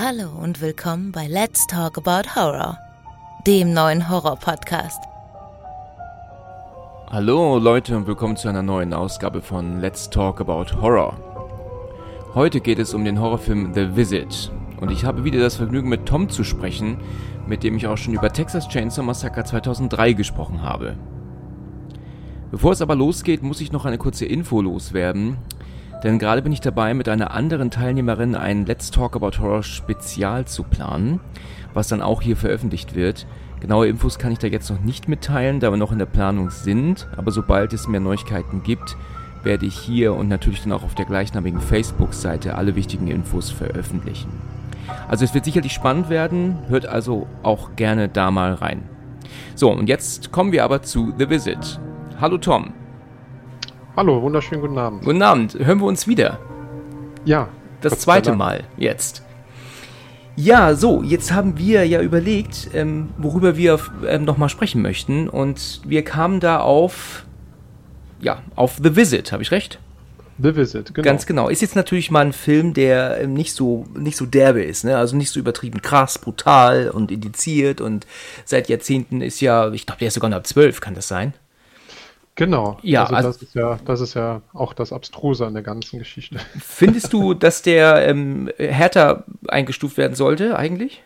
Hallo und willkommen bei Let's Talk About Horror, dem neuen Horror-Podcast. Hallo Leute und willkommen zu einer neuen Ausgabe von Let's Talk About Horror. Heute geht es um den Horrorfilm The Visit und ich habe wieder das Vergnügen mit Tom zu sprechen, mit dem ich auch schon über Texas Chainsaw Massacre 2003 gesprochen habe. Bevor es aber losgeht, muss ich noch eine kurze Info loswerden, denn gerade bin ich dabei, mit einer anderen Teilnehmerin ein Let's Talk About Horror Spezial zu planen, was dann auch hier veröffentlicht wird. Genaue Infos kann ich da jetzt noch nicht mitteilen, da wir noch in der Planung sind, aber sobald es mehr Neuigkeiten gibt, werde ich hier und natürlich dann auch auf der gleichnamigen Facebook-Seite alle wichtigen Infos veröffentlichen. Also es wird sicherlich spannend werden, hört also auch gerne da mal rein. So, und jetzt kommen wir aber zu The Visit. Hallo Tom. Hallo, wunderschönen guten Abend. Guten Abend, hören wir uns wieder? Ja. Das zweite Mal jetzt. Ja, so, jetzt haben wir ja überlegt, ähm, worüber wir ähm, nochmal sprechen möchten. Und wir kamen da auf, ja, auf The Visit, habe ich recht? The Visit, genau. Ganz genau. Ist jetzt natürlich mal ein Film, der ähm, nicht so nicht so derbe ist, ne? Also nicht so übertrieben krass, brutal und indiziert und seit Jahrzehnten ist ja, ich glaube, der ist sogar noch ab zwölf, kann das sein? Genau. Ja, also, also das, ist ja, das ist ja auch das Abstruse an der ganzen Geschichte. Findest du, dass der ähm, härter eingestuft werden sollte, eigentlich?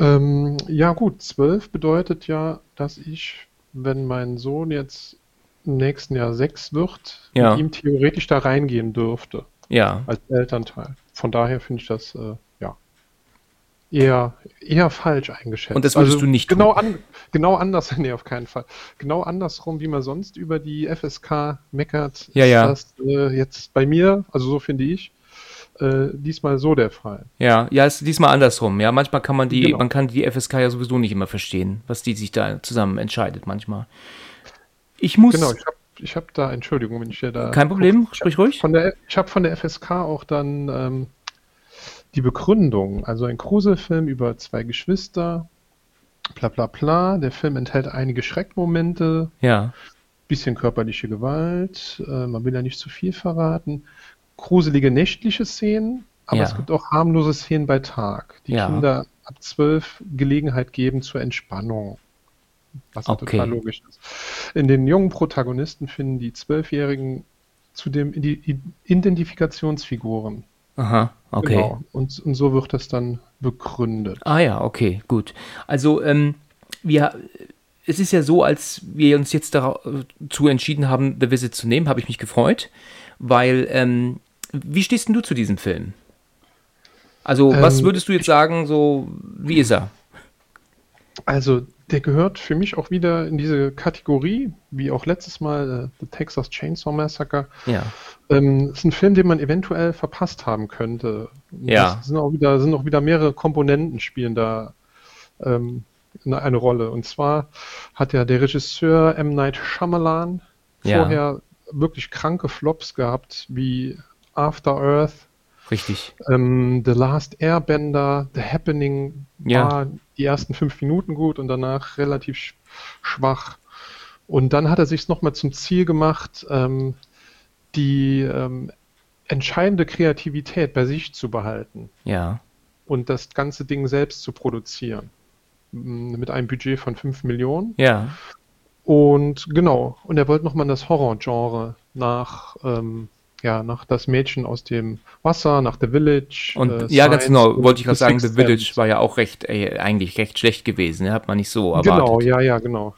Ähm, ja, gut, zwölf bedeutet ja, dass ich, wenn mein Sohn jetzt im nächsten Jahr sechs wird, ja. mit ihm theoretisch da reingehen dürfte. Ja. Als Elternteil. Von daher finde ich das, äh, eher, eher falsch eingeschätzt. Und das würdest also, du nicht genau tun? An, genau anders, nee, auf keinen Fall. Genau andersrum, wie man sonst über die FSK meckert, ja, ja. ist das äh, jetzt bei mir, also so finde ich, äh, diesmal so der Fall. Ja, ja, ist diesmal andersrum. Ja, manchmal kann man die, genau. man kann die FSK ja sowieso nicht immer verstehen, was die sich da zusammen entscheidet manchmal. Ich muss. Genau, ich habe ich hab da, Entschuldigung, wenn ich dir da. Kein Problem, sprich ruhig. Von der, ich habe von der FSK auch dann ähm, die Begründung. Also ein Gruselfilm über zwei Geschwister, bla bla bla. Der Film enthält einige Schreckmomente. Ja. Bisschen körperliche Gewalt. Äh, man will ja nicht zu viel verraten. Gruselige nächtliche Szenen. Aber Ja. es gibt auch harmlose Szenen bei Tag, die Ja. Kinder ab zwölf Gelegenheit geben zur Entspannung. Was Okay. total logisch ist. In den jungen Protagonisten finden die Zwölfjährigen zudem die Identifikationsfiguren. Aha, okay. Genau. Und, und so wird das dann begründet. Ah ja, okay, gut. Also, ähm, wir, es ist ja so, als wir uns jetzt dazu entschieden haben, The Visit zu nehmen, habe ich mich gefreut, weil, ähm, wie stehst denn du zu diesem Film? Also, was Ähm, würdest du jetzt sagen, so, wie ist er? Also, der gehört für mich auch wieder in diese Kategorie, wie auch letztes Mal äh, The Texas Chainsaw Massacre. Ja, Ähm, ist ein Film, den man eventuell verpasst haben könnte. Ja. Es sind auch wieder, sind auch wieder mehrere Komponenten spielen da ähm, eine, Rolle. Und zwar hat ja der Regisseur M. Night Shyamalan Ja. vorher wirklich kranke Flops gehabt, wie After Earth, richtig. ähm, The Last Airbender, The Happening Ja. war die ersten fünf Minuten gut und danach relativ sch schwach. Und dann hat er sich nochmal zum Ziel gemacht, ähm, die ähm, entscheidende Kreativität bei sich zu behalten Ja, und das ganze Ding selbst zu produzieren. Mit einem Budget von 5 Millionen. ja, Und genau, und er wollte nochmal in das Horror-Genre nach, ähm, ja, nach das Mädchen aus dem Wasser, nach The Village. und äh, ja, ganz genau, wollte ich gerade sagen, The Village war ja auch recht, äh, eigentlich recht schlecht gewesen, ne? hat man nicht so erwartet. Genau, ja, ja, genau.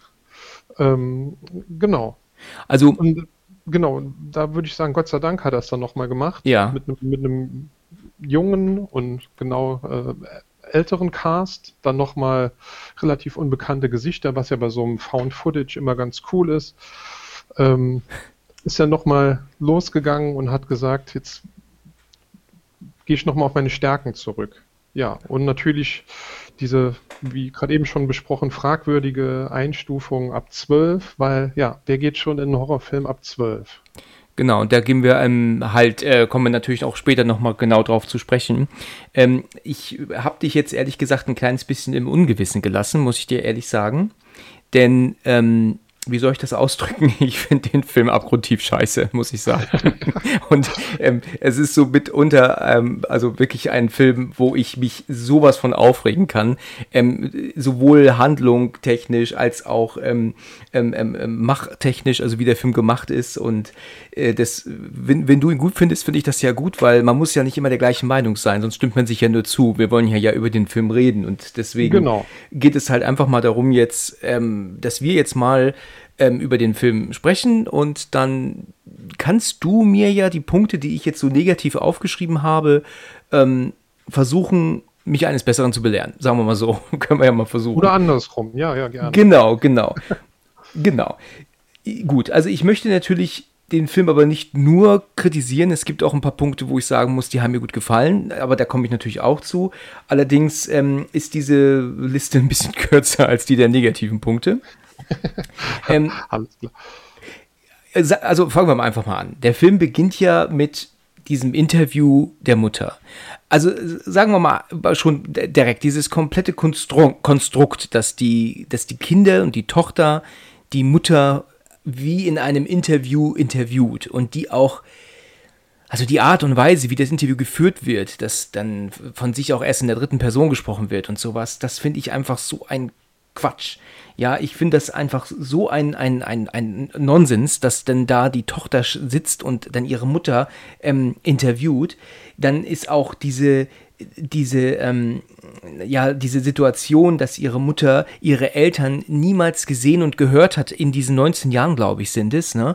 Ähm, genau. Also, Und genau, da würde ich sagen, Gott sei Dank hat er es dann nochmal gemacht. Ja. Mit, einem- mit einem jungen und genau äh, älteren Cast, dann nochmal relativ unbekannte Gesichter, was ja bei so einem Found Footage immer ganz cool ist. Ähm, ist ja nochmal losgegangen und hat gesagt, jetzt gehe ich nochmal auf meine Stärken zurück. Ja, und natürlich diese, wie gerade eben schon besprochen, fragwürdige Einstufung ab 12, weil ja, wer geht schon in einen Horrorfilm ab 12? Genau, und da gehen wir ähm, halt, äh, kommen wir natürlich auch später nochmal genau drauf zu sprechen. Ähm, ich habe dich jetzt ehrlich gesagt ein kleines bisschen im Ungewissen gelassen, muss ich dir ehrlich sagen. Denn ähm, wie soll ich das ausdrücken? Ich finde den Film abgrundtief scheiße, muss ich sagen. und ähm, es ist so mitunter, ähm, also wirklich ein Film, wo ich mich sowas von aufregen kann. Ähm, sowohl Handlung technisch als auch ähm, ähm, ähm, machtechnisch, also wie der Film gemacht ist. Und äh, das, wenn, wenn du ihn gut findest, finde ich das ja gut, weil man muss ja nicht immer der gleichen Meinung sein, sonst stimmt man sich ja nur zu. Wir wollen ja ja über den Film reden und deswegen genau. geht es halt einfach mal darum jetzt, dass wir jetzt mal ähm, über den Film sprechen und dann kannst du mir ja die Punkte, die ich jetzt so negativ aufgeschrieben habe, ähm, versuchen, mich eines Besseren zu belehren. Sagen wir mal so. Können wir ja mal versuchen. Oder andersrum, ja, ja, gerne. Genau, genau. genau. Gut, also ich möchte natürlich den Film aber nicht nur kritisieren. Es gibt auch ein paar Punkte, wo ich sagen muss, die haben mir gut gefallen, aber da komme ich natürlich auch zu. Allerdings ähm, ist diese Liste ein bisschen kürzer als die der negativen Punkte. ähm, Alles klar. Äh, also fangen wir mal einfach mal an. Der Film beginnt ja mit diesem Interview der Mutter. Also sagen wir mal schon direkt, dieses komplette Konstrukt, Konstrukt dass, die, dass die Kinder und die Tochter die Mutter wie in einem Interview interviewt und die auch, also die Art und Weise, wie das Interview geführt wird, dass dann von sich auch erst in der dritten Person gesprochen wird und sowas, das finde ich einfach so ein Quatsch. Ja, ich finde das einfach so ein, ein, ein, ein Nonsens, dass denn da die Tochter sitzt und dann ihre Mutter ähm, interviewt. Dann ist auch diese, diese, ähm, ja, diese Situation, dass ihre Mutter ihre Eltern niemals gesehen und gehört hat, in diesen 19 Jahren, glaube ich, sind es, ne?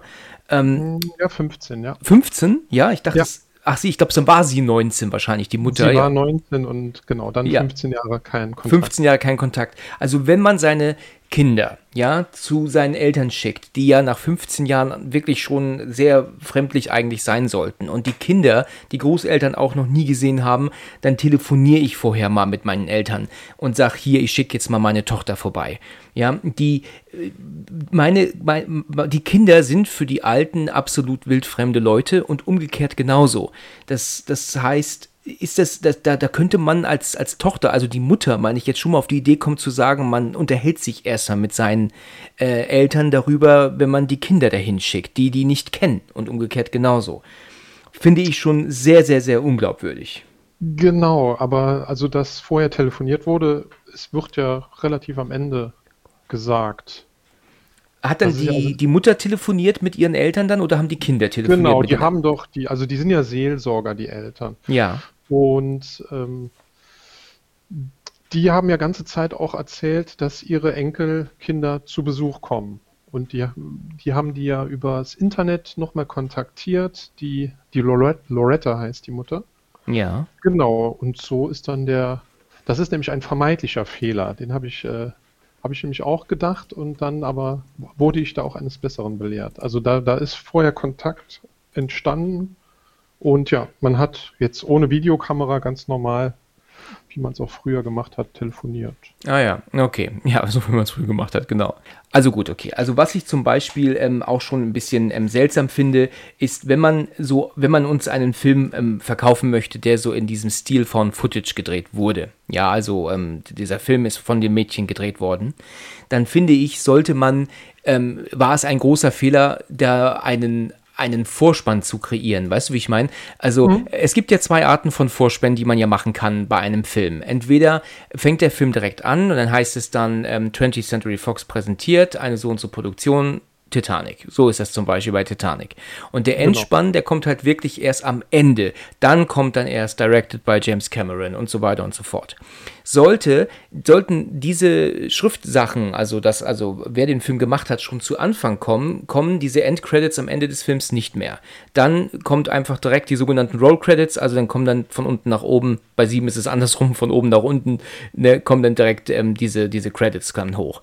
Ähm, ja, 15, ja. 15? Ja, ich dachte, ja. Es, Ach sie, ich glaube, dann war sie 19 wahrscheinlich, die Mutter. Sie war 19 und genau, dann ja. 15 Jahre kein Kontakt. 15 Jahre kein Kontakt. Also wenn man seine Kinder, ja, zu seinen Eltern schickt, die ja nach 15 Jahren wirklich schon sehr fremdlich eigentlich sein sollten und die Kinder, die Großeltern auch noch nie gesehen haben, dann telefoniere ich vorher mal mit meinen Eltern und sag hier, ich schicke jetzt mal meine Tochter vorbei. Ja, die meine, meine die Kinder sind für die Alten absolut wildfremde Leute und umgekehrt genauso. Das das heißt, ist das, das, da, da könnte man als, als Tochter, also die Mutter, meine ich, jetzt schon mal auf die Idee kommen zu sagen, man unterhält sich erstmal mit seinen äh, Eltern darüber, wenn man die Kinder dahin schickt, die die nicht kennen und umgekehrt genauso. Finde ich schon sehr, sehr, sehr unglaubwürdig. Genau, aber also, dass vorher telefoniert wurde, es wird ja relativ am Ende gesagt. Hat dann die, also, die Mutter telefoniert mit ihren Eltern dann oder haben die Kinder telefoniert? Genau, die haben doch die, also die sind ja Seelsorger, die Eltern. Ja. Und ähm, die haben ja ganze Zeit auch erzählt, dass ihre Enkelkinder zu Besuch kommen. Und die, die haben die ja übers Internet nochmal kontaktiert. Die, die Loretta, Loretta heißt die Mutter. Ja. Genau, und so ist dann der, das ist nämlich ein vermeintlicher Fehler. Den habe ich, äh, hab ich nämlich auch gedacht und dann aber wurde ich da auch eines Besseren belehrt. Also da, da ist vorher Kontakt entstanden und ja, man hat jetzt ohne Videokamera ganz normal, wie man es auch früher gemacht hat, telefoniert. Ah ja, okay. Ja, so wie man es früher gemacht hat, genau. Also gut, okay. Also was ich zum Beispiel ähm, auch schon ein bisschen ähm, seltsam finde, ist, wenn man so, wenn man uns einen Film ähm, verkaufen möchte, der so in diesem Stil von Footage gedreht wurde. Ja, also ähm, dieser Film ist von dem Mädchen gedreht worden. Dann finde ich, sollte man, ähm, war es ein großer Fehler, da einen einen Vorspann zu kreieren. Weißt du, wie ich meine? Also, mhm. es gibt ja zwei Arten von Vorspänen, die man ja machen kann bei einem Film. Entweder fängt der Film direkt an und dann heißt es dann ähm, 20th Century Fox präsentiert eine so und so Produktion Titanic. So ist das zum Beispiel bei Titanic. Und der genau. Endspann, genau. der kommt halt wirklich erst am Ende. Dann kommt dann erst Directed by James Cameron und so weiter und so fort. Sollte, sollten diese Schriftsachen, also das, also wer den Film gemacht hat, schon zu Anfang kommen, kommen diese Endcredits am Ende des Films nicht mehr. Dann kommt einfach direkt die sogenannten Roll Credits, also dann kommen dann von unten nach oben, bei sieben ist es andersrum, von oben nach unten, ne, kommen dann direkt ähm, diese, diese Credits dann hoch.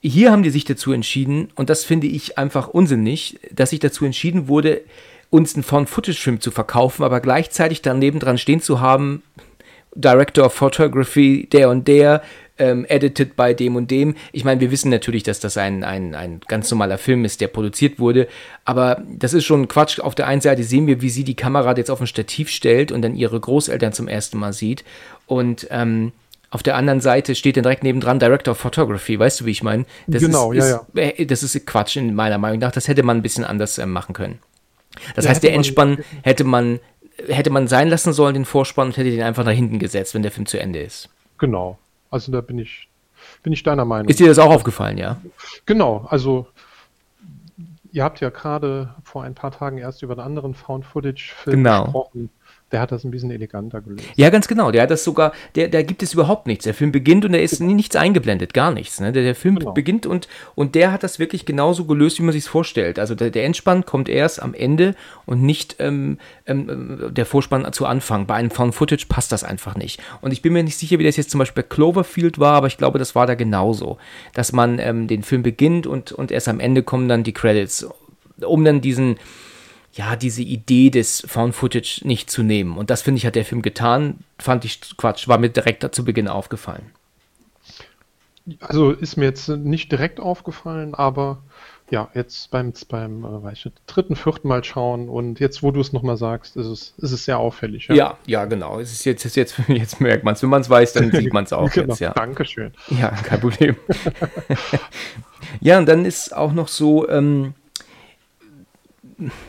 Hier haben die sich dazu entschieden, und das finde ich einfach unsinnig, dass sich dazu entschieden wurde, uns einen Found-Footage-Film zu verkaufen, aber gleichzeitig daneben dran stehen zu haben, Director of Photography, der und der, ähm, edited bei dem und dem. Ich meine, wir wissen natürlich, dass das ein, ein, ein ganz normaler Film ist, der produziert wurde, aber das ist schon Quatsch. Auf der einen Seite sehen wir, wie sie die Kamera jetzt auf ein Stativ stellt und dann ihre Großeltern zum ersten Mal sieht und ähm, Auf der anderen Seite steht dann direkt nebendran Director of Photography, weißt du, wie ich meine? Das Genau, ist, ja, ist, äh, Das ist Quatsch in meiner Meinung nach. Das hätte man ein bisschen anders äh, machen können. Das Ja, heißt, der man- Endspann hätte man, hätte man sein lassen sollen, den Vorspann, und hätte den einfach nach hinten gesetzt, wenn der Film zu Ende ist. Genau. Also da bin ich, bin ich deiner Meinung. Ist dir das auch aufgefallen, ja? Genau, also ihr habt ja gerade vor ein paar Tagen erst über einen anderen Found-Footage-Film Genau. gesprochen. Der hat das ein bisschen eleganter gelöst. Ja, ganz genau. Der hat das sogar, der, da gibt es überhaupt nichts. Der Film beginnt und da ist nie nichts eingeblendet, gar nichts. Ne? Der, der Film Genau. beginnt und, und der hat das wirklich genauso gelöst, wie man sich vorstellt. Also der, der Endspann kommt erst am Ende und nicht ähm, ähm, der Vorspann zu Anfang. Bei einem Found Footage passt das einfach nicht. Und ich bin mir nicht sicher, wie das jetzt zum Beispiel bei Cloverfield war, aber ich glaube, das war da genauso. Dass man ähm, den Film beginnt und, und erst am Ende kommen dann die Credits, um dann diesen ja, diese Idee des Found Footage nicht zu nehmen. Und das finde ich, hat der Film getan. Fand ich Quatsch, war mir direkt zu Beginn aufgefallen. Also ist mir jetzt nicht direkt aufgefallen, aber ja, jetzt beim, beim äh, ich, dritten, vierten Mal schauen und jetzt, wo du es nochmal sagst, ist es, ist es sehr auffällig. Ja, ja, genau. Es ist jetzt, ist jetzt, jetzt merkt man es. Wenn man es weiß, dann sieht man es auch genau. jetzt, ja. Dankeschön. Ja, kein Problem. ja, und dann ist auch noch so, ähm,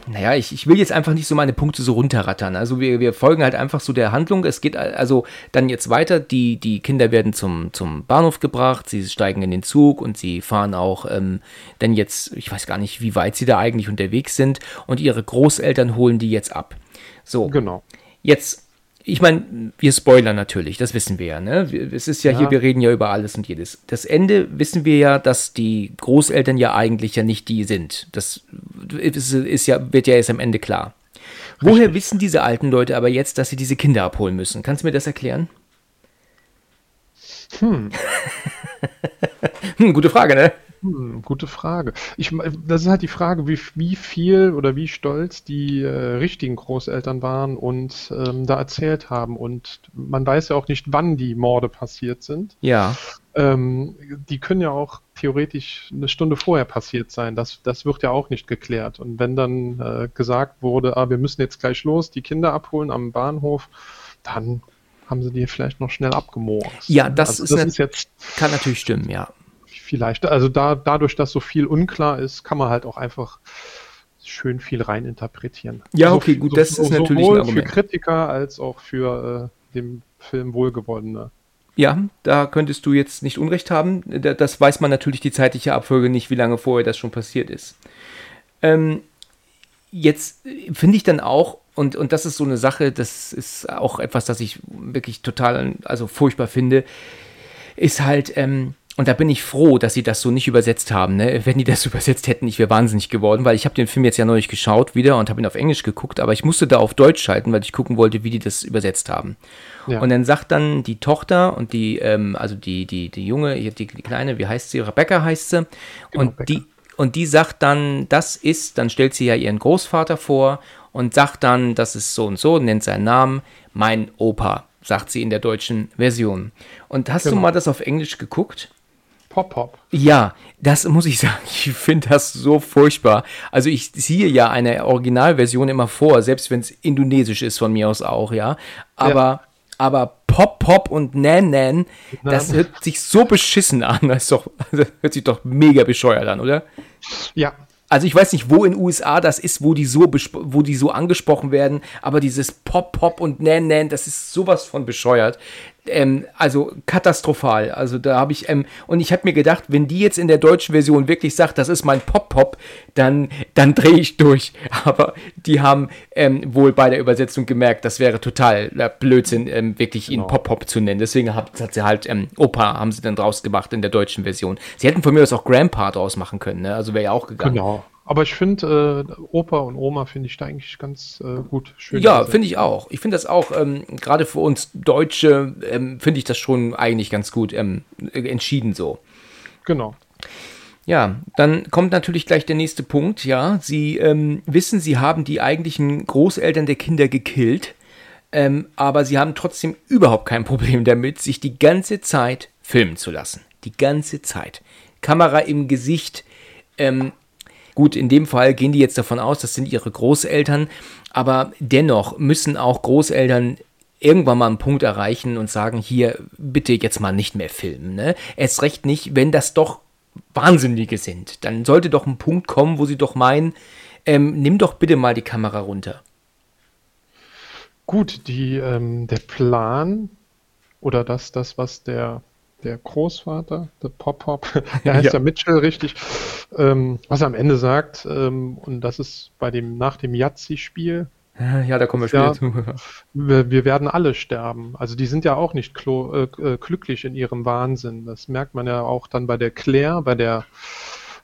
naja, ich, ich will jetzt einfach nicht so meine Punkte so runterrattern. Also wir, wir folgen halt einfach so der Handlung. Es geht also dann jetzt weiter. Die, die Kinder werden zum, zum Bahnhof gebracht, sie steigen in den Zug und sie fahren auch ähm, dann jetzt, ich weiß gar nicht, wie weit sie da eigentlich unterwegs sind. Und ihre Großeltern holen die jetzt ab. So, Genau. Jetzt, ich meine, wir spoilern natürlich, das wissen wir ja. Ne? Wir- Es ist ja, Ja. hier, wir reden ja über alles und jedes. Das Ende wissen wir ja, dass die Großeltern ja eigentlich ja nicht die sind. Das ist, ist ja, wird ja erst am Ende klar. Woher wissen diese alten Leute aber jetzt, dass sie diese Kinder abholen müssen? Kannst du mir das erklären? Hm. hm gute Frage, ne? Hm, gute Frage. Ich, das ist halt die Frage, wie, wie viel oder wie stolz die äh, richtigen Großeltern waren und ähm, da erzählt haben. Und man weiß ja auch nicht, wann die Morde passiert sind. Ja. Ähm, die können ja auch theoretisch eine Stunde vorher passiert sein. Das, das wird ja auch nicht geklärt. Und wenn dann äh, gesagt wurde, ah, wir müssen jetzt gleich los, die Kinder abholen am Bahnhof, dann haben sie die vielleicht noch schnell abgemorst. Ja, das also ist das ist jetzt Kann natürlich stimmen, ja. Vielleicht, also da, dadurch, dass so viel unklar ist, kann man halt auch einfach schön viel reininterpretieren. Ja, So- okay, gut, das ist natürlich ein sowohl für Kritiker als auch für äh, dem Film wohlgewonnene. Ja, da könntest du jetzt nicht Unrecht haben. Da- Das weiß man natürlich die zeitliche Abfolge nicht, wie lange vorher das schon passiert ist. Ähm, jetzt äh, finde ich dann auch, und, und das ist so eine Sache, das ist auch etwas, das ich wirklich total, also furchtbar finde, ist halt, ähm, und da bin ich froh, dass sie das so nicht übersetzt haben. Ne? Wenn die das übersetzt hätten, ich wäre wahnsinnig geworden, weil ich habe den Film jetzt ja neulich geschaut wieder und habe ihn auf Englisch geguckt, aber ich musste da auf Deutsch schalten, weil ich gucken wollte, wie die das übersetzt haben. Ja. Und dann sagt dann die Tochter und die, ähm, also die, die, die Junge, die, die Kleine, wie heißt sie? Rebecca heißt sie. Genau, und, Rebecca. die, und die sagt dann, das ist, dann stellt sie ja ihren Großvater vor und sagt dann, das ist so und so, nennt seinen Namen, mein Opa, sagt sie in der deutschen Version. Und hast du Genau. mal das auf Englisch geguckt? Pop Pop. Ja, das muss ich sagen. Ich finde das so furchtbar. Also ich ziehe ja eine Originalversion immer vor, selbst wenn es indonesisch ist von mir aus auch, ja. Aber, aber Pop Pop und Nan Nan, das hört sich so beschissen an. Das, ist doch, das hört sich doch mega bescheuert an, oder? Ja, Also ich weiß nicht, wo in USA das ist, wo die so, wo die so angesprochen werden, aber dieses Pop, Pop und Nan, Nan, das ist sowas von bescheuert. Ähm, also katastrophal. Also da habe ich, ähm, und ich habe mir gedacht, wenn die jetzt in der deutschen Version wirklich sagt, das ist mein Pop, Pop, dann, dann drehe ich durch. Aber die haben ähm, wohl bei der Übersetzung gemerkt, das wäre total äh, Blödsinn, ähm, wirklich ihn Genau. Pop, Pop zu nennen. Deswegen hat, hat sie halt ähm, Opa, haben sie dann draus gemacht in der deutschen Version. Sie hätten von mir aus auch Grandpa draus machen können, ne? Also wäre ja auch gegangen. genau. Aber ich finde, äh, Opa und Oma finde ich da eigentlich ganz äh, gut. Schön Ja, übersetzt. finde ich auch. Ich finde das auch, ähm, gerade für uns Deutsche, ähm, finde ich das schon eigentlich ganz gut ähm, äh, entschieden so. Genau. Ja, dann kommt natürlich gleich der nächste Punkt. Ja, Sie ähm, wissen, Sie haben die eigentlichen Großeltern der Kinder gekillt, ähm, aber Sie haben trotzdem überhaupt kein Problem damit, sich die ganze Zeit filmen zu lassen. Die ganze Zeit. Kamera im Gesicht. Ähm, gut, in dem Fall gehen die jetzt davon aus, das sind ihre Großeltern, aber dennoch müssen auch Großeltern irgendwann mal einen Punkt erreichen und sagen, hier, bitte jetzt mal nicht mehr filmen. Ne? Erst recht nicht, wenn das doch Wahnsinnige sind. Dann sollte doch ein Punkt kommen, wo sie doch meinen, ähm, nimm doch bitte mal die Kamera runter. Gut, die, ähm, der Plan oder das, das, was der, der Großvater, der Pop-Pop, der heißt ja. ja Mitchell richtig, ähm, was er am Ende sagt, ähm, und das ist bei dem, nach dem Yazzi-Spiel, ja, da kommen wir später ja, zu. Wir, wir, werden alle sterben. Also die sind ja auch nicht äh, äh, glücklich in ihrem Wahnsinn. Das merkt man ja auch dann bei der Claire, bei der,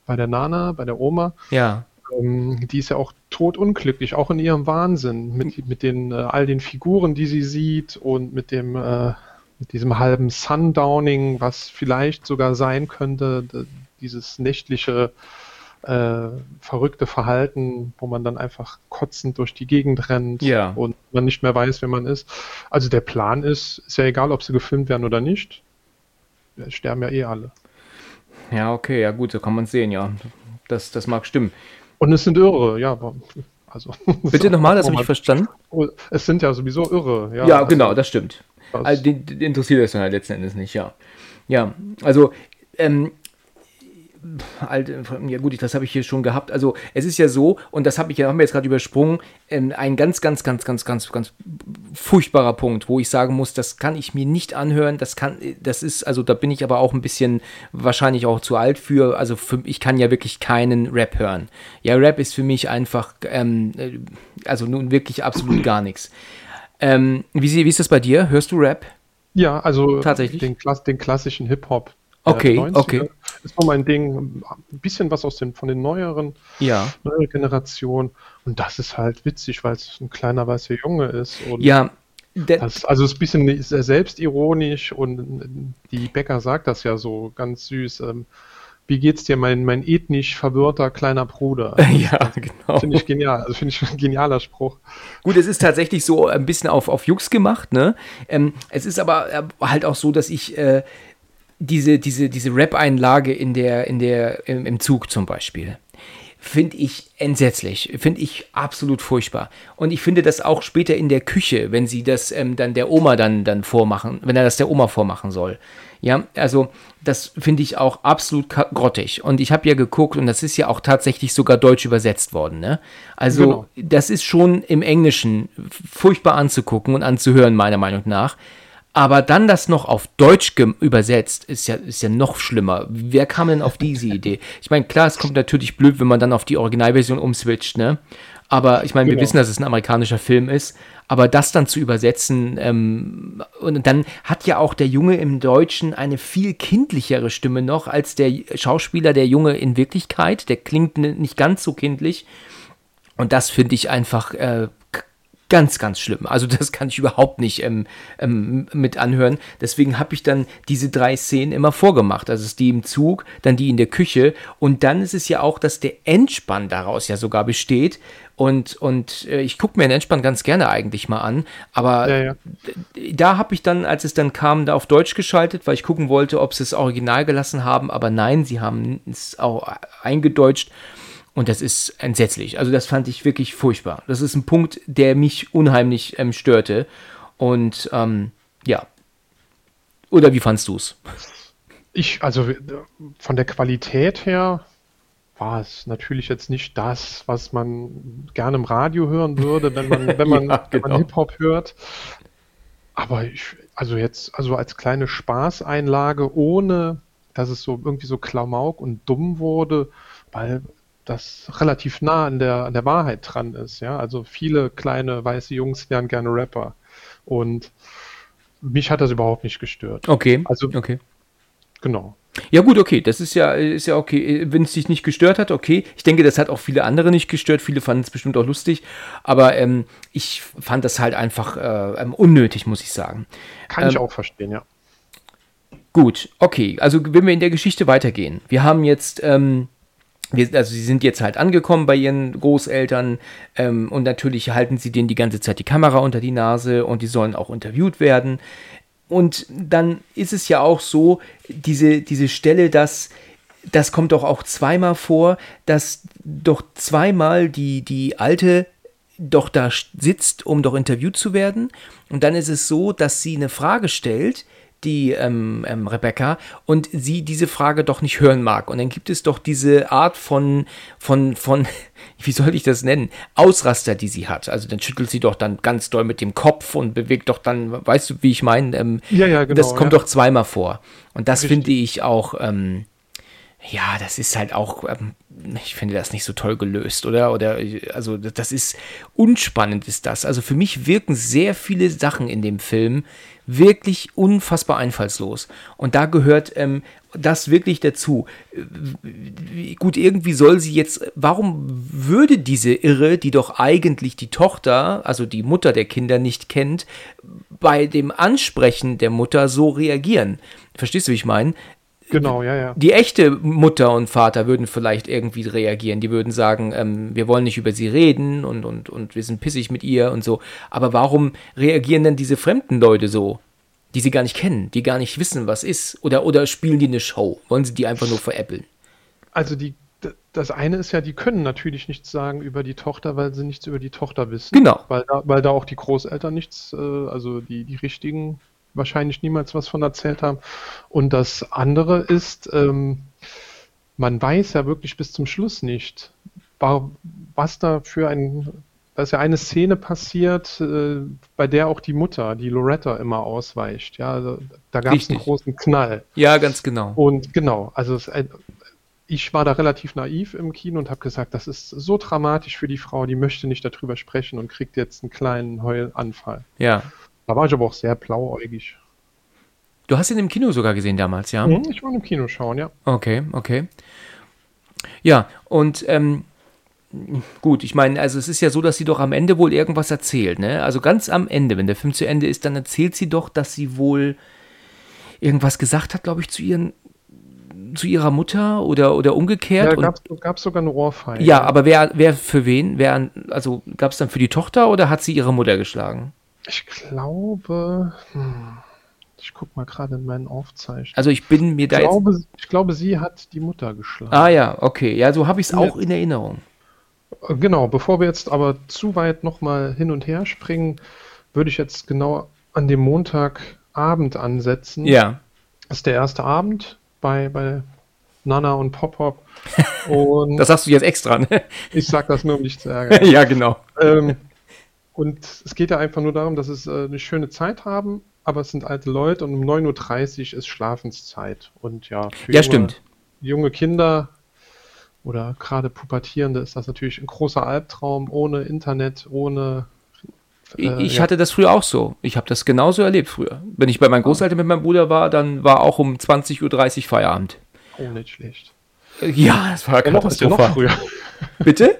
bei der Nana, bei der Oma. Ja. Ähm, die ist ja auch totunglücklich, auch in ihrem Wahnsinn, mit, mit den äh, all den Figuren, die sie sieht und mit dem äh, mit diesem halben Sundowning, was vielleicht sogar sein könnte, dieses nächtliche äh, verrückte Verhalten, wo man dann einfach kotzend durch die Gegend rennt ja. und man nicht mehr weiß, wer man ist. Also der Plan ist, ist ja egal, ob sie gefilmt werden oder nicht. Wir sterben ja eh alle. Ja, okay, ja gut, so kann man sehen, ja. Das, das mag stimmen. Und es sind Irre, ja, also. Bitte nochmal, das habe ich verstanden. Es sind ja sowieso Irre, ja. Ja, genau, das stimmt. Also, die, die interessiert das dann halt letzten Endes nicht, ja. Ja, also ähm, alte, ja gut, das habe ich hier schon gehabt. Also es ist ja so, und das habe ich haben wir jetzt gerade übersprungen, ähm, ein ganz, ganz, ganz, ganz, ganz, ganz furchtbarer Punkt, wo ich sagen muss, das kann ich mir nicht anhören. Das kann, das ist, also da bin ich aber auch ein bisschen wahrscheinlich auch zu alt für. Also für, ich kann ja wirklich keinen Rap hören. Ja, Rap ist für mich einfach, ähm, äh, also nun wirklich absolut gar nichts. Ähm, wie, wie ist das bei dir? Hörst du Rap? Ja, also tatsächlich den, den klassischen Hip-Hop. Okay, 90er. okay. Ist nur mein Ding. Ein bisschen was aus den, von den neueren ja. neue Generation. Und das ist halt witzig, weil es ein kleiner weißer Junge ist. Ja. Das, also es ist ein bisschen sehr selbstironisch und die Bäcker sagt das ja so ganz süß. Ähm, wie geht's dir, mein, mein ethnisch verwirrter kleiner Bruder? ja, genau. Finde ich genial. Also finde ich ein genialer Spruch. Gut, es ist tatsächlich so ein bisschen auf, auf Jux gemacht, ne? Ähm, es ist aber äh, halt auch so, dass ich äh, diese, diese, diese Rap-Einlage in der, in der, im, im Zug zum Beispiel, finde ich entsetzlich, finde ich absolut furchtbar. Und ich finde das auch später in der Küche, wenn sie das ähm, dann der Oma dann, dann vormachen, wenn er das der Oma vormachen soll. Ja, also das finde ich auch absolut grottig. Und ich habe ja geguckt und das ist ja auch tatsächlich sogar deutsch übersetzt worden. Ne? Also genau. das ist schon im Englischen furchtbar anzugucken und anzuhören, meiner Meinung nach. Aber dann das noch auf Deutsch übersetzt, ist ja, ist ja noch schlimmer. Wer kam denn auf diese Idee? Ich meine, klar, es kommt natürlich blöd, wenn man dann auf die Originalversion umswitcht, ne? Aber ich meine, wir genau. wissen, dass es ein amerikanischer Film ist. Aber das dann zu übersetzen, ähm, und dann hat ja auch der Junge im Deutschen eine viel kindlichere Stimme noch als der Schauspieler, der Junge in Wirklichkeit. Der klingt nicht ganz so kindlich. Und das finde ich einfach äh, ganz, ganz schlimm. Also das kann ich überhaupt nicht ähm, ähm, mit anhören. Deswegen habe ich dann diese drei Szenen immer vorgemacht. Also es ist die im Zug, dann die in der Küche und dann ist es ja auch, dass der Endspann daraus ja sogar besteht. Und, und äh, ich gucke mir den Endspann ganz gerne eigentlich mal an. Aber ja, ja. da habe ich dann, als es dann kam, da auf Deutsch geschaltet, weil ich gucken wollte, ob sie es original gelassen haben. Aber nein, sie haben es auch eingedeutscht. Und das ist entsetzlich. Also das fand ich wirklich furchtbar. Das ist ein Punkt, der mich unheimlich ähm, störte. Und ähm, ja. Oder wie fandst du es? Ich, also von der Qualität her war es natürlich jetzt nicht das, was man gerne im Radio hören würde, wenn man, wenn man, ja, genau. man Hip-Hop hört. Aber ich, also jetzt, also als kleine Spaßeinlage, ohne dass es so irgendwie so Klamauk und dumm wurde, weil das relativ nah an der, an der Wahrheit dran ist. Ja? Also viele kleine weiße Jungs wären gerne Rapper. Und mich hat das überhaupt nicht gestört. Okay. Also, okay. Genau. Ja gut, okay, das ist ja, ist ja okay. Wenn es dich nicht gestört hat, okay. Ich denke, das hat auch viele andere nicht gestört. Viele fanden es bestimmt auch lustig. Aber ähm, ich fand das halt einfach äh, ähm, unnötig, muss ich sagen. Kann ähm, ich auch verstehen, ja. Gut, okay. Also wenn wir in der Geschichte weitergehen. Wir haben jetzt ähm, wir, also sie sind jetzt halt angekommen bei ihren Großeltern ähm, und natürlich halten sie denen die ganze Zeit die Kamera unter die Nase und die sollen auch interviewt werden. Und dann ist es ja auch so, diese, diese Stelle, dass das kommt doch auch zweimal vor, dass doch zweimal die, die alte doch da sitzt, um doch interviewt zu werden. Und dann ist es so, dass sie eine Frage stellt, die ähm, ähm, Rebecca, und sie diese Frage doch nicht hören mag. Und dann gibt es doch diese Art von, von, von, wie soll ich das nennen, Ausraster, die sie hat. Also dann schüttelt sie doch dann ganz doll mit dem Kopf und bewegt doch dann, weißt du, wie ich meine? Ähm, Ja, ja, genau, Das kommt ja. doch zweimal vor. Und das Richtig. finde ich auch, ähm, ja, das ist halt auch, ähm, ich finde das nicht so toll gelöst, oder? Oder, also, das ist unspannend, ist das. Also, für mich wirken sehr viele Sachen in dem Film wirklich unfassbar einfallslos. Und da gehört ähm, das wirklich dazu. Gut, irgendwie soll sie jetzt, warum würde diese Irre, die doch eigentlich die Tochter, also die Mutter der Kinder nicht kennt, bei dem Ansprechen der Mutter so reagieren? Verstehst du, wie ich meine? Genau, ja, ja. Die echte Mutter und Vater würden vielleicht irgendwie reagieren. Die würden sagen, ähm, wir wollen nicht über sie reden und, und, und wir sind pissig mit ihr und so. Aber warum reagieren denn diese fremden Leute so, die sie gar nicht kennen, die gar nicht wissen, was ist? Oder, oder spielen die eine Show? Wollen sie die einfach nur veräppeln? Also die, das eine ist ja, die können natürlich nichts sagen über die Tochter, weil sie nichts über die Tochter wissen. Genau. Weil da, weil da auch die Großeltern nichts, äh, also die, die richtigen, wahrscheinlich niemals was von erzählt haben. Und das andere ist, ähm, man weiß ja wirklich bis zum Schluss nicht, wa- was da für ein, da ist ja eine Szene passiert, äh, bei der auch die Mutter, die Loretta, immer ausweicht. Ja, also, da gab es einen großen Knall. Ja, ganz genau. Und genau, also es, äh, ich war da relativ naiv im Kino und habe gesagt, das ist so dramatisch für die Frau, die möchte nicht darüber sprechen und kriegt jetzt einen kleinen Heulanfall. Ja. Da war ich aber auch sehr blauäugig. Du hast ihn im Kino sogar gesehen damals, ja? Mhm, Ich wollte im Kino schauen, ja. Okay, okay. Ja, und ähm, gut, ich meine, also es ist ja so, dass sie doch am Ende wohl irgendwas erzählt, ne? Also ganz am Ende, wenn der Film zu Ende ist, dann erzählt sie doch, dass sie wohl irgendwas gesagt hat, glaube ich, zu ihren zu ihrer Mutter oder oder umgekehrt. Und, gab es sogar eine Ohrfeige. ja, aber wer wer für wen? Wer also gab es dann für die Tochter oder hat sie ihre Mutter geschlagen? Ich glaube, hm, ich guck mal gerade in meinen Aufzeichnungen. Also ich bin mir da Ich jetzt glaube, ich glaube, sie hat die Mutter geschlagen. Ah ja, okay. Ja, so habe ich es auch in Erinnerung. Genau, bevor wir jetzt aber zu weit nochmal hin und her springen, würde ich jetzt genau an dem Montagabend ansetzen. Ja. Das ist der erste Abend bei, bei Nana und Pop-Pop. Und Das sagst du jetzt extra, ne? ich sage das nur, um dich zu ärgern. ja, genau. ähm, und es geht ja einfach nur darum, dass es äh, eine schöne Zeit haben, aber es sind alte Leute und um 9.30 Uhr ist Schlafenszeit. Und ja, für Ja, junge, stimmt. junge Kinder oder gerade Pubertierende ist das natürlich ein großer Albtraum, ohne Internet, ohne. Ich, äh, ich ja. hatte das früher auch so. Ich habe das genauso erlebt früher. Wenn ich bei meinen Großeltern mit meinem Bruder war, dann war auch um 20.30 Uhr Feierabend. Oh, nicht schlecht. Ja, das war Ja, noch, ja noch katastrophal. früher. Bitte?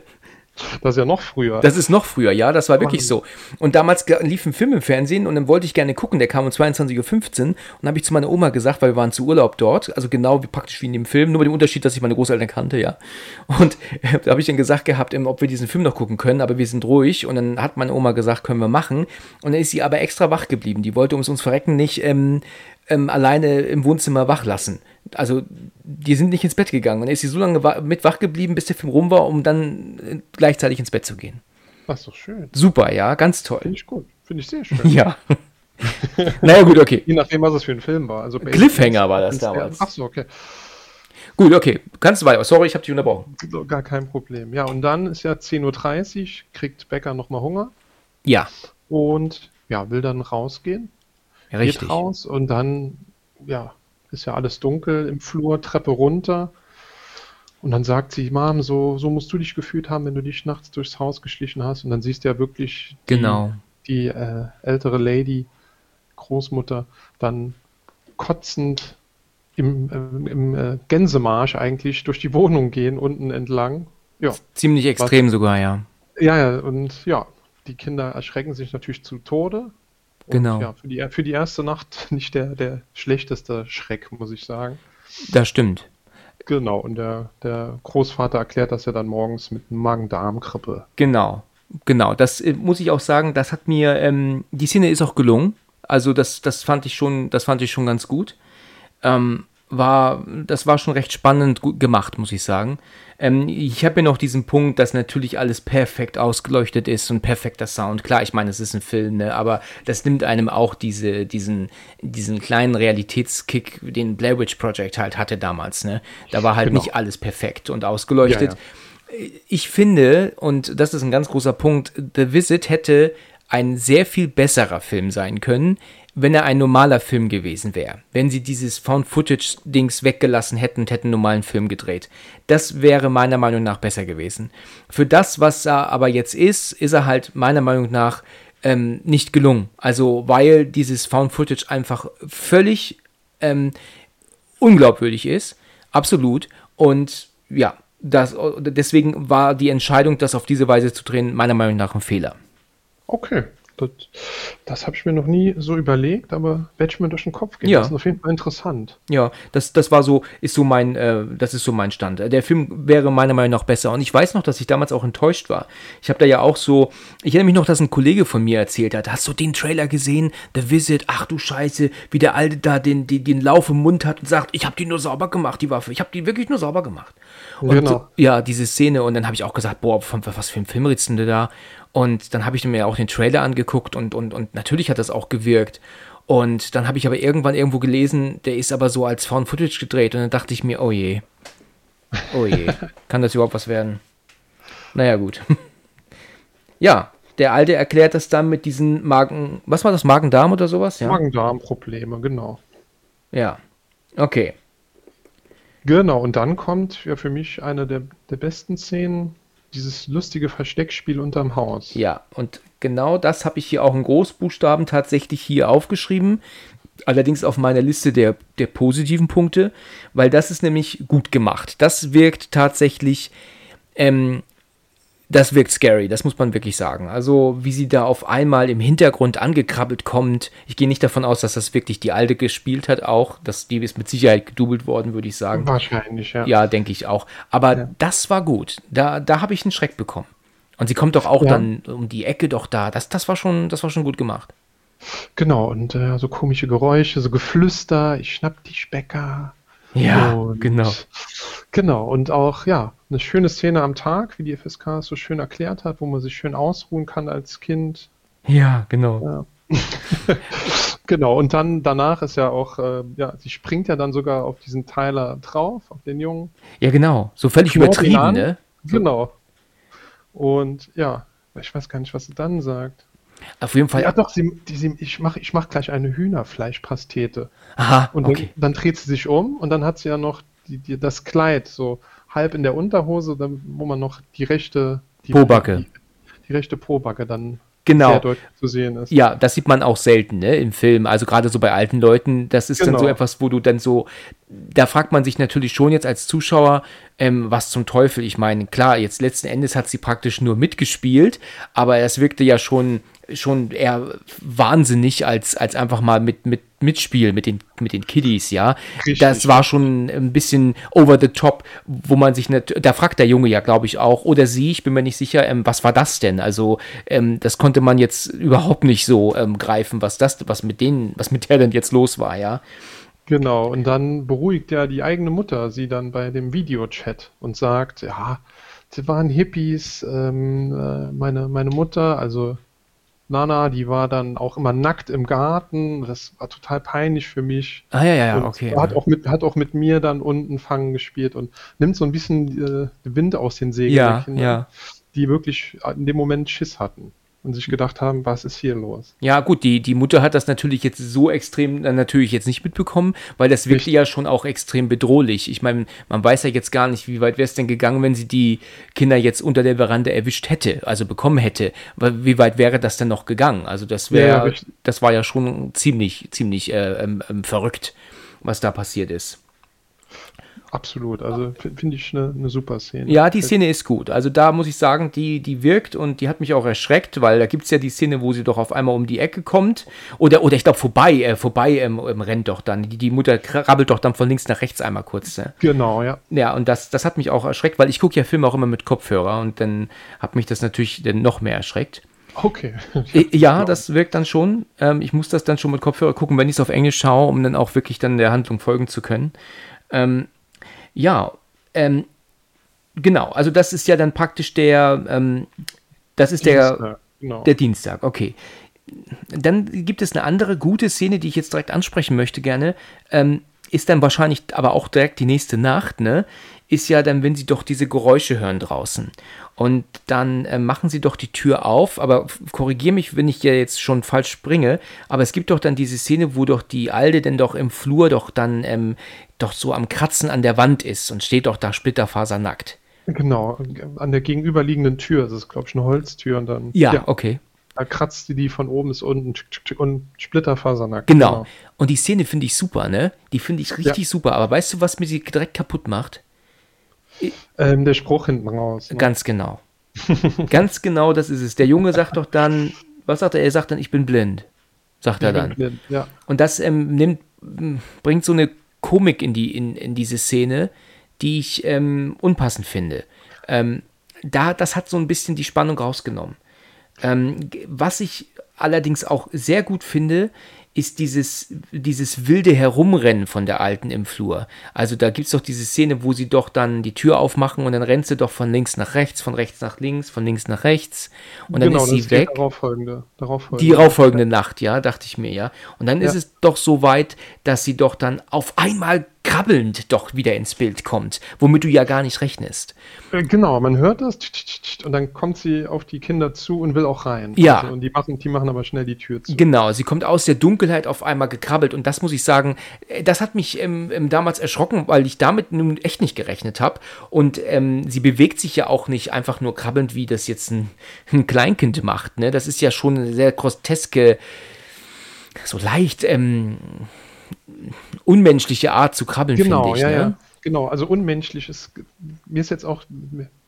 Das ist ja noch früher. Das ist noch früher, ja, das war wirklich so. Und damals lief ein Film im Fernsehen und dann wollte ich gerne gucken, der kam um 22.15 Uhr und dann habe ich zu meiner Oma gesagt, weil wir waren zu Urlaub dort, also genau wie praktisch wie in dem Film, nur mit dem Unterschied, dass ich meine Großeltern kannte, ja. Und äh, da habe ich dann gesagt gehabt, ähm, ob wir diesen Film noch gucken können, aber wir sind ruhig und dann hat meine Oma gesagt, können wir machen. Und dann ist sie aber extra wach geblieben. Die wollte ums uns Verrecken nicht ähm, ähm, alleine im Wohnzimmer wach lassen. Also die sind nicht ins Bett gegangen. Und dann ist sie so lange wa mit wach geblieben, bis der Film rum war, um dann äh, gleichzeitig ins Bett zu gehen. Das ist doch schön. Super, ja, ganz toll. Finde ich gut. Finde ich sehr schön. Ja. naja, gut, okay. Je nachdem, was es für ein Film war. Also Cliffhanger war das damals. Ach so, okay. Gut, okay. Kannst du weiter. Sorry, ich habe dich unterbrochen. Gar kein Problem. Ja, und dann ist ja 10.30 Uhr, kriegt Becker nochmal Hunger Ja, und ja, will dann rausgehen. Ja Geht richtig. raus und dann, ja, ist ja alles dunkel im Flur, Treppe runter. Und dann sagt sie, Mom, so, so musst du dich gefühlt haben, wenn du dich nachts durchs Haus geschlichen hast. Und dann siehst du ja wirklich die, Genau. die äh, ältere Lady, Großmutter, dann kotzend im, äh, im äh, Gänsemarsch eigentlich durch die Wohnung gehen, unten entlang. Ja, Ziemlich extrem sogar, ja. ja, ja, und ja, die Kinder erschrecken sich natürlich zu Tode. Und Genau. Ja, für die, für die erste Nacht nicht der, der schlechteste Schreck, muss ich sagen. Das stimmt. Genau, und der, der Großvater erklärt das ja dann morgens mit Magen-Darm-Grippe. Genau. Genau. Das äh, muss ich auch sagen, das hat mir, ähm, die Szene ist auch gelungen. Also das, das fand ich schon, das fand ich schon ganz gut. Ähm, war, das war schon recht spannend gemacht, muss ich sagen. Ähm, ich habe ja noch diesen Punkt, dass natürlich alles perfekt ausgeleuchtet ist und perfekter Sound. Klar, ich meine, es ist ein Film, ne, aber das nimmt einem auch diese, diesen, diesen kleinen Realitätskick, den Blair Witch Project halt hatte damals. Ne? Da war halt genau. nicht alles perfekt und ausgeleuchtet. Ja, ja. Ich finde, und das ist ein ganz großer Punkt, The Visit hätte ein sehr viel besserer Film sein können, wenn er ein normaler Film gewesen wäre. Wenn sie dieses Found-Footage-Dings weggelassen hätten und hätten einen normalen Film gedreht. Das wäre meiner Meinung nach besser gewesen. Für das, was er aber jetzt ist, ist er halt meiner Meinung nach ähm, nicht gelungen. Also, weil dieses Found-Footage einfach völlig ähm, unglaubwürdig ist. Absolut. Und ja, das, deswegen war die Entscheidung, das auf diese Weise zu drehen, meiner Meinung nach ein Fehler. Okay, das, das habe ich mir noch nie so überlegt, aber werde ich mir durch den Kopf gehen. Ja. Das ist auf jeden Fall interessant. Ja, das, das war so, ist so mein, äh, das ist so mein Stand. Der Film wäre meiner Meinung nach besser. Und ich weiß noch, dass ich damals auch enttäuscht war. Ich habe da ja auch so, ich erinnere mich noch, dass ein Kollege von mir erzählt hat, hast du den Trailer gesehen? The Visit, ach du Scheiße, wie der Alte da den, den, den Lauf im Mund hat und sagt, ich habe die nur sauber gemacht, die Waffe. Ich habe die wirklich nur sauber gemacht. Und genau. ja, diese Szene. Und dann habe ich auch gesagt, boah, was für ein Film denn da? Und dann habe ich mir auch den Trailer angeguckt und, und, und natürlich hat das auch gewirkt. Und dann habe ich aber irgendwann irgendwo gelesen, der ist aber so als Found Footage gedreht. Und dann dachte ich mir, oh je. Oh je. Kann das überhaupt was werden? Naja, gut. ja, der Alte erklärt das dann mit diesen Magen. Was war das? Magen-Darm oder sowas? Ja? Magen-Darm-Probleme, genau. Ja. Okay. Genau, und dann kommt ja für mich eine der, der besten Szenen dieses lustige Versteckspiel unterm Haus. Ja, und genau das habe ich hier auch in Großbuchstaben tatsächlich hier aufgeschrieben. Allerdings auf meiner Liste der, der positiven Punkte, weil das ist nämlich gut gemacht. Das wirkt tatsächlich ähm, das wirkt scary, das muss man wirklich sagen. Also, wie sie da auf einmal im Hintergrund angekrabbelt kommt. Ich gehe nicht davon aus, dass das wirklich die Alte gespielt hat, auch. Das, die ist mit Sicherheit gedoubelt worden, würde ich sagen. Wahrscheinlich, ja. Ja, denke ich auch. Aber ja. das war gut. Da, da habe ich einen Schreck bekommen. Und sie kommt doch auch ja. dann um die Ecke doch da. Das, das, war, schon, das war schon gut gemacht. Genau, und äh, so komische Geräusche, so Geflüster, ich schnapp die Specker. Ja, und, genau. Genau, und auch, ja, eine schöne Szene am Tag, wie die FSK es so schön erklärt hat, wo man sich schön ausruhen kann als Kind. Ja, genau. Ja. genau, und dann danach ist ja auch, äh, ja, sie springt ja dann sogar auf diesen Tyler drauf, auf den Jungen. Ja, genau, so völlig übertrieben, ne? Genau. Und ja, ich weiß gar nicht, was sie dann sagt. Auf jeden Fall. Ja, doch, sie, die, sie, ich mache ich mach gleich eine Hühnerfleischpastete. Aha. Und okay. dann, dann, dreht sie sich um und dann hat sie ja noch die, die, das Kleid so halb in der Unterhose, dann, wo man noch die rechte. Die, Pobacke. Die, die rechte Pobacke dann genau. sehr deutlich zu sehen ist. Ja, das sieht man auch selten ne, im Film. Also gerade so bei alten Leuten, das ist genau. dann so genau. etwas, wo du dann so, da fragt man sich natürlich schon jetzt als Zuschauer, ähm, was zum Teufel. Ich meine, klar, jetzt letzten Endes hat sie praktisch nur mitgespielt, aber es wirkte ja schon schon eher wahnsinnig als, als einfach mal mit, mit Mitspiel mit den, mit den Kiddies, ja. Richtig. Das war schon ein bisschen over the top, wo man sich nicht, da fragt der Junge ja, glaube ich, auch, oder sie, ich bin mir nicht sicher, ähm, was war das denn? Also, ähm, das konnte man jetzt überhaupt nicht so ähm, greifen, was das, was mit denen, was mit der denn jetzt los war, ja. Genau, und dann beruhigt ja die eigene Mutter sie dann bei dem Videochat und sagt, ja, sie waren Hippies, ähm, äh, meine, meine Mutter, also Nana, die war dann auch immer nackt im Garten. Das war total peinlich für mich. Ah, ja, ja, ja, okay. Hat auch, mit, hat auch mit mir dann unten Fangen gespielt und nimmt so ein bisschen äh, Wind aus den Segeln ja, Kinder, ja. die wirklich in dem Moment Schiss hatten und sich gedacht haben, was ist hier los? Ja, gut, die, die Mutter hat das natürlich jetzt so extrem äh, natürlich jetzt nicht mitbekommen, weil das wirkte ja schon auch extrem bedrohlich. Ich meine, man weiß ja jetzt gar nicht, wie weit wäre es denn gegangen, wenn sie die Kinder jetzt unter der Veranda erwischt hätte, also bekommen hätte. Wie weit wäre das denn noch gegangen? Also das wäre, ja, das war ja schon ziemlich, ziemlich äh, ähm, ähm verrückt, was da passiert ist. Absolut, also finde ich eine, eine super Szene. Ja, die Szene ist gut. Also da muss ich sagen, die, die wirkt und die hat mich auch erschreckt, weil da gibt es ja die Szene, wo sie doch auf einmal um die Ecke kommt. Oder, oder ich glaube, vorbei, äh, vorbei ähm, ähm, rennt doch dann. Die, die Mutter krabbelt doch dann von links nach rechts einmal kurz. Ne? Genau, ja. Ja, und das, das hat mich auch erschreckt, weil ich gucke ja Filme auch immer mit Kopfhörer und dann hat mich das natürlich dann noch mehr erschreckt. Okay. Ja, das wirkt dann schon. Ähm, ich muss das dann schon mit Kopfhörer gucken, wenn ich es auf Englisch schaue, um dann auch wirklich dann der Handlung folgen zu können. Ähm, ja, ähm, genau. Also das ist ja dann praktisch der, ähm, das ist der, Dienstag, genau. der Dienstag. Okay. Dann gibt es eine andere gute Szene, die ich jetzt direkt ansprechen möchte gerne. Ähm, ist dann wahrscheinlich aber auch direkt die nächste Nacht, ne? Ist ja dann, wenn sie doch diese Geräusche hören draußen. Und dann äh, machen sie doch die Tür auf, aber korrigiere mich, wenn ich ja jetzt schon falsch springe, aber es gibt doch dann diese Szene, wo doch die Alde denn doch im Flur doch dann ähm, doch so am Kratzen an der Wand ist und steht doch da splitterfasernackt. Genau, an der gegenüberliegenden Tür. Das ist, glaube ich, eine Holztür und dann Ja, okay. da kratzt die die von oben bis unten und Splitterfasernackt. Genau. Und die Szene finde ich super, ne? Die finde ich richtig super. Aber weißt du, was mir sie direkt kaputt macht? Ähm, der Spruch hinten raus. Ne? Ganz genau. Ganz genau, das ist es. Der Junge sagt doch dann, was sagt er? Er sagt dann, ich bin blind. Sagt er dann. Ja, Und das ähm, nimmt, bringt so eine Komik in, die, in, in diese Szene, die ich ähm, unpassend finde. Ähm, da, das hat so ein bisschen die Spannung rausgenommen. Ähm, was ich allerdings auch sehr gut finde, ist dieses, dieses wilde Herumrennen von der Alten im Flur. Also da gibt es doch diese Szene, wo sie doch dann die Tür aufmachen und dann rennt sie doch von links nach rechts, von rechts nach links, von links nach rechts und dann genau, ist sie das weg. Die darauffolgende. darauffolgende. Die darauffolgende Nacht, ja, dachte ich mir, ja. Und dann ist Ja. es doch so weit, dass sie doch dann auf einmal krabbelnd doch wieder ins Bild kommt, womit du ja gar nicht rechnest. Äh, Genau, man hört das und dann kommt sie auf die Kinder zu und will auch rein. Ja. Also, und die machen, die machen aber schnell die Tür zu. Genau, sie kommt aus der Dunkelheit auf einmal gekrabbelt und das muss ich sagen, äh, das hat mich ähm, ähm, damals erschrocken, weil ich damit nun echt nicht gerechnet habe. Und ähm, sie bewegt sich ja auch nicht einfach nur krabbelnd, wie das jetzt ein, ein Kleinkind macht. Ne? Das ist ja schon eine sehr groteske, so leicht ähm, unmenschliche Art zu krabbeln, Genau, finde ich. ja, ne? ja. Genau, also unmenschlich ist. Mir ist jetzt auch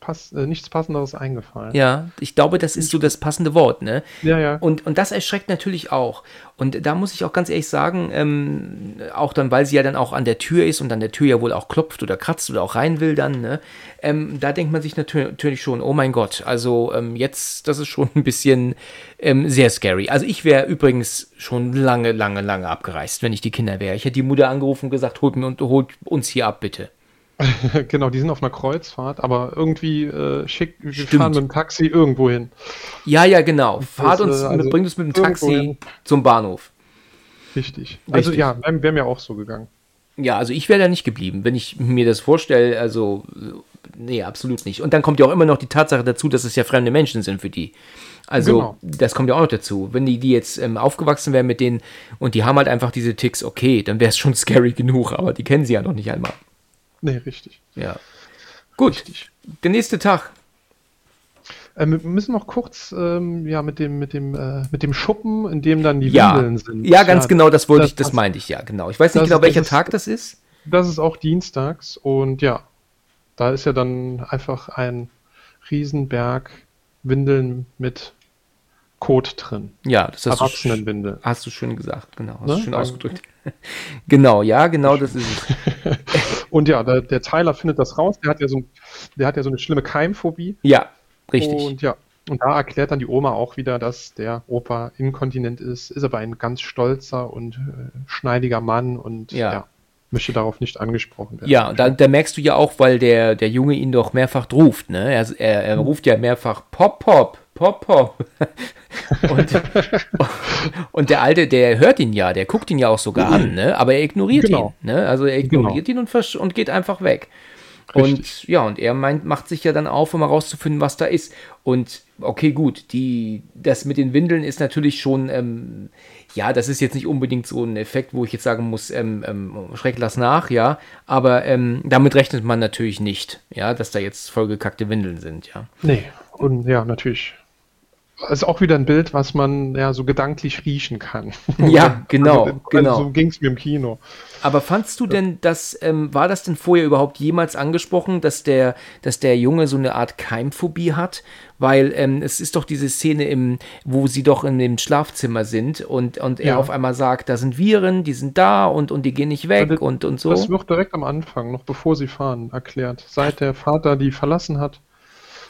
pass, äh, nichts Passenderes eingefallen. Ja, ich glaube, das ist so das passende Wort, ne? ja. ja. Und, und das erschreckt natürlich auch. Und da muss ich auch ganz ehrlich sagen, ähm, auch dann, weil sie ja dann auch an der Tür ist und an der Tür ja wohl auch klopft oder kratzt oder auch rein will dann, ne? Ähm, da denkt man sich natür natürlich schon, oh mein Gott, also ähm, jetzt, das ist schon ein bisschen ähm, sehr scary. Also ich wäre übrigens schon lange, lange, lange abgereist, wenn ich die Kinder wäre. Ich hätte die Mutter angerufen und gesagt, holt, mir, und holt uns hier ab, bitte. genau, die sind auf einer Kreuzfahrt, aber irgendwie äh, schick, wir Stimmt. fahren mit dem Taxi irgendwo hin. Ja, ja, genau. Fahrt äh, uns, also bringt uns mit dem Taxi hin. zum Bahnhof. Richtig. Also Richtig. ja, wäre wär mir auch so gegangen. Ja, also ich wäre da nicht geblieben, wenn ich mir das vorstelle, also äh, nee, absolut nicht. Und dann kommt ja auch immer noch die Tatsache dazu, dass es ja fremde Menschen sind für die. Also Genau. das kommt ja auch noch dazu. Wenn die, die jetzt ähm, aufgewachsen wären mit denen und die haben halt einfach diese Ticks, okay, dann wäre es schon scary genug, aber die kennen sie ja noch nicht einmal. Nee, richtig. Ja. Gut, Richtig. der nächste Tag. Ähm, wir müssen noch kurz ähm, ja, mit dem, mit, dem, äh, mit dem Schuppen, in dem dann die Ja, Windeln sind. ja, ganz genau, das wollte das ich, das meinte ich ja, genau. Ich weiß nicht Das- genau, welcher Tag das ist. Das ist auch dienstags und ja, da ist ja dann einfach ein Riesenberg Windeln mit Kot drin. Ja, das hast Erwachsenenwindel. hast du schön gesagt, genau, hast Ne? du schön Danke. ausgedrückt. genau, ja, genau, das ist es. Und ja, der, der Tyler findet das raus. Der hat ja so, ein- der hat ja so eine schlimme Keimphobie. Ja, richtig. Und ja, und da erklärt dann die Oma auch wieder, dass der Opa inkontinent ist, ist aber ein ganz stolzer und äh, schneidiger Mann und Ja. ja. möchte darauf nicht angesprochen werden. Ja, da, da merkst du ja auch, weil der, der Junge ihn doch mehrfach ruft, ne? Er, er, er ruft ja mehrfach Pop, Pop, Pop, Pop. und, und der Alte, der hört ihn ja, der guckt ihn ja auch sogar an, ne? Aber er ignoriert Genau. ihn, ne? Also er ignoriert ihn und, und geht einfach weg. Und ja, und er meint, macht sich ja dann auf, um herauszufinden, was da ist. Und okay, gut, die, das mit den Windeln ist natürlich schon, ähm, ja, das ist jetzt nicht unbedingt so ein Effekt, wo ich jetzt sagen muss, ähm, ähm, schreck lass nach, ja. Aber ähm, damit rechnet man natürlich nicht, ja, dass da jetzt vollgekackte Windeln sind, ja. Nee, und ja, natürlich. Das ist auch wieder ein Bild, was man ja so gedanklich riechen kann. Ja, genau, also, genau. So ging es mir im Kino. Aber fandst du denn, dass, ähm, war das denn vorher überhaupt jemals angesprochen, dass der, dass der Junge so eine Art Keimphobie hat? Weil ähm, es ist doch diese Szene, im, wo sie doch in dem Schlafzimmer sind und, und er Ja. auf einmal sagt, da sind Viren, die sind da und, und die gehen nicht weg das- und, und so. Das wird direkt am Anfang, noch bevor sie fahren, erklärt. Seit der Vater die verlassen hat,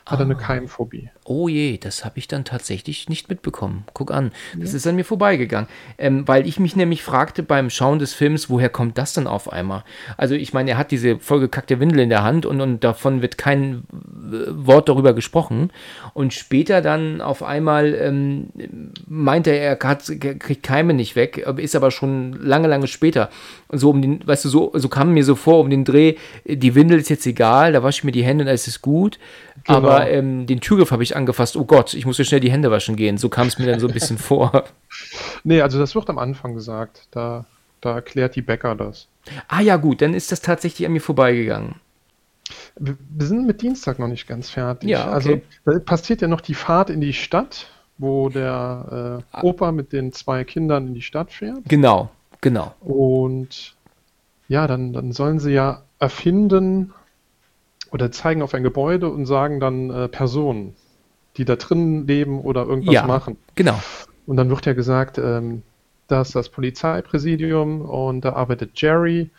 hat er eine Keimphobie. Oh je, das habe ich dann tatsächlich nicht mitbekommen. Guck an, das ist an mir vorbeigegangen. Ähm, weil ich mich nämlich fragte beim Schauen des Films, woher kommt das denn auf einmal? Also ich meine, er hat diese vollgekackte Windel in der Hand und, und davon wird kein äh, Wort darüber gesprochen. Und später dann auf einmal ähm, meint er, er hat, kriegt Keime nicht weg, ist aber schon lange, lange später. Und so um den, weißt du, so, so kam mir so vor, um den Dreh, die Windel ist jetzt egal, da wasche ich mir die Hände und alles ist gut. Genau. Aber ähm, den Türgriff habe ich angefasst. Oh Gott, ich muss ja schnell die Hände waschen gehen. So kam es mir dann so ein bisschen vor. Nee, also das wird am Anfang gesagt. Da, da erklärt die Bäcker das. Ah ja, gut, dann ist das tatsächlich an mir vorbeigegangen. Wir, wir sind mit Dienstag noch nicht ganz fertig. Ja, okay. Also da passiert ja noch die Fahrt in die Stadt, wo der äh, Opa mit den zwei Kindern in die Stadt fährt. Genau, genau. Und ja, dann, dann sollen sie ja erfinden oder zeigen auf ein Gebäude und sagen dann äh, Personen, die da drin leben oder irgendwas Ja, machen. genau. Und dann wird ja gesagt, ähm, da ist das Polizeipräsidium und da arbeitet Jerry.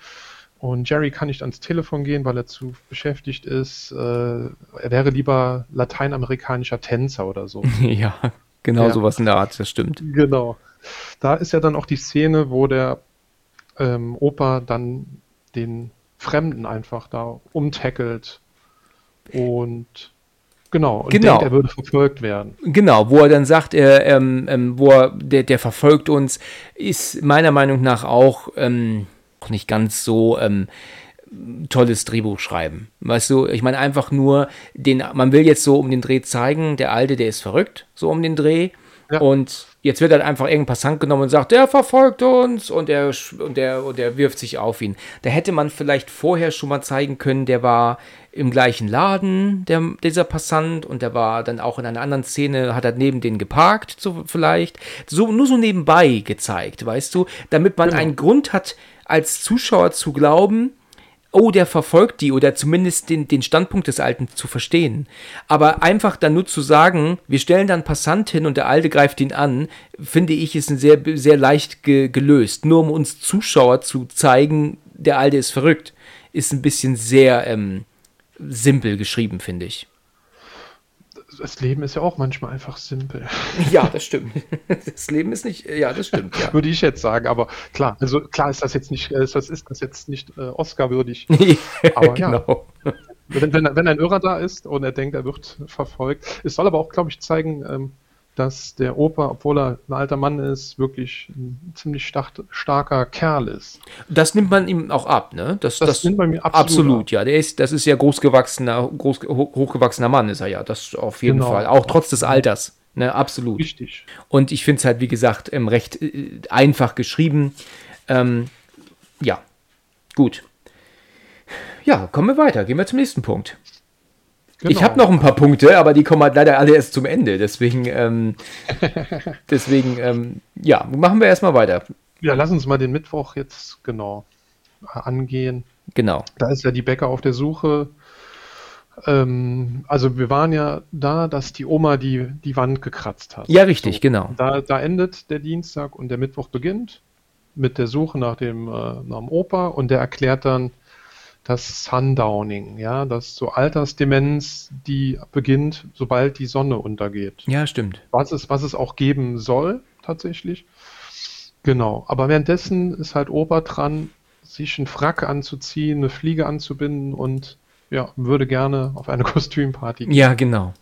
Und Jerry kann nicht ans Telefon gehen, weil er zu beschäftigt ist. Äh, er wäre lieber lateinamerikanischer Tänzer oder so. ja, genau Ja. sowas in der Art, das stimmt. Genau. Da ist ja dann auch die Szene, wo der ähm, Opa dann den Fremden einfach da umtackelt und genau, und Genau. denkt, er würde verfolgt werden. Genau, wo er dann sagt, er, ähm, ähm, wo er, der, der verfolgt uns, ist meiner Meinung nach auch ähm, nicht ganz so ähm, tolles Drehbuch schreiben. Weißt du, ich meine einfach nur, den, man will jetzt so um den Dreh zeigen, der Alte, der ist verrückt, so um den Dreh. Ja. Und jetzt wird halt einfach irgendein Passant genommen und sagt, der verfolgt uns und sch- und, der, und der wirft sich auf ihn. Da hätte man vielleicht vorher schon mal zeigen können, der war im gleichen Laden, der, dieser Passant, und der war dann auch in einer anderen Szene, hat er neben den geparkt, so vielleicht. So, nur so nebenbei gezeigt, weißt du, damit man Genau. einen Grund hat, als Zuschauer zu glauben, oh, der verfolgt die oder zumindest den, den Standpunkt des Alten zu verstehen. Aber einfach dann nur zu sagen, wir stellen dann Passant hin und der Alte greift ihn an, finde ich, ist ein sehr, sehr leicht ge gelöst. Nur um uns Zuschauer zu zeigen, der Alte ist verrückt, ist ein bisschen sehr ähm, simpel geschrieben, finde ich. Das Leben ist ja auch manchmal einfach simpel, Ja, das stimmt. Das Leben ist nicht, ja, das stimmt, ja. würde ich jetzt sagen. Aber klar, also klar ist das jetzt nicht, äh, das ist das jetzt nicht äh, Oscar-würdig. Aber ja. genau. Wenn, wenn, wenn ein Irrer da ist und er denkt, er wird verfolgt. Es soll aber auch, glaube ich, zeigen, ähm, dass der Opa, obwohl er ein alter Mann ist, wirklich ein ziemlich stach, starker Kerl ist. Das nimmt man ihm auch ab, ne? Das, Das nimmt man mir absolut absolut ja. Der ist, das ist ja großgewachsener, groß, ho- hochgewachsener Mann ist er ja. Das auf jeden Genau. Fall. Auch trotz des Alters. Ne, absolut. Richtig. Und ich finde es halt, wie gesagt, ähm, recht äh, einfach geschrieben. Ähm, ja, gut. Ja, kommen wir weiter. Gehen wir zum nächsten Punkt. Ich Genau. habe noch ein paar Punkte, aber die kommen halt leider alle erst zum Ende. Deswegen, ähm, deswegen, ähm, ja, machen wir erstmal weiter. Ja, lass uns mal den Mittwoch jetzt genau angehen. Genau. Da ist ja die Bäcker auf der Suche. Ähm, also wir waren ja da, dass die Oma die, die Wand gekratzt hat. Ja, richtig, genau. Da, da endet der Dienstag und der Mittwoch beginnt mit der Suche nach dem, äh, nach dem Opa und der erklärt dann das Sundowning, ja, das so Altersdemenz, die beginnt, sobald die Sonne untergeht. Ja, stimmt. Was es, was es auch geben soll, tatsächlich. Genau. Aber währenddessen ist halt Opa dran, sich einen Frack anzuziehen, eine Fliege anzubinden und ja, würde gerne auf eine Kostümparty gehen. Ja, genau.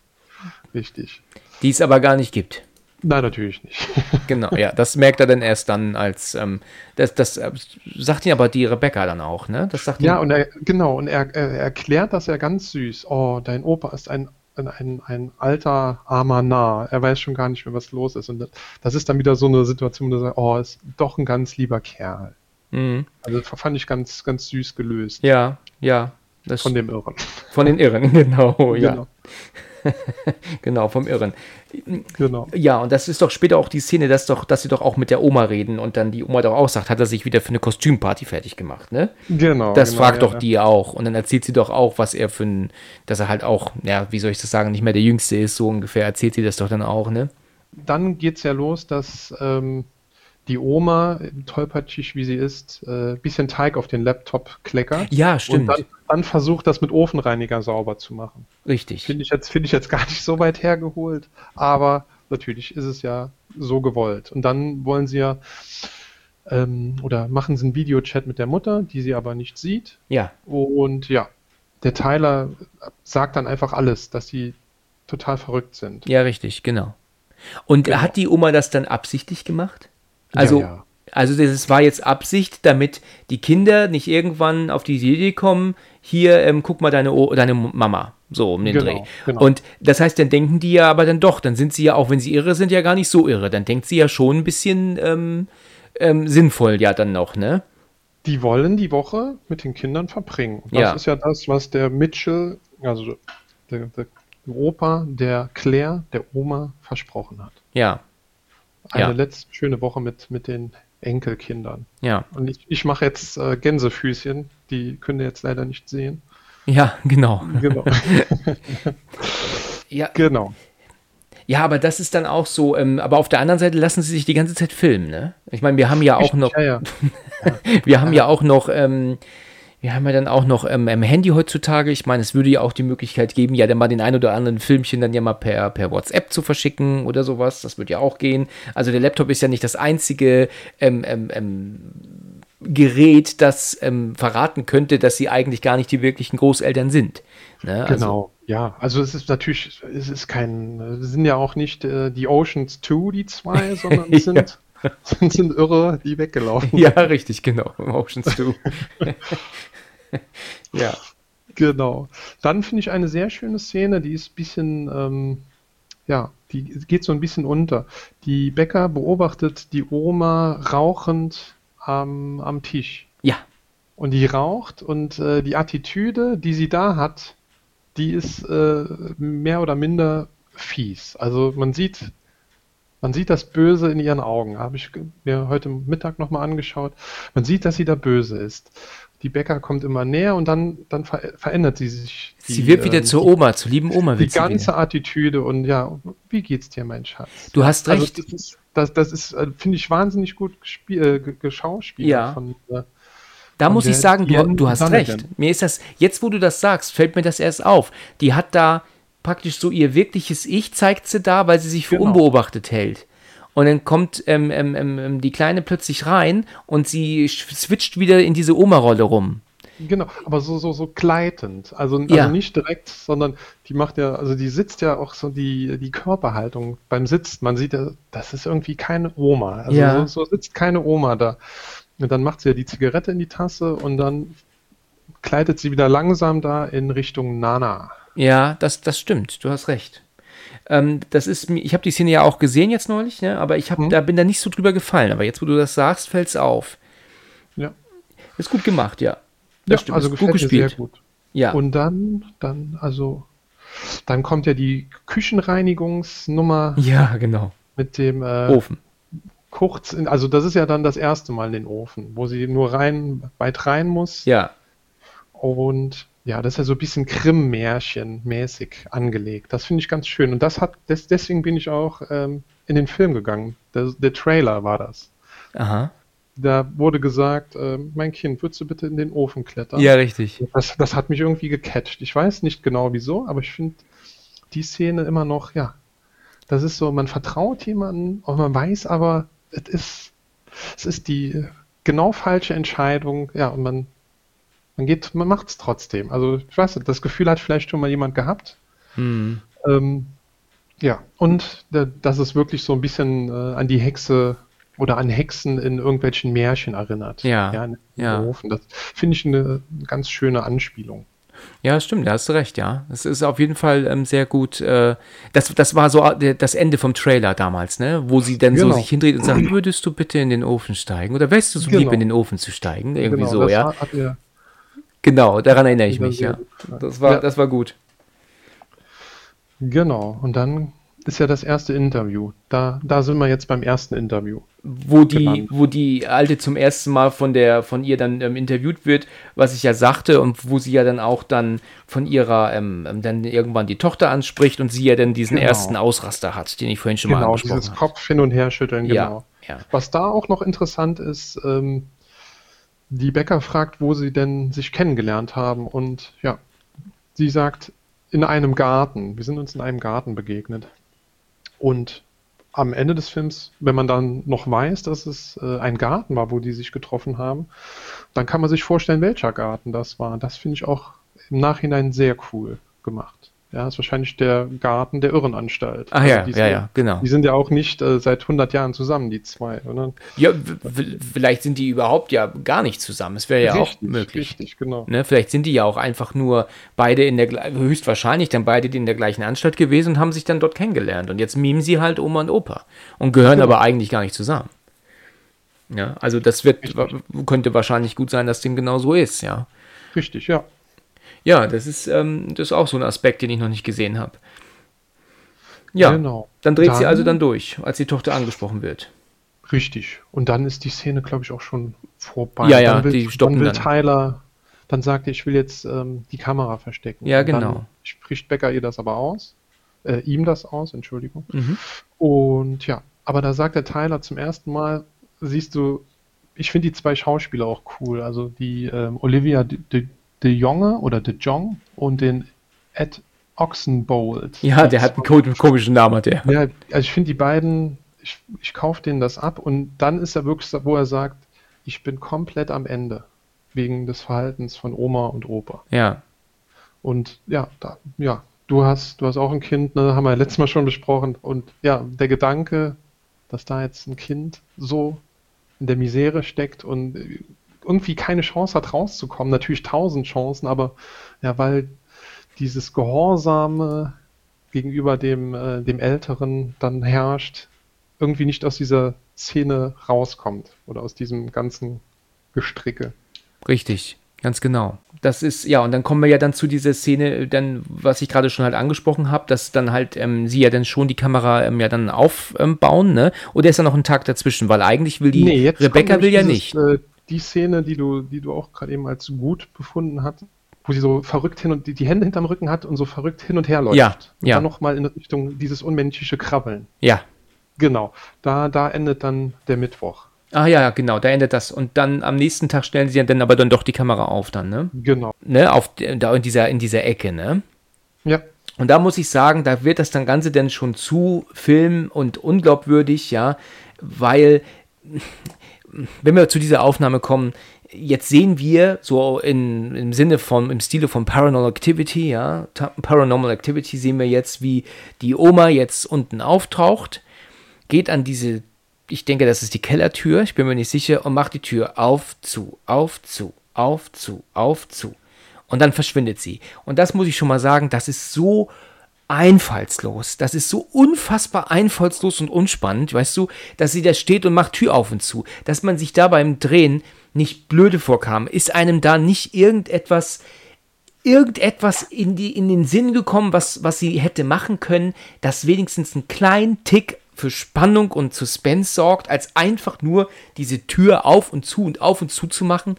Richtig. Die es aber gar nicht gibt. Nein, natürlich nicht. Genau, ja, das merkt er dann erst dann, als ähm, das, das äh, sagt ihn aber die Rebecca dann auch, ne? Das sagt Ja, und er, genau, und er, er erklärt das ja ganz süß. Oh, dein Opa ist ein, ein, ein, alter, armer Narr. Er weiß schon gar nicht mehr, was los ist. Und das, ist dann wieder so eine Situation, wo er sagt, oh, ist doch ein ganz lieber Kerl. Mhm. Also das fand ich ganz, ganz süß gelöst ja, ja, von dem Irren. von den Irren, genau, ja, Genau. genau, vom Irren. genau. Ja, und das ist doch später auch die Szene, dass doch, dass sie doch auch mit der Oma reden und dann die Oma doch auch sagt, hat er sich wieder für eine Kostümparty fertig gemacht, ne? Genau. Das genau, fragt ja, doch ja. die auch. Und dann erzählt sie doch auch, was er für ein, dass er halt auch, ja, wie soll ich das sagen, nicht mehr der Jüngste ist, so ungefähr erzählt sie das doch dann auch, ne? Dann geht's ja los, dass ähm, die Oma, tollpatschig wie sie ist, äh, bisschen Teig auf den Laptop kleckert. Ja, stimmt. Und dann, dann versucht, das mit Ofenreiniger sauber zu machen. Richtig. Finde ich, jetzt, finde ich jetzt gar nicht so weit hergeholt, aber natürlich ist es ja so gewollt. Und dann wollen sie ja, ähm, oder machen sie einen Videochat mit der Mutter, die sie aber nicht sieht. Ja. Und ja, der Tyler sagt dann einfach alles, dass sie total verrückt sind. Ja, richtig, genau. Und Genau. hat die Oma das dann absichtlich gemacht? Also, ja, ja. Also das war jetzt Absicht, damit die Kinder nicht irgendwann auf die Idee kommen, hier, ähm, guck mal deine, o deine Mama, so um den Genau, Dreh. genau. Und das heißt, dann denken die ja aber dann doch, dann sind sie ja, auch wenn sie irre sind, ja gar nicht so irre. Dann denkt sie ja schon ein bisschen ähm, ähm, sinnvoll ja dann noch, ne? Die wollen die Woche mit den Kindern verbringen. Das Ja. ist ja das, was der Mitchell, also der, der Opa, der Claire, der Oma versprochen hat. Ja, Eine Ja. letzte schöne Woche mit, mit den Enkelkindern. ja, Und ich, ich mache jetzt äh, Gänsefüßchen, die könnt ihr jetzt leider nicht sehen. ja, genau. Genau. Ja, genau. ja, aber das ist dann auch so, ähm, aber auf der anderen Seite lassen sie sich die ganze Zeit filmen, ne? Ich meine, wir haben ja auch noch, Ja, ja. wir haben ja auch noch, ähm, wir haben ja dann auch noch ähm, im Handy heutzutage. Ich meine, es würde ja auch die Möglichkeit geben, ja dann mal den ein oder anderen Filmchen dann ja mal per, per WhatsApp zu verschicken oder sowas. Das wird ja auch gehen. Also der Laptop ist ja nicht das einzige ähm, ähm, ähm, Gerät, das ähm, verraten könnte, dass sie eigentlich gar nicht die wirklichen Großeltern sind. Ne? Also, Genau, ja. Also es ist natürlich, es ist kein, es sind ja auch nicht äh, die Oceans 2, die zwei, sondern es sind, sind, sind Irre, die weggelaufen ja, richtig, genau. Oceans 2. ja. Genau. Dann finde ich eine sehr schöne Szene, die ist ein bisschen, ähm, ja, die geht so ein bisschen unter. Die Bäcker beobachtet die Oma rauchend am, am Tisch. Ja, Und die raucht und äh, die Attitüde, die sie da hat, die ist äh, mehr oder minder fies. Also man sieht, man sieht das Böse in ihren Augen. Habe ich mir heute Mittag nochmal angeschaut. Man sieht, dass sie da böse ist. Die Bäcker kommt immer näher und dann, dann ver verändert sie sich. sie Die, wird wieder ähm, zur Oma, zur lieben Oma die sie ganze wieder. Attitüde und ja, wie geht's dir, mein Schatz? Du hast Also recht. das ist, das, das ist äh, finde ich, wahnsinnig gut äh, ge- geschauspielert Ja. von äh, Da muss ich sagen, du, du hast recht. Mir ist das, jetzt wo du das sagst, fällt mir das erst auf. Die hat da praktisch so ihr wirkliches Ich, zeigt sie da, weil sie sich für Genau. unbeobachtet hält. Und dann kommt ähm, ähm, ähm, die Kleine plötzlich rein und sie switcht wieder in diese Oma-Rolle rum. Genau, aber so, so, so gleitend. Also, Ja. also nicht direkt, sondern die macht ja, also die sitzt ja auch so die, die Körperhaltung beim Sitzen. Man sieht ja, das ist irgendwie keine Oma. Also Ja. so, so sitzt keine Oma da. Und dann macht sie ja die Zigarette in die Tasse und dann gleitet sie wieder langsam da in Richtung Nana. Ja, das, das stimmt. Du hast recht. Ähm, das ist ich habe die Szene ja auch gesehen jetzt neulich, ne? aber ich hab, Mhm. da bin da nicht so drüber gefallen. Aber jetzt, wo du das sagst, fällt es auf. Ja, Ist gut gemacht, ja. ja Das stimmt. also ist gut gespielt. gut. Ja. Und dann, dann, also, dann kommt ja die Küchenreinigungsnummer ja, genau. mit dem äh, Ofen. kurz, in, also das ist ja dann das erste Mal in den Ofen, wo sie nur rein, weit rein muss. Ja. Und ja, das ist ja so ein bisschen Krimm-Märchen-mäßig angelegt. Das finde ich ganz schön. Und das hat, des, deswegen bin ich auch ähm, in den Film gegangen. Der, der Trailer war das. Aha. Da wurde gesagt, äh, mein Kind, würdest du bitte in den Ofen klettern? Ja, richtig. Das, das hat mich irgendwie gecatcht. Ich weiß nicht genau wieso, aber ich finde die Szene immer noch, ja, das ist so, man vertraut jemandem und man weiß aber, es ist, es ist die genau falsche Entscheidung, ja, und man, man geht, man macht es trotzdem. Also ich weiß nicht, das Gefühl hat vielleicht schon mal jemand gehabt. Hm. Ähm, ja, und da, dass es wirklich so ein bisschen äh, an die Hexe oder an Hexen in irgendwelchen Märchen erinnert. Ja, ja, ja. Ofen. Das finde ich eine ganz schöne Anspielung. Ja, stimmt, da hast du recht, ja. Es ist auf jeden Fall ähm, sehr gut. Äh, das, das war so äh, das Ende vom Trailer damals, ne? Wo sie dann so Genau. sich hindreht und sagt, würdest du bitte in den Ofen steigen? Oder wärst du so lieb, Genau. in den Ofen zu steigen? Irgendwie so, das ja. Hat, hat er, Genau, daran erinnere ich mich, ja. Das war, Ja. das war gut. genau, und dann ist ja das erste Interview. Da, da sind wir jetzt beim ersten Interview. Wo die, Genannt. wo die Alte zum ersten Mal von der, von ihr dann ähm, interviewt wird, was ich ja sagte, und wo sie ja dann auch dann von ihrer, ähm, ähm, dann irgendwann die Tochter anspricht und sie ja dann diesen Genau. ersten Ausraster hat, den ich vorhin schon mal Genau, angesprochen dieses habe. Kopf hin und her schütteln, Ja, genau. ja. Was da auch noch interessant ist, ähm, die Becker fragt, wo sie denn sich kennengelernt haben. Und ja, sie sagt, in einem Garten. Wir sind uns in einem Garten begegnet. Und am Ende des Films, wenn man dann noch weiß, dass es äh, ein Garten war, wo die sich getroffen haben, dann kann man sich vorstellen, welcher Garten das war. Das finde ich auch im Nachhinein sehr cool gemacht. Ja, ist wahrscheinlich der Garten der Irrenanstalt. Ach Also ja, ja, ja, genau. Die sind ja auch nicht äh, seit 100 Jahren zusammen, die zwei, oder? Ja, vielleicht sind die überhaupt ja gar nicht zusammen. Es wäre ja auch möglich. Richtig, genau. Ne, vielleicht sind die ja auch einfach nur beide in der höchstwahrscheinlich dann beide in der gleichen Anstalt gewesen und haben sich dann dort kennengelernt. Und jetzt mimen sie halt Oma und Opa und gehören Genau. aber eigentlich gar nicht zusammen. Ja, also das wird könnte wahrscheinlich gut sein, dass dem genau so ist, ja. Richtig, ja. Ja, das ist, ähm, das ist auch so ein Aspekt, den ich noch nicht gesehen habe. Ja, Genau. dann dreht sie Dann- also dann durch, als die Tochter angesprochen wird. Richtig. Und dann ist die Szene, glaube ich, auch schon vorbei. Ja, ja, dann will, die stoppen dann will dann. Tyler, dann sagt er, ich will jetzt ähm, die Kamera verstecken. Ja, genau. Dann spricht Becker ihr das aber aus. Äh, ihm das aus, Entschuldigung. Mhm. Und ja, aber da sagt der Tyler zum ersten Mal, siehst du, ich finde die zwei Schauspieler auch cool. Also die ähm, Olivia de, de, de Jonge oder de Jong und den Ed Oxenbold. Ja, der hat einen ko- komischen Namen, der. Ja, also ich finde die beiden, ich, ich kaufe denen das ab und dann ist er wirklich, wo er sagt, ich bin komplett am Ende wegen des Verhaltens von Oma und Opa. Ja, Und ja, da, ja, du hast, du hast auch ein Kind, ne, haben wir ja letztes Mal schon besprochen. Und ja, der Gedanke, dass da jetzt ein Kind so in der Misere steckt und irgendwie keine Chance hat rauszukommen, natürlich tausend Chancen, aber ja, weil dieses Gehorsame gegenüber dem, äh, dem Älteren dann herrscht, irgendwie nicht aus dieser Szene rauskommt oder aus diesem ganzen Gestricke. Richtig, ganz genau. Das ist, ja, und dann kommen wir ja dann zu dieser Szene, dann, was ich gerade schon halt angesprochen habe, dass dann halt ähm, sie ja dann schon die Kamera ähm, ja dann aufbauen, ne? Oder ist da noch ein Tag dazwischen? Weil eigentlich will die jetzt Rebecca will ja nämlich nicht. dieses, Äh, die Szene, die du, die du auch gerade eben als gut befunden hast, wo sie so verrückt hin und die, die Hände hinterm Rücken hat und so verrückt hin und her läuft. Ja, und ja. dann nochmal in Richtung dieses unmenschliche Krabbeln. Ja. Genau. Da, da endet dann der Mittwoch. Ah ja, genau, da endet das. Und dann am nächsten Tag stellen sie dann aber dann doch die Kamera auf dann, ne? Genau. Ne, auf da in dieser, in dieser Ecke, ne? Ja. Und da muss ich sagen, da wird das dann Ganze dann schon zu film- und unglaubwürdig, ja, weil, wenn wir zu dieser Aufnahme kommen, jetzt sehen wir so in, im Sinne von, im Stile von Paranormal Activity, ja, Paranormal Activity sehen wir jetzt, wie die Oma jetzt unten auftaucht, geht an diese, ich denke, das ist die Kellertür, ich bin mir nicht sicher, und macht die Tür auf, zu, auf, zu, auf, zu, auf, zu. Und dann verschwindet sie. Und das muss ich schon mal sagen, das ist so einfallslos. Das ist so unfassbar einfallslos und unspannend, weißt du, dass sie da steht und macht Tür auf und zu. Dass man sich da beim Drehen nicht blöde vorkam. Ist einem da nicht irgendetwas irgendetwas in, die, in den Sinn gekommen, was, was sie hätte machen können, das wenigstens einen kleinen Tick für Spannung und Suspense sorgt, als einfach nur diese Tür auf und zu und auf und zu zu machen?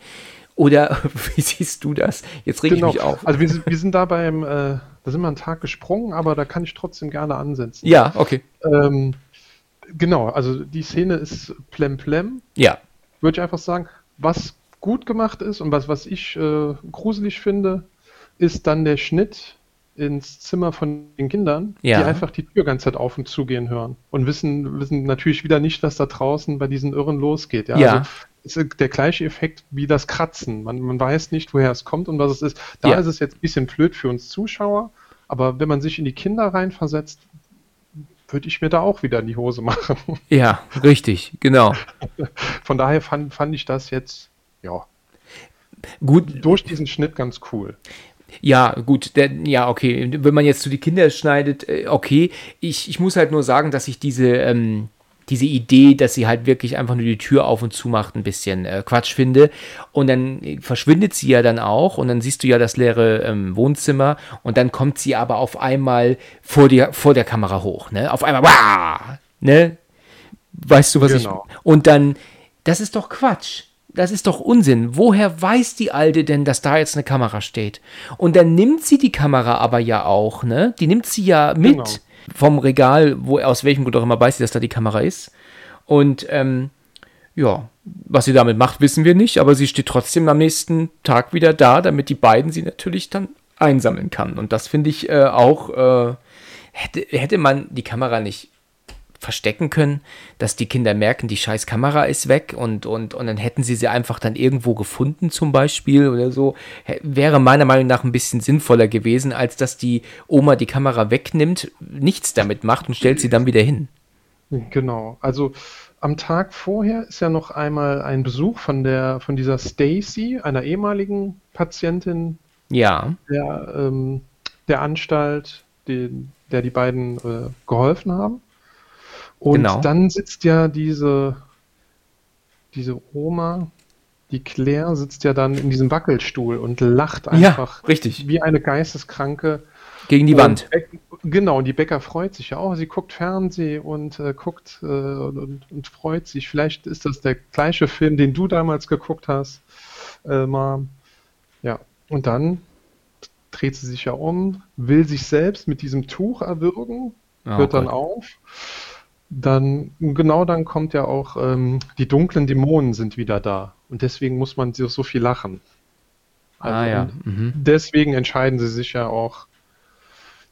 Oder wie siehst du das? Jetzt reg Genau. ich mich auf. Also wir sind, wir sind da beim, äh, da sind wir einen Tag gesprungen, aber da kann ich trotzdem gerne ansetzen. Ja, okay. Ähm, genau, also die Szene ist plemplem. Ja, würde ich einfach sagen, was gut gemacht ist und was, was ich äh, gruselig finde, ist dann der Schnitt ins Zimmer von den Kindern, Ja. die einfach die Tür ganze Zeit auf und zu gehen hören und wissen, wissen natürlich wieder nicht, was da draußen bei diesen Irren losgeht. Ja, Ja. Also, ist der gleiche Effekt wie das Kratzen. Man, man weiß nicht, woher es kommt und was es ist. Da Ja. ist es jetzt ein bisschen blöd für uns Zuschauer, aber wenn man sich in die Kinder reinversetzt, würde ich mir da auch wieder in die Hose machen. ja, richtig, genau. Von daher fand, fand ich das jetzt, ja, Gut, durch diesen Schnitt ganz cool. Ja, gut, der, ja, okay. Wenn man jetzt zu die Kinder schneidet, äh, okay. Ich, ich muss halt nur sagen, dass ich diese, ähm, diese Idee, dass sie halt wirklich einfach nur die Tür auf und zu macht, ein bisschen äh, Quatsch finde. Und dann verschwindet sie ja dann auch und dann siehst du ja das leere ähm, Wohnzimmer und dann kommt sie aber auf einmal vor der, vor der Kamera hoch, ne? Auf einmal, wah, ne? Weißt du, was Genau. ich. Und dann, das ist doch Quatsch. Das ist doch Unsinn. Woher weiß die Alte denn, dass da jetzt eine Kamera steht? Und dann nimmt sie die Kamera aber ja auch, ne? Die nimmt sie ja mit Genau. Vom Regal, wo aus welchem Grund auch immer weiß sie, dass da die Kamera ist. Und ähm, ja, was sie damit macht, wissen wir nicht, aber sie steht trotzdem am nächsten Tag wieder da, damit die beiden sie natürlich dann einsammeln kann. Und das finde ich äh, auch, äh, hätte, hätte man die Kamera nicht verstecken können, dass die Kinder merken, die scheiß Kamera ist weg und, und, und dann hätten sie sie einfach dann irgendwo gefunden zum Beispiel oder so, wäre meiner Meinung nach ein bisschen sinnvoller gewesen, als dass die Oma die Kamera wegnimmt, nichts damit macht und stellt sie dann wieder hin. Genau, also am Tag vorher ist ja noch einmal ein Besuch von der von dieser Stacy, einer ehemaligen Patientin ja. der, ähm, der Anstalt, die, der die beiden äh, geholfen haben. Und Genau. dann sitzt ja diese, diese Oma, die Claire, sitzt ja dann in diesem Wackelstuhl und lacht einfach ja, richtig. wie eine Geisteskranke. Gegen die Und Wand. Genau, und die Bäcker freut sich ja auch. Sie guckt Fernsehen und äh, guckt äh, und, und freut sich. Vielleicht ist das der gleiche Film, den du damals geguckt hast, äh, Mom. Ja, und dann dreht sie sich ja um, will sich selbst mit diesem Tuch erwürgen, Oh hört dann Gott. auf. Dann, genau dann kommt ja auch, ähm, die dunklen Dämonen sind wieder da. Und deswegen muss man so, so viel lachen. Ah ja. Mhm. Deswegen entscheiden sie sich ja auch,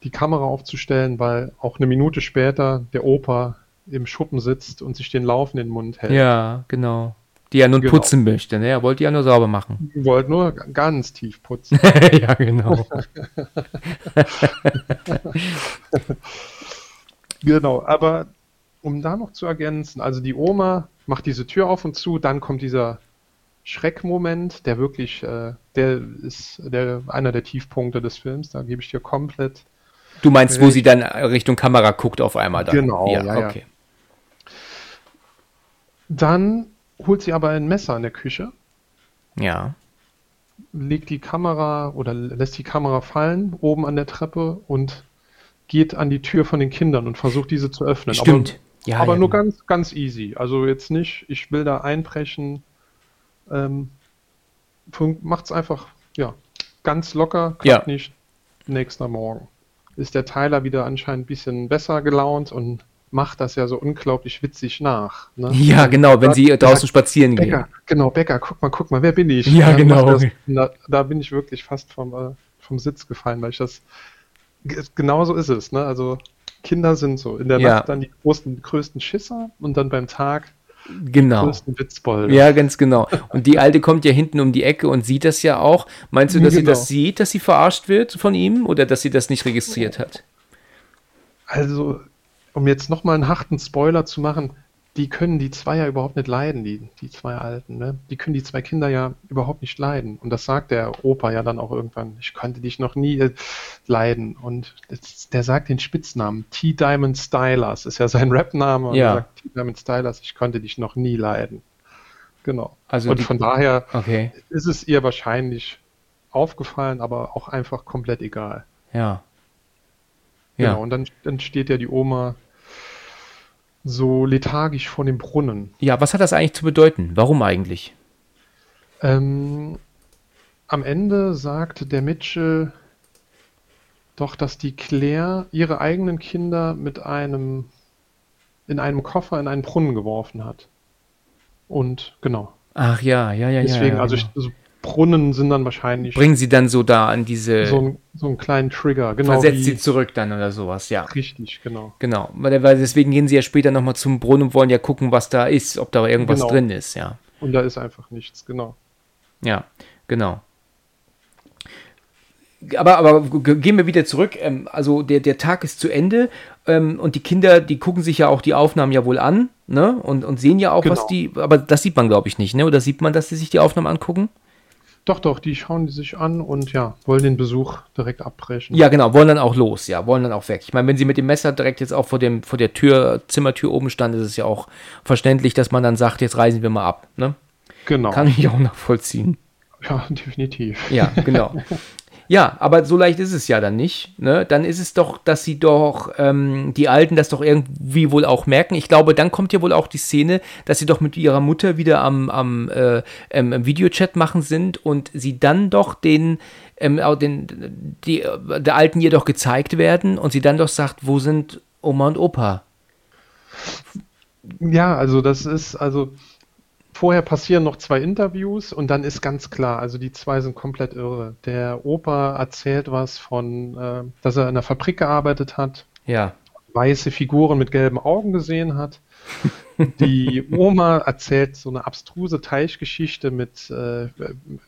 die Kamera aufzustellen, weil auch eine Minute später der Opa im Schuppen sitzt und sich den Laufen in den Mund hält. Ja, genau. Die ja nun Genau. putzen möchte, ne? Er wollte ja nur sauber machen. Die wollte nur ganz tief putzen. ja, genau. Genau, aber um da noch zu ergänzen, also die Oma macht diese Tür auf und zu, dann kommt dieser Schreckmoment, der wirklich, äh, der ist der, einer der Tiefpunkte des Films, da gebe ich dir komplett. Du meinst, wo sie dann Richtung Kamera guckt auf einmal dann. Genau, ja, ja. okay. Dann holt sie aber ein Messer in der Küche, Ja. legt die Kamera oder lässt die Kamera fallen oben an der Treppe und geht an die Tür von den Kindern und versucht diese zu öffnen. Stimmt. Ja, aber ja, nur genau. ganz, ganz easy. Also jetzt nicht, ich will da einbrechen. Ähm, macht's einfach, ja, ganz locker, Ja. nicht. Nächster Morgen. Ist der Tyler wieder anscheinend ein bisschen besser gelaunt und macht das ja so unglaublich witzig nach. Ne? Ja, genau, wenn sie Sagt- draußen spazieren gehen. Becker, genau, Becker, guck mal, guck mal, wer bin ich? Ja, genau. Das, da, da bin ich wirklich fast vom, äh, vom Sitz gefallen, weil ich das, genau so ist es, ne? Also, Kinder sind so in der Ja. Nacht dann die großen, größten Schisser und dann beim Tag die Genau. größten Witzbolde. Ja, ganz genau. Und die Alte kommt ja hinten um die Ecke und sieht das ja auch. Meinst du, dass sie Genau. das sieht, dass sie verarscht wird von ihm oder dass sie das nicht registriert hat? Also, um jetzt nochmal einen harten Spoiler zu machen, die können die zwei ja überhaupt nicht leiden, die, die zwei Alten, ne? Die können die zwei Kinder ja überhaupt nicht leiden. Und das sagt der Opa ja dann auch irgendwann. Ich konnte dich noch nie äh, leiden. Und das, der sagt den Spitznamen. T. Diamond Stylers ist ja sein Rapname. Und Ja. er sagt T. Diamond Stylers, ich konnte dich noch nie leiden. Genau. Also Und die- von daher Okay, ist es ihr wahrscheinlich aufgefallen, aber auch einfach komplett egal. ja. Genau, Ja, und dann, dann steht ja die Oma so lethargisch vor dem Brunnen. ja, was hat das eigentlich zu bedeuten? Warum eigentlich? Ähm, am Ende sagt der Mitchell doch, dass die Claire ihre eigenen Kinder mit einem in einem Koffer in einen Brunnen geworfen hat. Und genau. Ach ja, ja, ja, Deswegen, ja. also, genau. ich, also Brunnen sind dann wahrscheinlich Bringen sie dann so da an diese, so, ein, so einen kleinen Trigger. Genau versetzt sie zurück dann oder sowas, ja. richtig, genau. Genau, weil, weil deswegen gehen sie ja später nochmal zum Brunnen und wollen ja gucken, was da ist, ob da irgendwas Genau. drin ist, ja. Und da ist einfach nichts, genau. Ja, genau. Aber, aber gehen wir wieder zurück. Ähm, also der, der Tag ist zu Ende ähm, und die Kinder, die gucken sich ja auch die Aufnahmen ja wohl an, ne? Und, und sehen ja auch, was Genau. die. Aber das sieht man, glaube ich, nicht, ne? Oder sieht man, dass sie sich die Aufnahmen angucken? Doch, doch, die schauen die sich an und ja, wollen den Besuch direkt abbrechen. Ja, genau, wollen dann auch los, ja, wollen dann auch weg. Ich meine, wenn sie mit dem Messer direkt jetzt auch vor, dem, vor der Tür, Zimmertür oben stand, ist es ja auch verständlich, dass man dann sagt, jetzt reisen wir mal ab, ne? Genau. Kann ich auch nachvollziehen. Ja, definitiv. Ja, genau. Ja, aber so leicht ist es ja dann nicht. Ne? Dann ist es doch, dass sie doch, ähm, die Alten das doch irgendwie wohl auch merken. Ich glaube, dann kommt ja wohl auch die Szene, dass sie doch mit ihrer Mutter wieder am, am äh, ähm, Videochat machen sind und sie dann doch den, ähm, den die, äh, der Alten ihr doch gezeigt werden und sie dann doch sagt, wo sind Oma und Opa? Ja, also das ist, also vorher passieren noch zwei Interviews und dann ist ganz klar, also die zwei sind komplett irre. Der Opa erzählt was von, äh, dass er in der Fabrik gearbeitet hat, Ja. weiße Figuren mit gelben Augen gesehen hat. Die Oma erzählt so eine abstruse Teichgeschichte mit äh,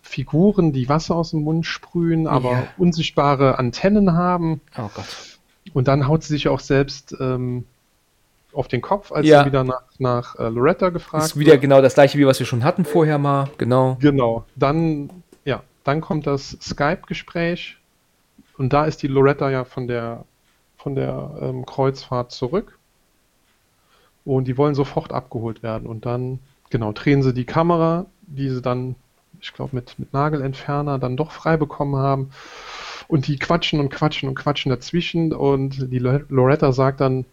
Figuren, die Wasser aus dem Mund sprühen, aber Ja. unsichtbare Antennen haben. Oh Gott. Und dann haut sie sich auch selbst ähm, auf den Kopf, als Ja. sie wieder nach, nach äh, Loretta gefragt Ist wieder wird. genau das gleiche, wie was wir schon hatten vorher mal. Genau. Genau. Dann, ja, dann kommt das Skype-Gespräch und da ist die Loretta ja von der von der ähm, Kreuzfahrt zurück. Und die wollen sofort abgeholt werden. Und dann, genau, drehen sie die Kamera, die sie dann, ich glaube, mit, mit Nagelentferner dann doch frei bekommen haben. Und die quatschen und quatschen und quatschen dazwischen. Und die Lo- Loretta sagt dann,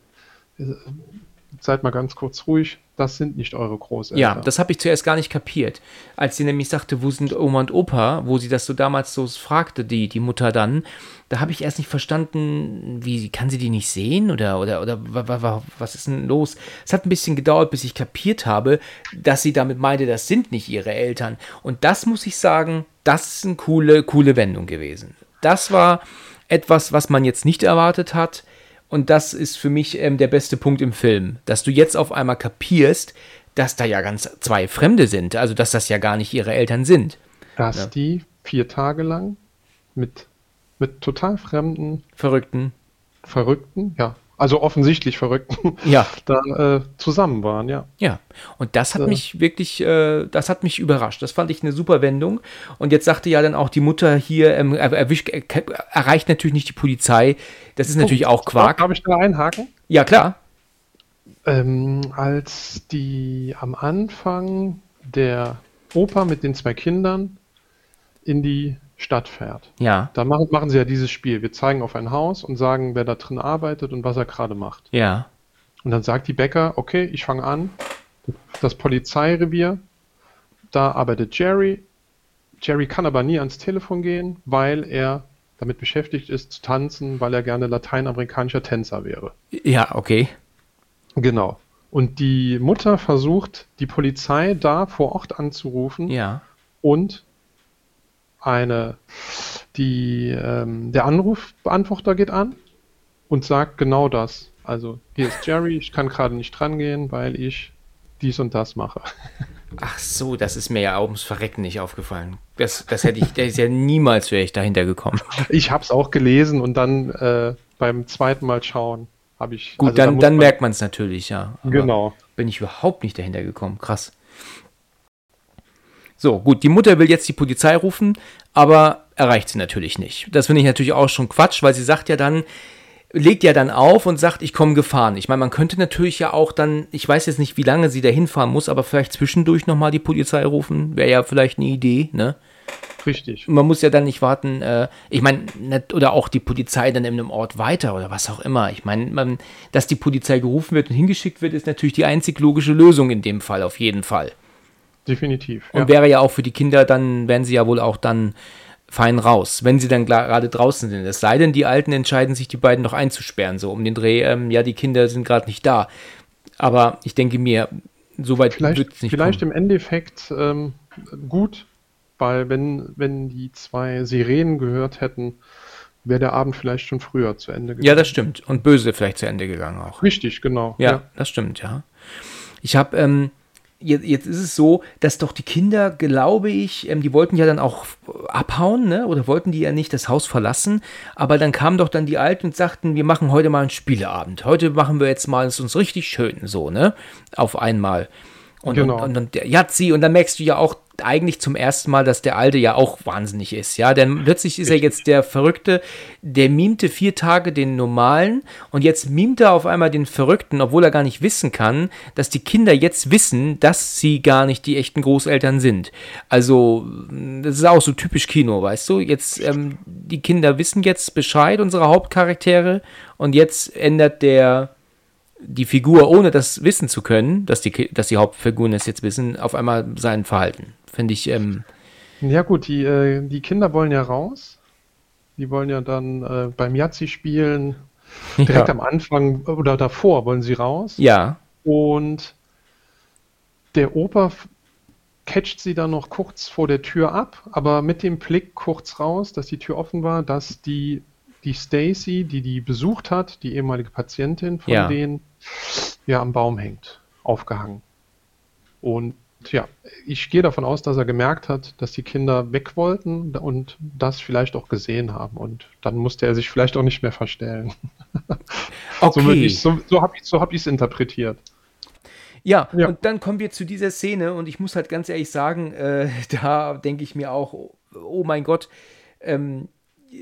seid mal ganz kurz ruhig, das sind nicht eure Großeltern. Ja, das habe ich zuerst gar nicht kapiert. Als sie nämlich sagte, wo sind Oma und Opa, wo sie das so damals so fragte, die, die Mutter dann, da habe ich erst nicht verstanden, wie kann sie die nicht sehen oder, oder, oder wa- wa- wa- was ist denn los? Es hat ein bisschen gedauert, bis ich kapiert habe, dass sie damit meinte, das sind nicht ihre Eltern. Und das muss ich sagen, das ist eine coole, coole Wendung gewesen. Das war etwas, was man jetzt nicht erwartet hat. Und das ist für mich ähm, der beste Punkt im Film, dass du jetzt auf einmal kapierst, dass da ja ganz zwei Fremde sind, also dass das ja gar nicht ihre Eltern sind. dass Ja. die vier Tage lang mit, mit total fremden, Verrückten. Verrückten, ja, also offensichtlich Verrückten, Ja, da äh, zusammen waren, ja. ja. Und das hat Ja. mich wirklich, äh, das hat mich überrascht. Das fand ich eine super Wendung. Und jetzt sagte ja dann auch die Mutter hier, ähm, er, erwischt, er, erreicht natürlich nicht die Polizei. Das ist natürlich auch Quark. Darf ich da einhaken? Ja, klar. Ähm, als die am Anfang der Opa mit den zwei Kindern in die Stadt fährt. Ja, Da machen, machen sie ja dieses Spiel. Wir zeigen auf ein Haus und sagen, wer da drin arbeitet und was er gerade macht. ja. Und dann sagt die Bäcker, okay, ich fange an. Das Polizeirevier, da arbeitet Jerry. Jerry kann aber nie ans Telefon gehen, weil er damit beschäftigt ist zu tanzen, weil er gerne lateinamerikanischer Tänzer wäre. Ja, okay. Genau. Und die Mutter versucht, die Polizei da vor Ort anzurufen Ja. und eine, die, ähm, der Anrufbeantworter geht an und sagt genau das. Also, hier ist Jerry, ich kann gerade nicht drangehen, weil ich dies und das mache. Ach so, das ist mir ja ums Verrecken nicht aufgefallen. Das, das hätte ich, der ist ja niemals wäre ich dahinter gekommen. Ich habe es auch gelesen und dann äh, beim zweiten Mal schauen habe ich. Gut, also da dann, muss dann man- merkt man es natürlich, ja. Genau. Bin ich überhaupt nicht dahinter gekommen. Krass. So, gut, die Mutter will jetzt die Polizei rufen, aber erreicht sie natürlich nicht. Das finde ich natürlich auch schon Quatsch, weil sie sagt ja dann, legt ja dann auf und sagt, ich komme gefahren. Ich meine, man könnte natürlich ja auch dann, ich weiß jetzt nicht, wie lange sie da hinfahren muss, aber vielleicht zwischendurch nochmal die Polizei rufen, wäre ja vielleicht eine Idee, ne? Richtig. man muss ja dann nicht warten, äh, ich meine, oder auch die Polizei dann in einem Ort weiter oder was auch immer. Ich meine, man- dass die Polizei gerufen wird und hingeschickt wird, ist natürlich die einzig logische Lösung in dem Fall, auf jeden Fall. Definitiv. Und ja. wäre ja auch für die Kinder, dann wären sie ja wohl auch dann fein raus, wenn sie dann gerade draußen sind. Es sei denn, die Alten entscheiden sich, die beiden noch einzusperren, so um den Dreh, ähm, ja, die Kinder sind gerade nicht da. Aber ich denke mir, so weit wird Vielleicht, es nicht vielleicht kommen. im Endeffekt ähm, gut, weil wenn, wenn die zwei Sirenen gehört hätten, wäre der Abend vielleicht schon früher zu Ende gegangen. Ja, das stimmt. Und böse vielleicht zu Ende gegangen auch. Richtig, genau. Ja, das stimmt, ja. Ich habe, ähm, jetzt, jetzt ist es so, dass doch die Kinder, glaube ich, ähm, die wollten ja dann auch abhauen, ne? Oder wollten die ja nicht das Haus verlassen. Aber dann kamen doch dann die Alten und sagten, wir machen heute mal einen Spieleabend. Heute machen wir jetzt mal es uns richtig schön, so, ne? Auf einmal. Und, Genau. und, und, und der Yazzi, und dann merkst du ja auch eigentlich zum ersten Mal, dass der Alte ja auch wahnsinnig ist, ja, denn plötzlich ist er jetzt der Verrückte, der mimte vier Tage den Normalen und jetzt mimt er auf einmal den Verrückten, obwohl er gar nicht wissen kann, dass die Kinder jetzt wissen, dass sie gar nicht die echten Großeltern sind. Also, das ist auch so typisch Kino, weißt du, jetzt, ähm, die Kinder wissen jetzt Bescheid, unsere Hauptcharaktere, und jetzt ändert der die Figur, ohne das wissen zu können, dass die, dass die Hauptfiguren es jetzt wissen, auf einmal sein Verhalten. Finde ich, ähm, Ja gut, die, äh, die Kinder wollen ja raus. Die wollen ja dann äh, beim Yazzi spielen. Direkt ja. am Anfang oder davor wollen sie raus. ja, Und der Opa catcht sie dann noch kurz vor der Tür ab, aber mit dem Blick kurz raus, dass die Tür offen war, dass die, die Stacy, die die besucht hat, die ehemalige Patientin von Ja. denen, ja am Baum hängt, aufgehangen. Und ja, ich gehe davon aus, dass er gemerkt hat, dass die Kinder weg wollten und das vielleicht auch gesehen haben. Und dann musste er sich vielleicht auch nicht mehr verstellen. So, Okay. ich- so, so habe ich es so hab ich's interpretiert. Ja, Ja. und dann kommen wir zu dieser Szene und ich muss halt ganz ehrlich sagen, äh, da denke ich mir auch, oh, oh mein Gott, ähm,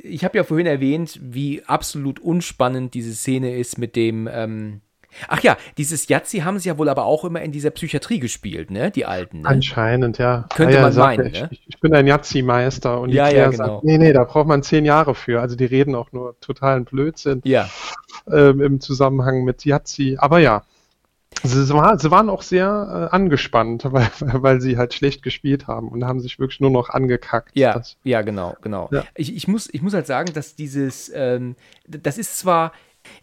ich habe ja vorhin erwähnt, wie absolut unspannend diese Szene ist mit dem, ähm, ach ja, dieses Yazzi haben sie ja wohl aber auch immer in dieser Psychiatrie gespielt, ne, die Alten, ne? Anscheinend, ja. Könnte ja, ja, man sagt meinen, ne? ich, ich bin ein Yazzi-Meister und die Ja, ja, Claire genau. sagt, nee, nee, da braucht man zehn Jahre für. Also die reden auch nur totalen Blödsinn Ja, ähm, im Zusammenhang mit Yazzi. Aber ja, sie, sie, war, sie waren auch sehr äh, angespannt, weil, weil sie halt schlecht gespielt haben und haben sich wirklich nur noch angekackt. ja, Das, ja, genau, genau. Ja. Ich, ich, muss, ich muss halt sagen, dass dieses, ähm, das ist zwar,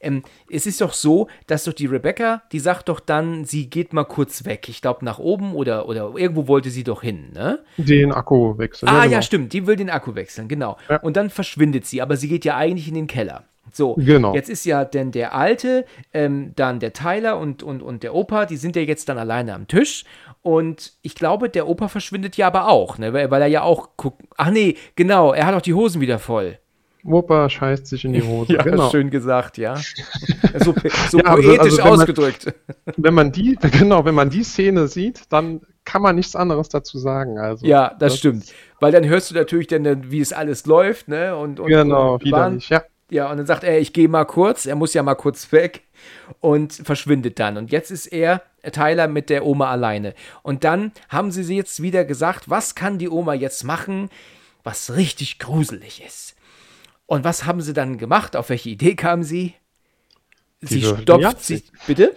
ähm, es ist doch so, dass doch die Rebecca, die sagt doch dann, sie geht mal kurz weg. Ich glaube nach oben oder, oder irgendwo wollte sie doch hin, ne? den Akku wechseln. Ah, genau. ja, stimmt, die will den Akku wechseln, genau. Ja. Und dann verschwindet sie, aber sie geht ja eigentlich in den Keller. So, Genau. jetzt ist ja denn der Alte, ähm, dann der Tyler und, und, und der Opa, die sind ja jetzt dann alleine am Tisch. Und ich glaube, der Opa verschwindet ja aber auch, ne? weil, weil er ja auch guckt. Ach nee, genau, er hat auch die Hosen wieder voll. Opa scheißt sich in die Hose. genau. schön gesagt, ja. So, so Ja, also- poetisch also wenn man- ausgedrückt. Wenn man die, genau, wenn man die Szene sieht, dann kann man nichts anderes dazu sagen. Also, Ja, das, stimmt. Weil dann hörst du natürlich dann, wie es alles läuft, ne? Und, und Genau, und widerlich, ja. Ja, und dann sagt er, ich gehe mal kurz, er muss ja mal kurz weg und verschwindet dann. Und jetzt ist er, Tyler, mit der Oma alleine. Und dann haben sie sie jetzt wieder gesagt, was kann die Oma jetzt machen, was richtig gruselig ist. Und was haben sie dann gemacht? Auf welche Idee kam sie? Sie würfelten stopft Yahtzee. sich. Bitte?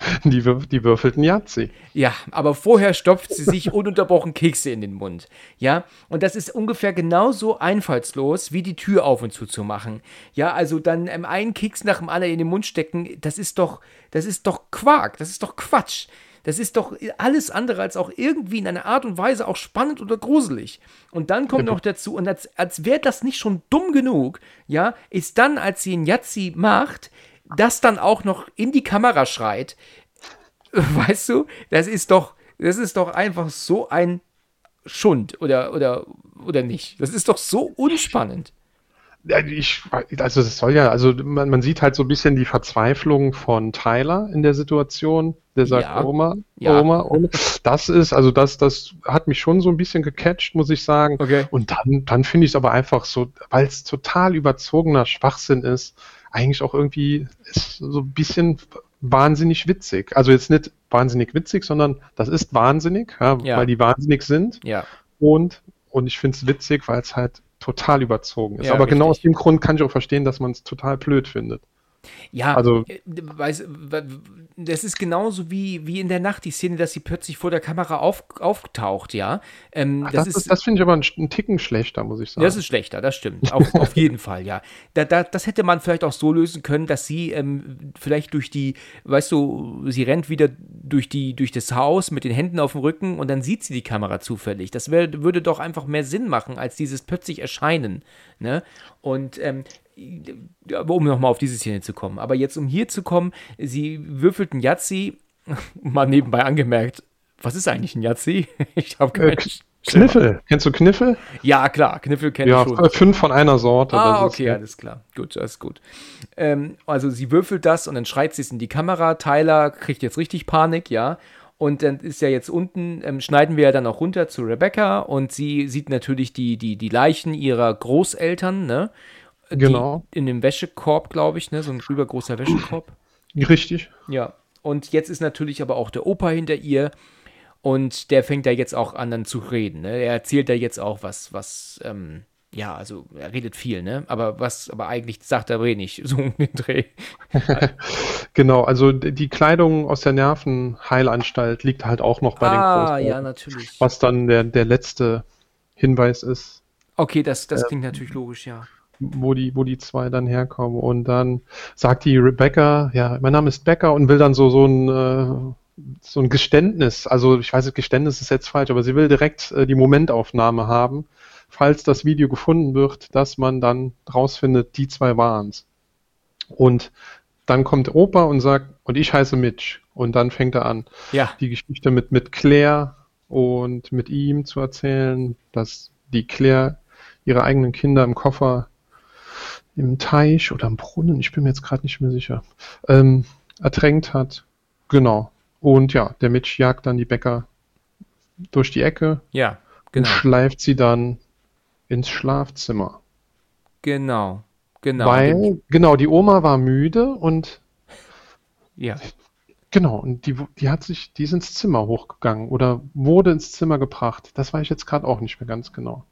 Die, die würfelten Yazzi. Ja, aber vorher stopft sie sich ununterbrochen Kekse in den Mund. Ja, und das ist ungefähr genauso einfallslos, wie die Tür auf und zu zu machen. Ja, also dann ähm, einen Keks nach dem anderen in den Mund stecken, das ist doch, das ist doch Quark, das ist doch Quatsch. Das ist doch alles andere als auch irgendwie in einer Art und Weise auch spannend oder gruselig. Und dann kommt noch dazu, und als, als wäre das nicht schon dumm genug, ja, ist dann, als sie einen Yazzi macht, das dann auch noch in die Kamera schreit, Weißt du, das ist doch, das ist doch einfach so ein Schund oder, oder, oder nicht. Das ist doch so unspannend. Ich, also das soll ja, also man, man sieht halt so ein bisschen die Verzweiflung von Tyler in der Situation. Der sagt, Ja. Oma, Ja. Oma, Oma. Das ist, also das, das hat mich schon so ein bisschen gecatcht, muss ich sagen. Okay. Und dann, dann finde ich es aber einfach so, weil es total überzogener Schwachsinn ist, eigentlich auch irgendwie ist so ein bisschen wahnsinnig witzig. Also jetzt nicht wahnsinnig witzig, sondern das ist wahnsinnig, ja, Ja. weil die wahnsinnig sind. Ja. Und, und ich finde es witzig, weil es halt total überzogen ist. Aber genau aus richtig. dem Grund kann ich auch verstehen, dass man es total blöd findet. Ja, Also- äh, weiß, das ist genauso wie, wie in der Nacht die Szene, dass sie plötzlich vor der Kamera auf, auftaucht, ja. Ähm, Ach, das, das ist, das finde ich aber einen, einen Ticken schlechter, muss ich sagen. Das ist schlechter, das stimmt. Auf, auf jeden Fall, ja. Da, da, das hätte man vielleicht auch so lösen können, dass sie ähm, vielleicht durch die, weißt du, sie rennt wieder durch, die, durch das Haus mit den Händen auf dem Rücken und dann sieht sie die Kamera zufällig. Das wär, würde doch einfach mehr Sinn machen, als dieses plötzlich Erscheinen. Ne? Und ähm, um nochmal auf diese Szene zu kommen. Aber jetzt, um hier zu kommen, sie würfelt ein Yazzi, mal nebenbei angemerkt, was ist eigentlich ein Yazzi? Ich habe äh, keinen. K- Kniffel. Kennst du Kniffel? Ja, klar, Kniffel kenne Ja, ich schon. äh, fünf von einer Sorte. Ah, das okay, ist, alles klar. Gut, ist gut. Ähm, also sie würfelt das und dann schreit sie es in die Kamera. Tyler kriegt jetzt richtig Panik, ja. Und dann ist ja jetzt unten, ähm, schneiden wir ja dann auch runter zu Rebecca und sie sieht natürlich die, die, die Leichen ihrer Großeltern, ne? Die Genau. In dem Wäschekorb, glaube ich, ne? So ein rübergroßer Wäschekorb. Richtig. Ja. Und jetzt ist natürlich aber auch der Opa hinter ihr und der fängt da jetzt auch an dann zu reden. Ne? Er erzählt da jetzt auch was, was, ähm, ja, also er redet viel, ne? Aber was, aber eigentlich sagt er wenig, so um den Dreh. Genau, also die Kleidung aus der Nervenheilanstalt liegt halt auch noch bei den ah, Großeltern. ja, natürlich. Was dann der, der letzte Hinweis ist. Okay, das, das klingt natürlich logisch, ja. Wo die, wo die zwei dann herkommen. Und dann sagt die Rebecca, ja, mein Name ist Becker und will dann so, so ein, äh, so ein Geständnis, also ich weiß Geständnis ist jetzt falsch, aber sie will direkt äh, die Momentaufnahme haben, falls das Video gefunden wird, dass man dann rausfindet, die zwei waren's. Und dann kommt Opa und sagt, und ich heiße Mitch. Und dann fängt er an, Ja. die Geschichte mit, mit Claire und mit ihm zu erzählen, dass die Claire ihre eigenen Kinder im Koffer im Teich oder im Brunnen, ich bin mir jetzt gerade nicht mehr sicher, ähm, ertränkt hat. Genau. Und ja, der Mitch jagt dann die Bäcker durch die Ecke Ja, und genau. schleift sie dann ins Schlafzimmer. Genau. Genau. Weil, genau, die Oma war müde und ja. Genau, und die, die hat sich, die ist ins Zimmer hochgegangen oder wurde ins Zimmer gebracht. Das weiß ich jetzt gerade auch nicht mehr ganz genau.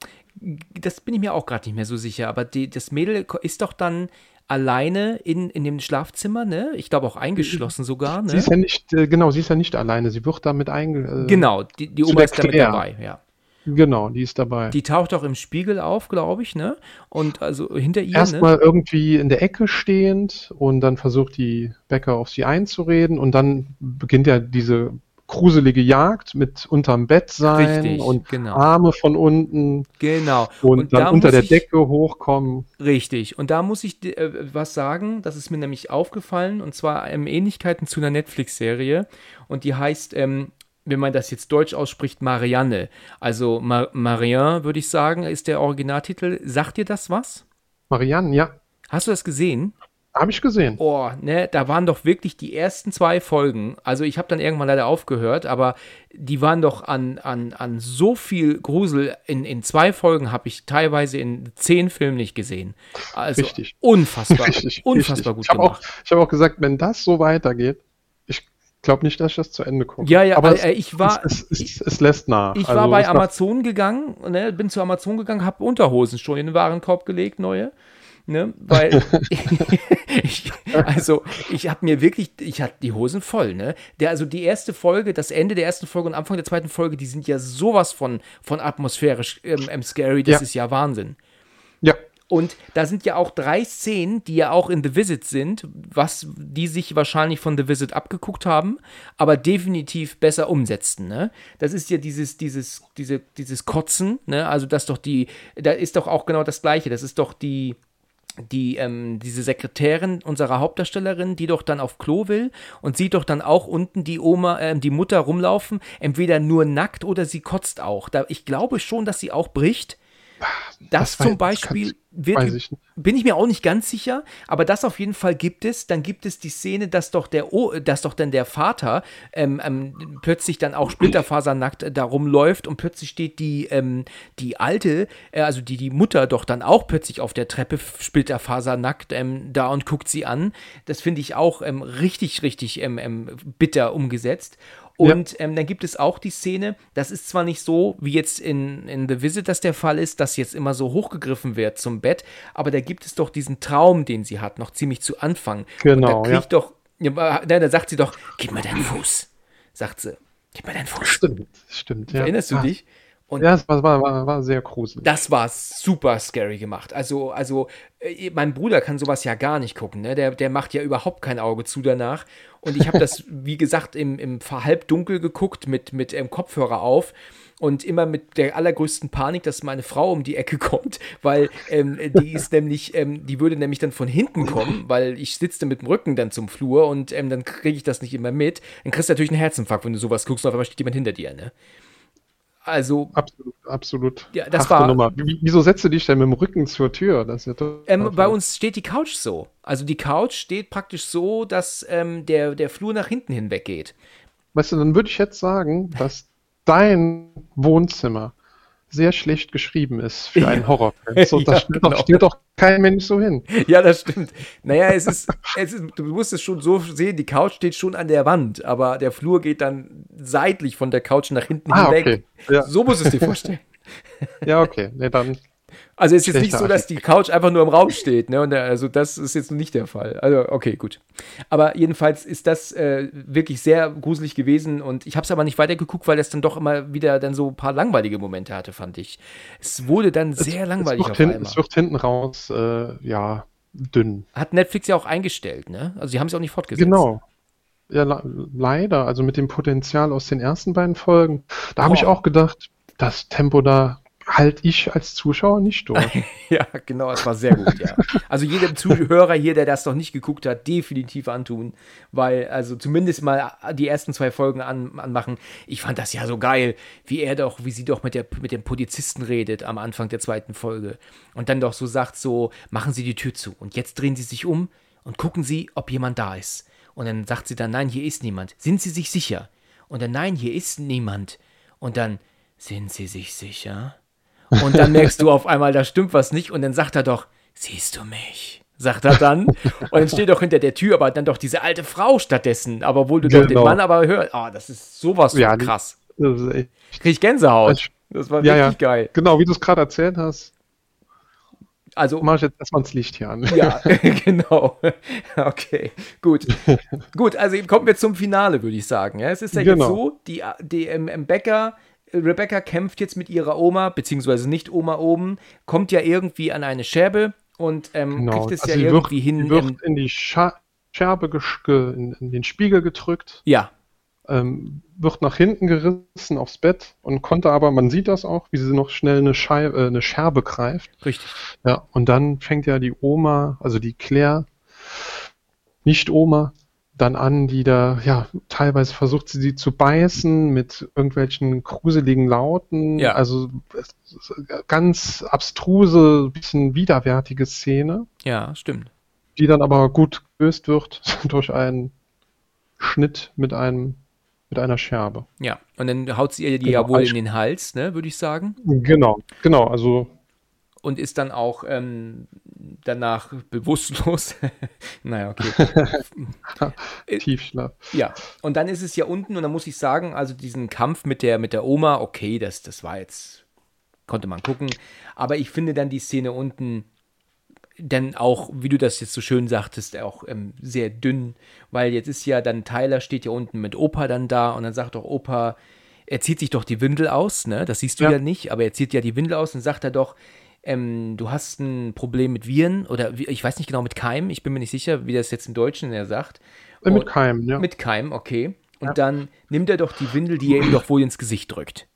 Das bin ich mir auch gerade nicht mehr so sicher, aber die, das Mädel ist doch dann alleine in, in dem Schlafzimmer, ne? Ich glaube auch eingeschlossen sogar, Sie ne? ist ja nicht, äh, genau, sie ist ja nicht alleine. Sie wird damit einge... Äh, Genau, die, die Oma ist damit dabei, ja. Genau, die ist dabei. Die taucht auch im Spiegel auf, glaube ich, ne? Und also hinter ihr, ne? Erstmal irgendwie in der Ecke stehend und dann versucht die Bäcker auf sie einzureden und dann beginnt ja diese gruselige Jagd mit unterm Bett sein Richtig, und genau. Arme von unten Genau. und, da dann unter muss der ich- Decke hochkommen. Richtig. Und da muss ich äh, was sagen, das ist mir nämlich aufgefallen, und zwar ähm, Ähnlichkeiten zu einer Netflix-Serie. Und die heißt, ähm, wenn man das jetzt deutsch ausspricht, Marianne. Also Mar Marianne, würde ich sagen, ist der Originaltitel. Sagt dir das was? Marianne, ja, Hast du das gesehen? Habe ich gesehen. Oh, ne, da waren doch wirklich die ersten zwei Folgen. Also ich habe dann irgendwann leider aufgehört, aber die waren doch an, an, an so viel Grusel. In, in zwei Folgen habe ich teilweise in zehn Filmen nicht gesehen. Also Richtig. unfassbar, Richtig, unfassbar richtig. gut ich habe auch, gemacht. ich hab auch gesagt, wenn das so weitergeht, ich glaube nicht, dass ich das zu Ende gucke. Ja, ja, aber äh, es, ich war- es, es, es, es lässt nach. Ich Also war bei Amazon gegangen, ne, bin zu Amazon gegangen, habe Unterhosen schon in den Warenkorb gelegt, neue. Ne, weil ich, also ich habe mir wirklich, ich hatte die Hosen voll, ne? Der, also die erste Folge, das Ende der ersten Folge und Anfang der zweiten Folge, die sind ja sowas von, von atmosphärisch ähm, ähm, scary, das Ja. ist ja Wahnsinn. Ja, Und da sind ja auch drei Szenen, die ja auch in The Visit sind, was die sich wahrscheinlich von The Visit abgeguckt haben, aber definitiv besser umsetzten. Ne? Das ist ja dieses, dieses, diese, dieses Kotzen, ne? Also das doch die, da ist doch auch genau das Gleiche. Das ist doch die, die, ähm, diese Sekretärin unserer Hauptdarstellerin, die doch dann auf Klo will und sieht doch dann auch unten die Oma, ähm, die Mutter rumlaufen, entweder nur nackt oder sie kotzt auch. Da, ich glaube schon, dass sie auch bricht. Das, Das zum Beispiel wird, ich bin ich mir auch nicht ganz sicher, aber das auf jeden Fall gibt es. Dann gibt es die Szene, dass doch der, o dass doch dann der Vater ähm, ähm, plötzlich dann auch splitterfasernackt äh, da rumläuft und plötzlich steht die, ähm, die alte, äh, also die, die Mutter doch dann auch plötzlich auf der Treppe splitterfasernackt ähm, da und guckt sie an. Das finde ich auch ähm, richtig, richtig ähm, bitter umgesetzt. Und ähm, dann gibt es auch die Szene, das ist zwar nicht so, wie jetzt in, in The Visit das der Fall ist, dass jetzt immer so hochgegriffen wird zum Bett, aber da gibt es doch diesen Traum, den sie hat, noch ziemlich zu Anfang. Genau, Und da kriegt doch, ja, nein, da sagt sie doch, gib mir deinen Fuß, sagt sie. Gib mir deinen Fuß. stimmt, stimmt. Ja. Erinnerst du Ah, dich? Und Ja, war, war, war, war sehr gruselig. das war super scary gemacht. Also, also äh, mein Bruder kann sowas ja gar nicht gucken. Ne? Der, der macht ja überhaupt kein Auge zu danach. Und ich habe das, wie gesagt, im, im halbdunkel geguckt mit, mit ähm, Kopfhörer auf. Und immer mit der allergrößten Panik, dass meine Frau um die Ecke kommt, weil ähm, die ist nämlich, ähm, die würde nämlich dann von hinten kommen, weil ich sitze mit dem Rücken dann zum Flur und ähm, dann kriege ich das nicht immer mit. Dann kriegst du natürlich einen Herzinfarkt, wenn du sowas guckst und auf einmal steht jemand hinter dir. Ne? Also Absolut, absolut. Ja, das Harte war- Nummer. Wie, wieso setzt du dich denn mit dem Rücken zur Tür? Das ist ja Ähm, bei uns steht die Couch so. Also die Couch steht praktisch so, dass ähm, der, der Flur nach hinten hinweg geht. Weißt du, dann würde ich jetzt sagen, dass dein Wohnzimmer sehr schlecht geschrieben ist für einen Horrorfilm. So, Ja, das stellt, genau. doch, stellt doch kein Mensch so hin. Ja, das stimmt. Naja, es ist, es ist, du musst es schon so sehen, die Couch steht schon an der Wand, aber der Flur geht dann seitlich von der Couch nach hinten Ah, hinweg. okay. Ja. So musst du es dir vorstellen. Ja, okay. Nee, dann Also es ist jetzt nicht so, dass die Couch einfach nur im Raum steht, ne? Und äh, also das ist jetzt nicht der Fall. Also okay, gut. Aber jedenfalls ist das äh, wirklich sehr gruselig gewesen und ich habe es aber nicht weitergeguckt, weil es dann doch immer wieder dann so ein paar langweilige Momente hatte, fand ich. Es wurde dann sehr es, langweilig es wird, hin, es wird hinten raus, äh, ja, dünn. Hat Netflix ja auch eingestellt, ne? Also sie haben es auch nicht fortgesetzt. Genau. Ja, le- leider. Also mit dem Potenzial aus den ersten beiden Folgen. Da habe ich auch gedacht, das Tempo da halte ich als Zuschauer nicht durch. Ja, genau, es war sehr gut, ja. Also jedem Zuhörer hier, der das noch nicht geguckt hat, definitiv antun, weil, also zumindest mal die ersten zwei Folgen an, anmachen. Ich fand das ja so geil, wie er doch, wie sie doch mit, der, mit dem Polizisten redet am Anfang der zweiten Folge und dann doch so sagt so, machen Sie die Tür zu und jetzt drehen Sie sich um und gucken Sie, ob jemand da ist. Und dann sagt sie dann, nein, hier ist niemand. Sind Sie sich sicher? Und dann, nein, hier ist niemand. Und dann, sind Sie sich sicher? Und dann merkst du auf einmal, da stimmt was nicht. Und dann sagt er doch, siehst du mich? Sagt er dann. Und dann steht doch hinter der Tür, aber dann doch diese alte Frau stattdessen. Aber obwohl du doch den Genau. Mann aber hörst. Ah, das ist sowas von Ja, krass. Das ist echt, Ich krieg Gänsehaut. Das- war ja, wirklich ja. geil. Genau, wie du es gerade erzählt hast, Also, mache ich jetzt erstmal das Licht hier an. ja, genau. Okay, gut. gut, also kommen wir zum Finale, würde ich sagen. Ja, es ist ja jetzt Genau. so, die, die ähm, ähm, Becker, Rebecca kämpft jetzt mit ihrer Oma, beziehungsweise nicht Oma oben, kommt ja irgendwie an eine Scherbe und ähm, Genau. kriegt es Also ja sie irgendwie wird, hin. sie wird ähm, in die Scha Scherbe in, in den Spiegel gedrückt, ja, ähm, wird nach hinten gerissen aufs Bett und konnte aber, man sieht das auch, wie sie noch schnell eine, Schei äh, eine Scherbe greift. richtig. Ja, und dann fängt ja die Oma, also die Claire, nicht Oma, dann an, die da, ja, teilweise versucht sie sie zu beißen mit irgendwelchen gruseligen Lauten. Ja. Also ganz abstruse, bisschen widerwärtige Szene, Ja, stimmt. die dann aber gut gelöst wird durch einen Schnitt mit einem, mit einer Scherbe. Ja, und dann haut sie ihr die Genau, ja wohl in den Hals, ne, würde ich sagen. Genau, genau, also Und ist dann auch ähm, danach bewusstlos. naja, okay. Äh, Tiefschlaf. Ja, und dann ist es ja unten und dann muss ich sagen, also diesen Kampf mit der, mit der Oma, okay, das, das war jetzt, konnte man gucken, aber ich finde dann die Szene unten dann auch, wie du das jetzt so schön sagtest, auch ähm, sehr dünn, weil jetzt ist ja dann Tyler steht ja unten mit Opa dann da und dann sagt doch Opa, er zieht sich doch die Windel aus, ne? Das siehst du ja, Ja. nicht, aber er zieht ja die Windel aus und sagt er doch, ähm, du hast ein Problem mit Viren oder wie- ich weiß nicht genau mit Keimen, ich bin mir nicht sicher, wie das jetzt im Deutschen er sagt. Äh, mit Und- Keimen, ja. mit Keim, okay. Und dann nimmt er doch die Windel, die er ihm doch wohl ins Gesicht drückt.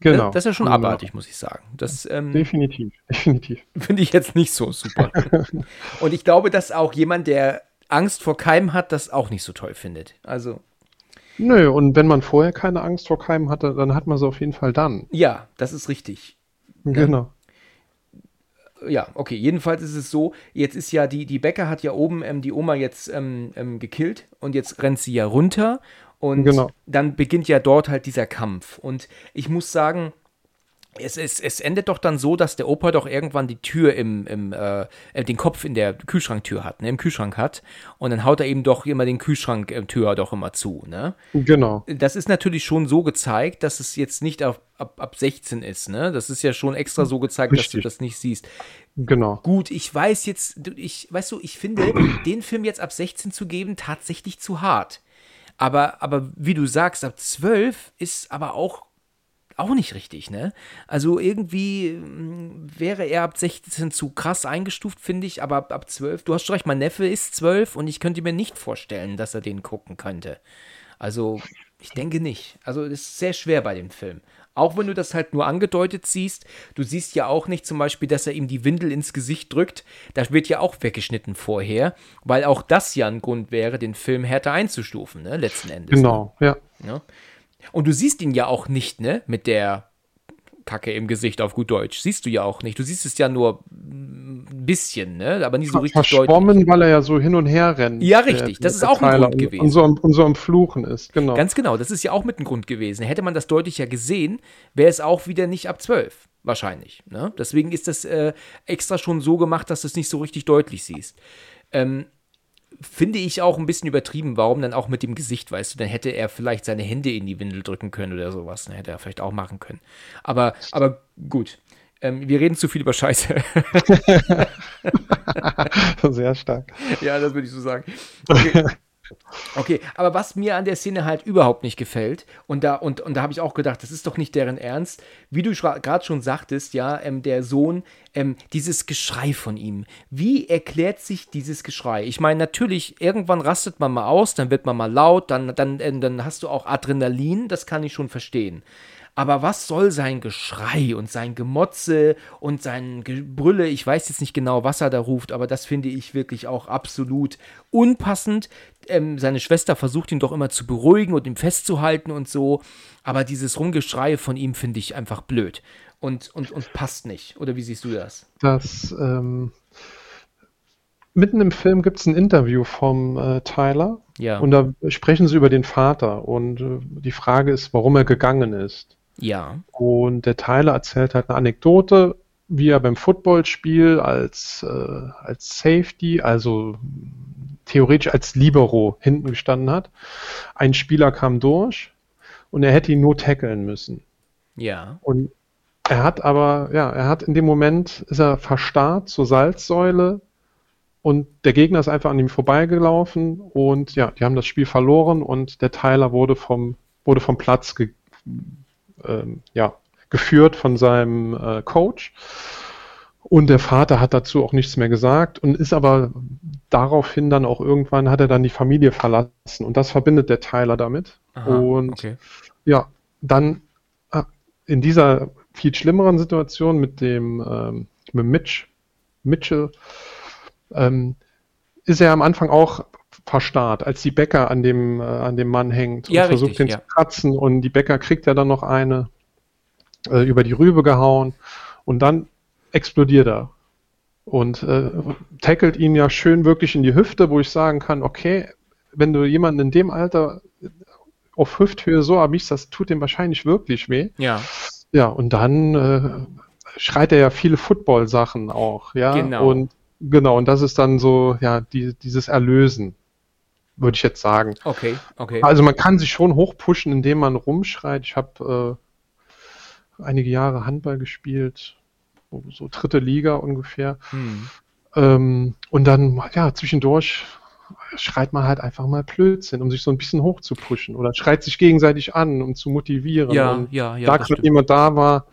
genau. Das, das ist ja schon Genau. abartig, muss ich sagen. Das ähm, Definitiv, definitiv. finde ich jetzt nicht so super. Und ich glaube, dass auch jemand, der Angst vor Keim hat, das auch nicht so toll findet. Also, Nö, und wenn man vorher keine Angst vor Keimen hatte, dann hat man sie auf jeden Fall dann. ja, das ist richtig. Genau. Ja, okay, jedenfalls ist es so, jetzt ist ja die, die Bäcker hat ja oben ähm, die Oma jetzt ähm, ähm, gekillt und jetzt rennt sie ja runter und Genau. dann beginnt ja dort halt dieser Kampf. Und ich muss sagen, es, es, es endet doch dann so, dass der Opa doch irgendwann die Tür im, im äh, äh, den Kopf in der Kühlschranktür hat, ne, im Kühlschrank hat. Und dann haut er eben doch immer den Kühlschranktür doch immer zu, ne? Genau. das ist natürlich schon so gezeigt, dass es jetzt nicht auf, ab, ab 16 ist, ne? Das ist ja schon extra so gezeigt, dass du Richtig. das nicht siehst. Genau. Gut, ich weiß jetzt, ich, weißt du, ich finde, den Film jetzt ab 16 zu geben, tatsächlich zu hart. Aber, aber wie du sagst, ab 12 ist aber auch, auch nicht richtig, ne? Also irgendwie mm, wäre er ab 16 zu krass eingestuft, finde ich, aber ab, ab 12, du hast schon recht, mein Neffe ist 12 und ich könnte mir nicht vorstellen, dass er den gucken könnte. Also, ich denke nicht. Also, es ist sehr schwer bei dem Film. Auch wenn du das halt nur angedeutet siehst, du siehst ja auch nicht zum Beispiel, dass er ihm die Windel ins Gesicht drückt. Das wird ja auch weggeschnitten vorher, weil auch das ja ein Grund wäre, den Film härter einzustufen, ne, letzten Endes. Genau. Ja. Ne? Und du siehst ihn ja auch nicht, ne, mit der Kacke im Gesicht auf gut Deutsch. Siehst du ja auch nicht. Du siehst es ja nur ein bisschen, ne, aber nicht so richtig deutlich. Verschwommen, weil er ja so hin und her rennt. Ja, richtig. Das ist auch ein Grund und, gewesen. Und so, am, und so am Fluchen ist. Genau. Ganz genau, das ist ja auch mit ein Grund gewesen. Hätte man das deutlicher gesehen, wäre es auch wieder nicht ab 12. Wahrscheinlich. Ne? Deswegen ist das äh, extra schon so gemacht, dass du es nicht so richtig deutlich siehst. Ähm, finde ich auch ein bisschen übertrieben. Warum dann auch mit dem Gesicht, weißt du? Dann hätte er vielleicht seine Hände in die Windel drücken können oder sowas. Dann hätte er vielleicht auch machen können. Aber, aber gut. Ähm, wir reden zu viel über Scheiße. Sehr stark. Ja, das würde ich so sagen. Okay. Okay, aber was mir an der Szene halt überhaupt nicht gefällt, und da, und, und da habe ich auch gedacht, das ist doch nicht deren Ernst, wie du gerade schon sagtest, ja, ähm, der Sohn, ähm, dieses Geschrei von ihm. Wie erklärt sich dieses Geschrei? Ich meine, natürlich, irgendwann rastet man mal aus, dann wird man mal laut, dann, dann, äh, dann hast du auch Adrenalin, das kann ich schon verstehen. Aber was soll sein Geschrei und sein Gemotze und sein Gebrülle? Ich weiß jetzt nicht genau, was er da ruft, aber das finde ich wirklich auch absolut unpassend. Ähm, seine Schwester versucht ihn doch immer zu beruhigen und ihm festzuhalten und so. Aber dieses Rumgeschrei von ihm finde ich einfach blöd und, und, und passt nicht. Oder wie siehst du das? Das, ähm, mitten im Film gibt es ein Interview vom äh, Tyler. Ja. Und da sprechen sie über den Vater. Und äh, die Frage ist, warum er gegangen ist. Ja. Und der Tyler erzählt halt eine Anekdote, wie er beim Footballspiel als, äh, als Safety, also theoretisch als Libero hinten gestanden hat. Ein Spieler kam durch und er hätte ihn nur tackeln müssen. Ja. Und er hat aber, ja, er hat in dem Moment, ist er verstarrt zur Salzsäule und der Gegner ist einfach an ihm vorbeigelaufen und ja, die haben das Spiel verloren und der Tyler wurde vom, wurde vom Platz ge ähm, ja, geführt von seinem äh, Coach. Und der Vater hat dazu auch nichts mehr gesagt und ist aber daraufhin dann auch irgendwann hat er dann die Familie verlassen und das verbindet der Tyler damit. Aha, und okay. ja, dann äh, in dieser viel schlimmeren Situation mit dem ähm, mit Mitch, Mitchell ähm, ist er am Anfang auch verstarrt, als die Bäcker an dem, äh, an dem Mann hängt und Ja, versucht richtig, ihn ja. zu kratzen und die Bäcker kriegt ja dann noch eine äh, über die Rübe gehauen und dann explodiert er und äh, tackelt ihn ja schön wirklich in die Hüfte, wo ich sagen kann, okay, wenn du jemanden in dem Alter auf Hüfthöhe so erwischst, das tut dem wahrscheinlich wirklich weh. Ja. Ja, und dann äh, schreit er ja viele Football-Sachen auch, ja. Genau. Und genau, und das ist dann so, ja, die, dieses Erlösen, würde ich jetzt sagen. Okay, okay. Also man kann sich schon hochpushen, indem man rumschreit. Ich habe äh, einige Jahre Handball gespielt, so, dritte Liga ungefähr. Hm. Ähm, und dann, ja, zwischendurch schreit man halt einfach mal Blödsinn, um sich so ein bisschen hochzupushen. Oder schreit sich gegenseitig an, um zu motivieren. Ja, und ja, ja. gerade stimmt. jemand da war,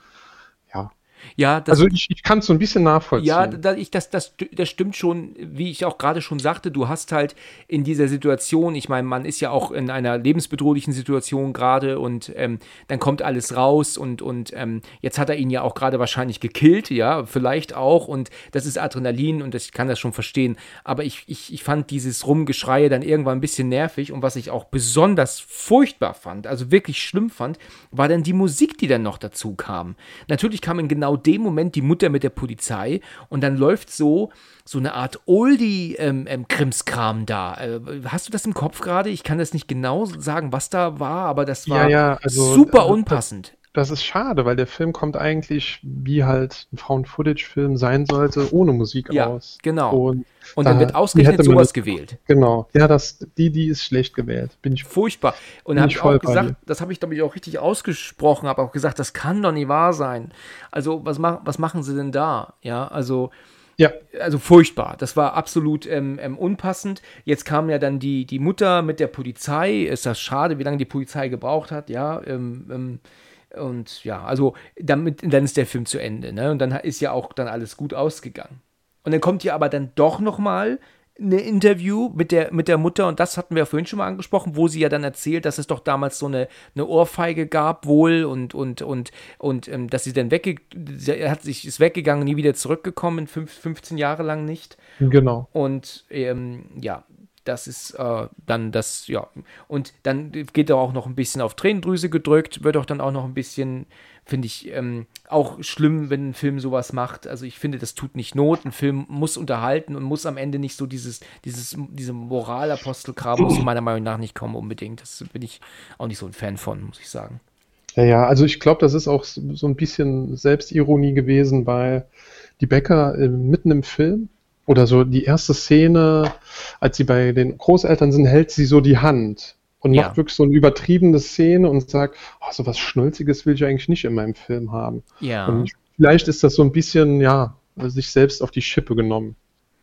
ja. Das Also ich, ich kann es so ein bisschen nachvollziehen. Ja, da, ich, das, das, das stimmt schon, wie ich auch gerade schon sagte, du hast halt in dieser Situation, ich meine, man ist ja auch in einer lebensbedrohlichen Situation gerade und ähm, dann kommt alles raus und, und ähm, jetzt hat er ihn ja auch gerade wahrscheinlich gekillt, ja, vielleicht auch und das ist Adrenalin und ich kann das schon verstehen, aber ich, ich, ich fand dieses Rumgeschreie dann irgendwann ein bisschen nervig und was ich auch besonders furchtbar fand, also wirklich schlimm fand, war dann die Musik, die dann noch dazu kam. Natürlich kam in genau dem Moment die Mutter mit der Polizei und dann läuft so so eine Art Oldie-Krimskram da. Äh, hast du das im Kopf gerade? Ich kann das nicht genau sagen, was da war, aber das war Ja, ja, also, super äh, unpassend. Das ist schade, weil der Film kommt eigentlich, wie halt ein Found-Footage-Film sein sollte, ohne Musik Ja, aus. genau. Und, Und dann da- wird ausgerechnet sowas das- gewählt. Genau. Ja, das, die, die ist schlecht gewählt. Bin ich Furchtbar. Und Bin da habe ich auch gesagt, das habe ich, glaube ich, auch richtig ausgesprochen, habe auch gesagt, das kann doch nicht wahr sein. Also, was, mach, was machen sie denn da? Ja, also, Ja, also furchtbar. Das war absolut ähm, ähm, unpassend. Jetzt kam ja dann die, die Mutter mit der Polizei. Ist das schade, wie lange die Polizei gebraucht hat, ja. Ähm, ähm, und ja, also damit, dann ist der Film zu Ende, ne? Und dann ist ja auch dann alles gut ausgegangen. Und dann kommt ja aber dann doch noch mal ein Interview mit der, mit der Mutter, und das hatten wir ja vorhin schon mal angesprochen, wo sie ja dann erzählt, dass es doch damals so eine, eine Ohrfeige gab wohl und, und, und, und ähm, dass sie dann wegge sie hat sich, ist weggegangen, nie wieder zurückgekommen, fünf, 15 Jahre lang nicht. genau. Und ähm, ja, das ist äh, dann das, ja. Und dann geht er auch noch ein bisschen auf Tränendrüse gedrückt, wird auch dann auch noch ein bisschen, finde ich, ähm, auch schlimm, wenn ein Film sowas macht. Also ich finde, das tut nicht Not. Ein Film muss unterhalten und muss am Ende nicht so dieses, dieses, diese Moralapostelkram muss meiner Meinung nach nicht kommen unbedingt. Das bin ich auch nicht so ein Fan von, muss ich sagen. Ja, ja, also ich glaube, das ist auch so ein bisschen Selbstironie gewesen, weil die Bäcker äh, mitten im Film oder so die erste Szene, als sie bei den Großeltern sind, hält sie so die Hand und Ja. macht wirklich so eine übertriebene Szene und sagt, oh, so was Schnulziges will ich eigentlich nicht in meinem Film haben. Ja. Und ich vielleicht ist das so ein bisschen, ja, sich selbst auf die Schippe genommen.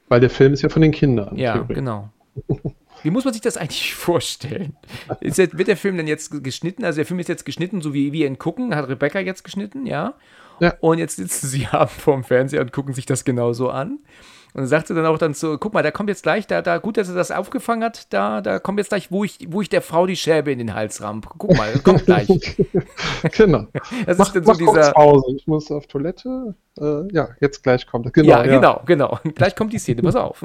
Weil der Film ist ja von den Kindern. Ja, theoretisch. genau. Wie muss man sich das eigentlich vorstellen? Jetzt, wird der Film denn jetzt geschnitten? Also der Film ist jetzt geschnitten, so wie wir ihn gucken, hat Rebecca jetzt geschnitten, ja? Ja. Und jetzt sitzen sie abends vorm Fernseher und gucken sich das genauso an. Und dann sagt sie dann auch dann so, guck mal, da kommt jetzt gleich, da, da, gut, dass er das aufgefangen hat, da, da kommt jetzt gleich, wo ich, wo ich der Frau die Schäbe in den Hals ramp. Guck mal, das kommt gleich. genau. Das Mach, ist dann so dieser, Pause. Ich muss auf Toilette. Äh, ja, jetzt gleich kommt. Genau, ja, genau, genau. Gleich kommt die Szene, pass auf.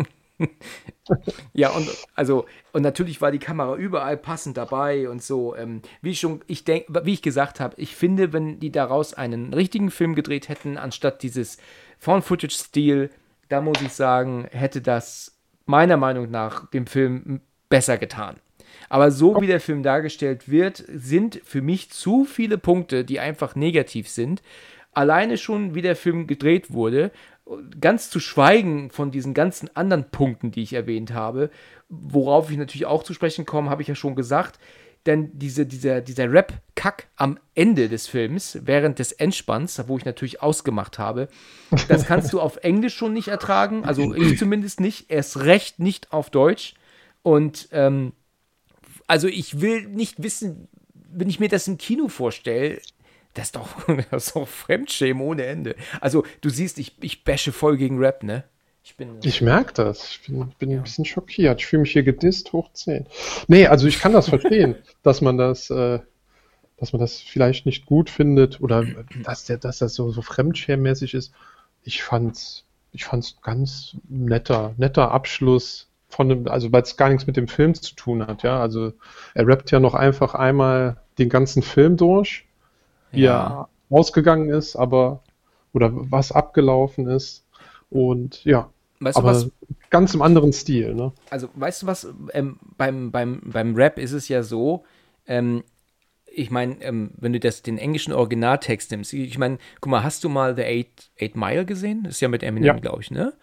ja, und also, und natürlich war die Kamera überall passend dabei und so. Ähm, wie ich schon, ich denke, wie ich gesagt habe, ich finde, wenn die daraus einen richtigen Film gedreht hätten, anstatt dieses Found-Footage-Stil, da muss ich sagen, hätte das meiner Meinung nach dem Film besser getan. Aber so wie der Film dargestellt wird, sind für mich zu viele Punkte, die einfach negativ sind. Alleine schon, wie der Film gedreht wurde, ganz zu schweigen von diesen ganzen anderen Punkten, die ich erwähnt habe, worauf ich natürlich auch zu sprechen komme, habe ich ja schon gesagt. Denn diese, dieser, dieser Rap-Kack am Ende des Films, während des Endspanns, wo ich natürlich ausgemacht habe, das kannst du auf Englisch schon nicht ertragen. Also ich zumindest nicht. Erst recht nicht auf Deutsch. Und ähm, also ich will nicht wissen, wenn ich mir das im Kino vorstelle, das ist doch, das ist doch Fremdschämen ohne Ende. Also du siehst, ich, ich bashe voll gegen Rap, ne? Ich bin. Ich merke das. Ich bin, bin ein bisschen schockiert. Ich fühle mich hier gedisst hoch 10. Nee, also ich kann das verstehen, dass man das, äh, dass man das vielleicht nicht gut findet oder dass, der, dass das so, so fremdschämmäßig ist. Ich fand's, ich fand's ganz netter, netter Abschluss von dem, also weil es gar nichts mit dem Film zu tun hat, ja. Also er rappt ja noch einfach einmal den ganzen Film durch, wie Ja. er ausgegangen ist, aber oder was abgelaufen ist. Und ja, Weißt aber was? ganz im anderen Stil, ne? Also, weißt du was? Ähm, beim, beim, beim Rap ist es ja so, ähm, ich meine, ähm, wenn du das, den englischen Originaltext nimmst, ich meine, guck mal, hast du mal The Eight, Eight Mile gesehen? Das ist ja mit Eminem, Ja. glaube ich, ne?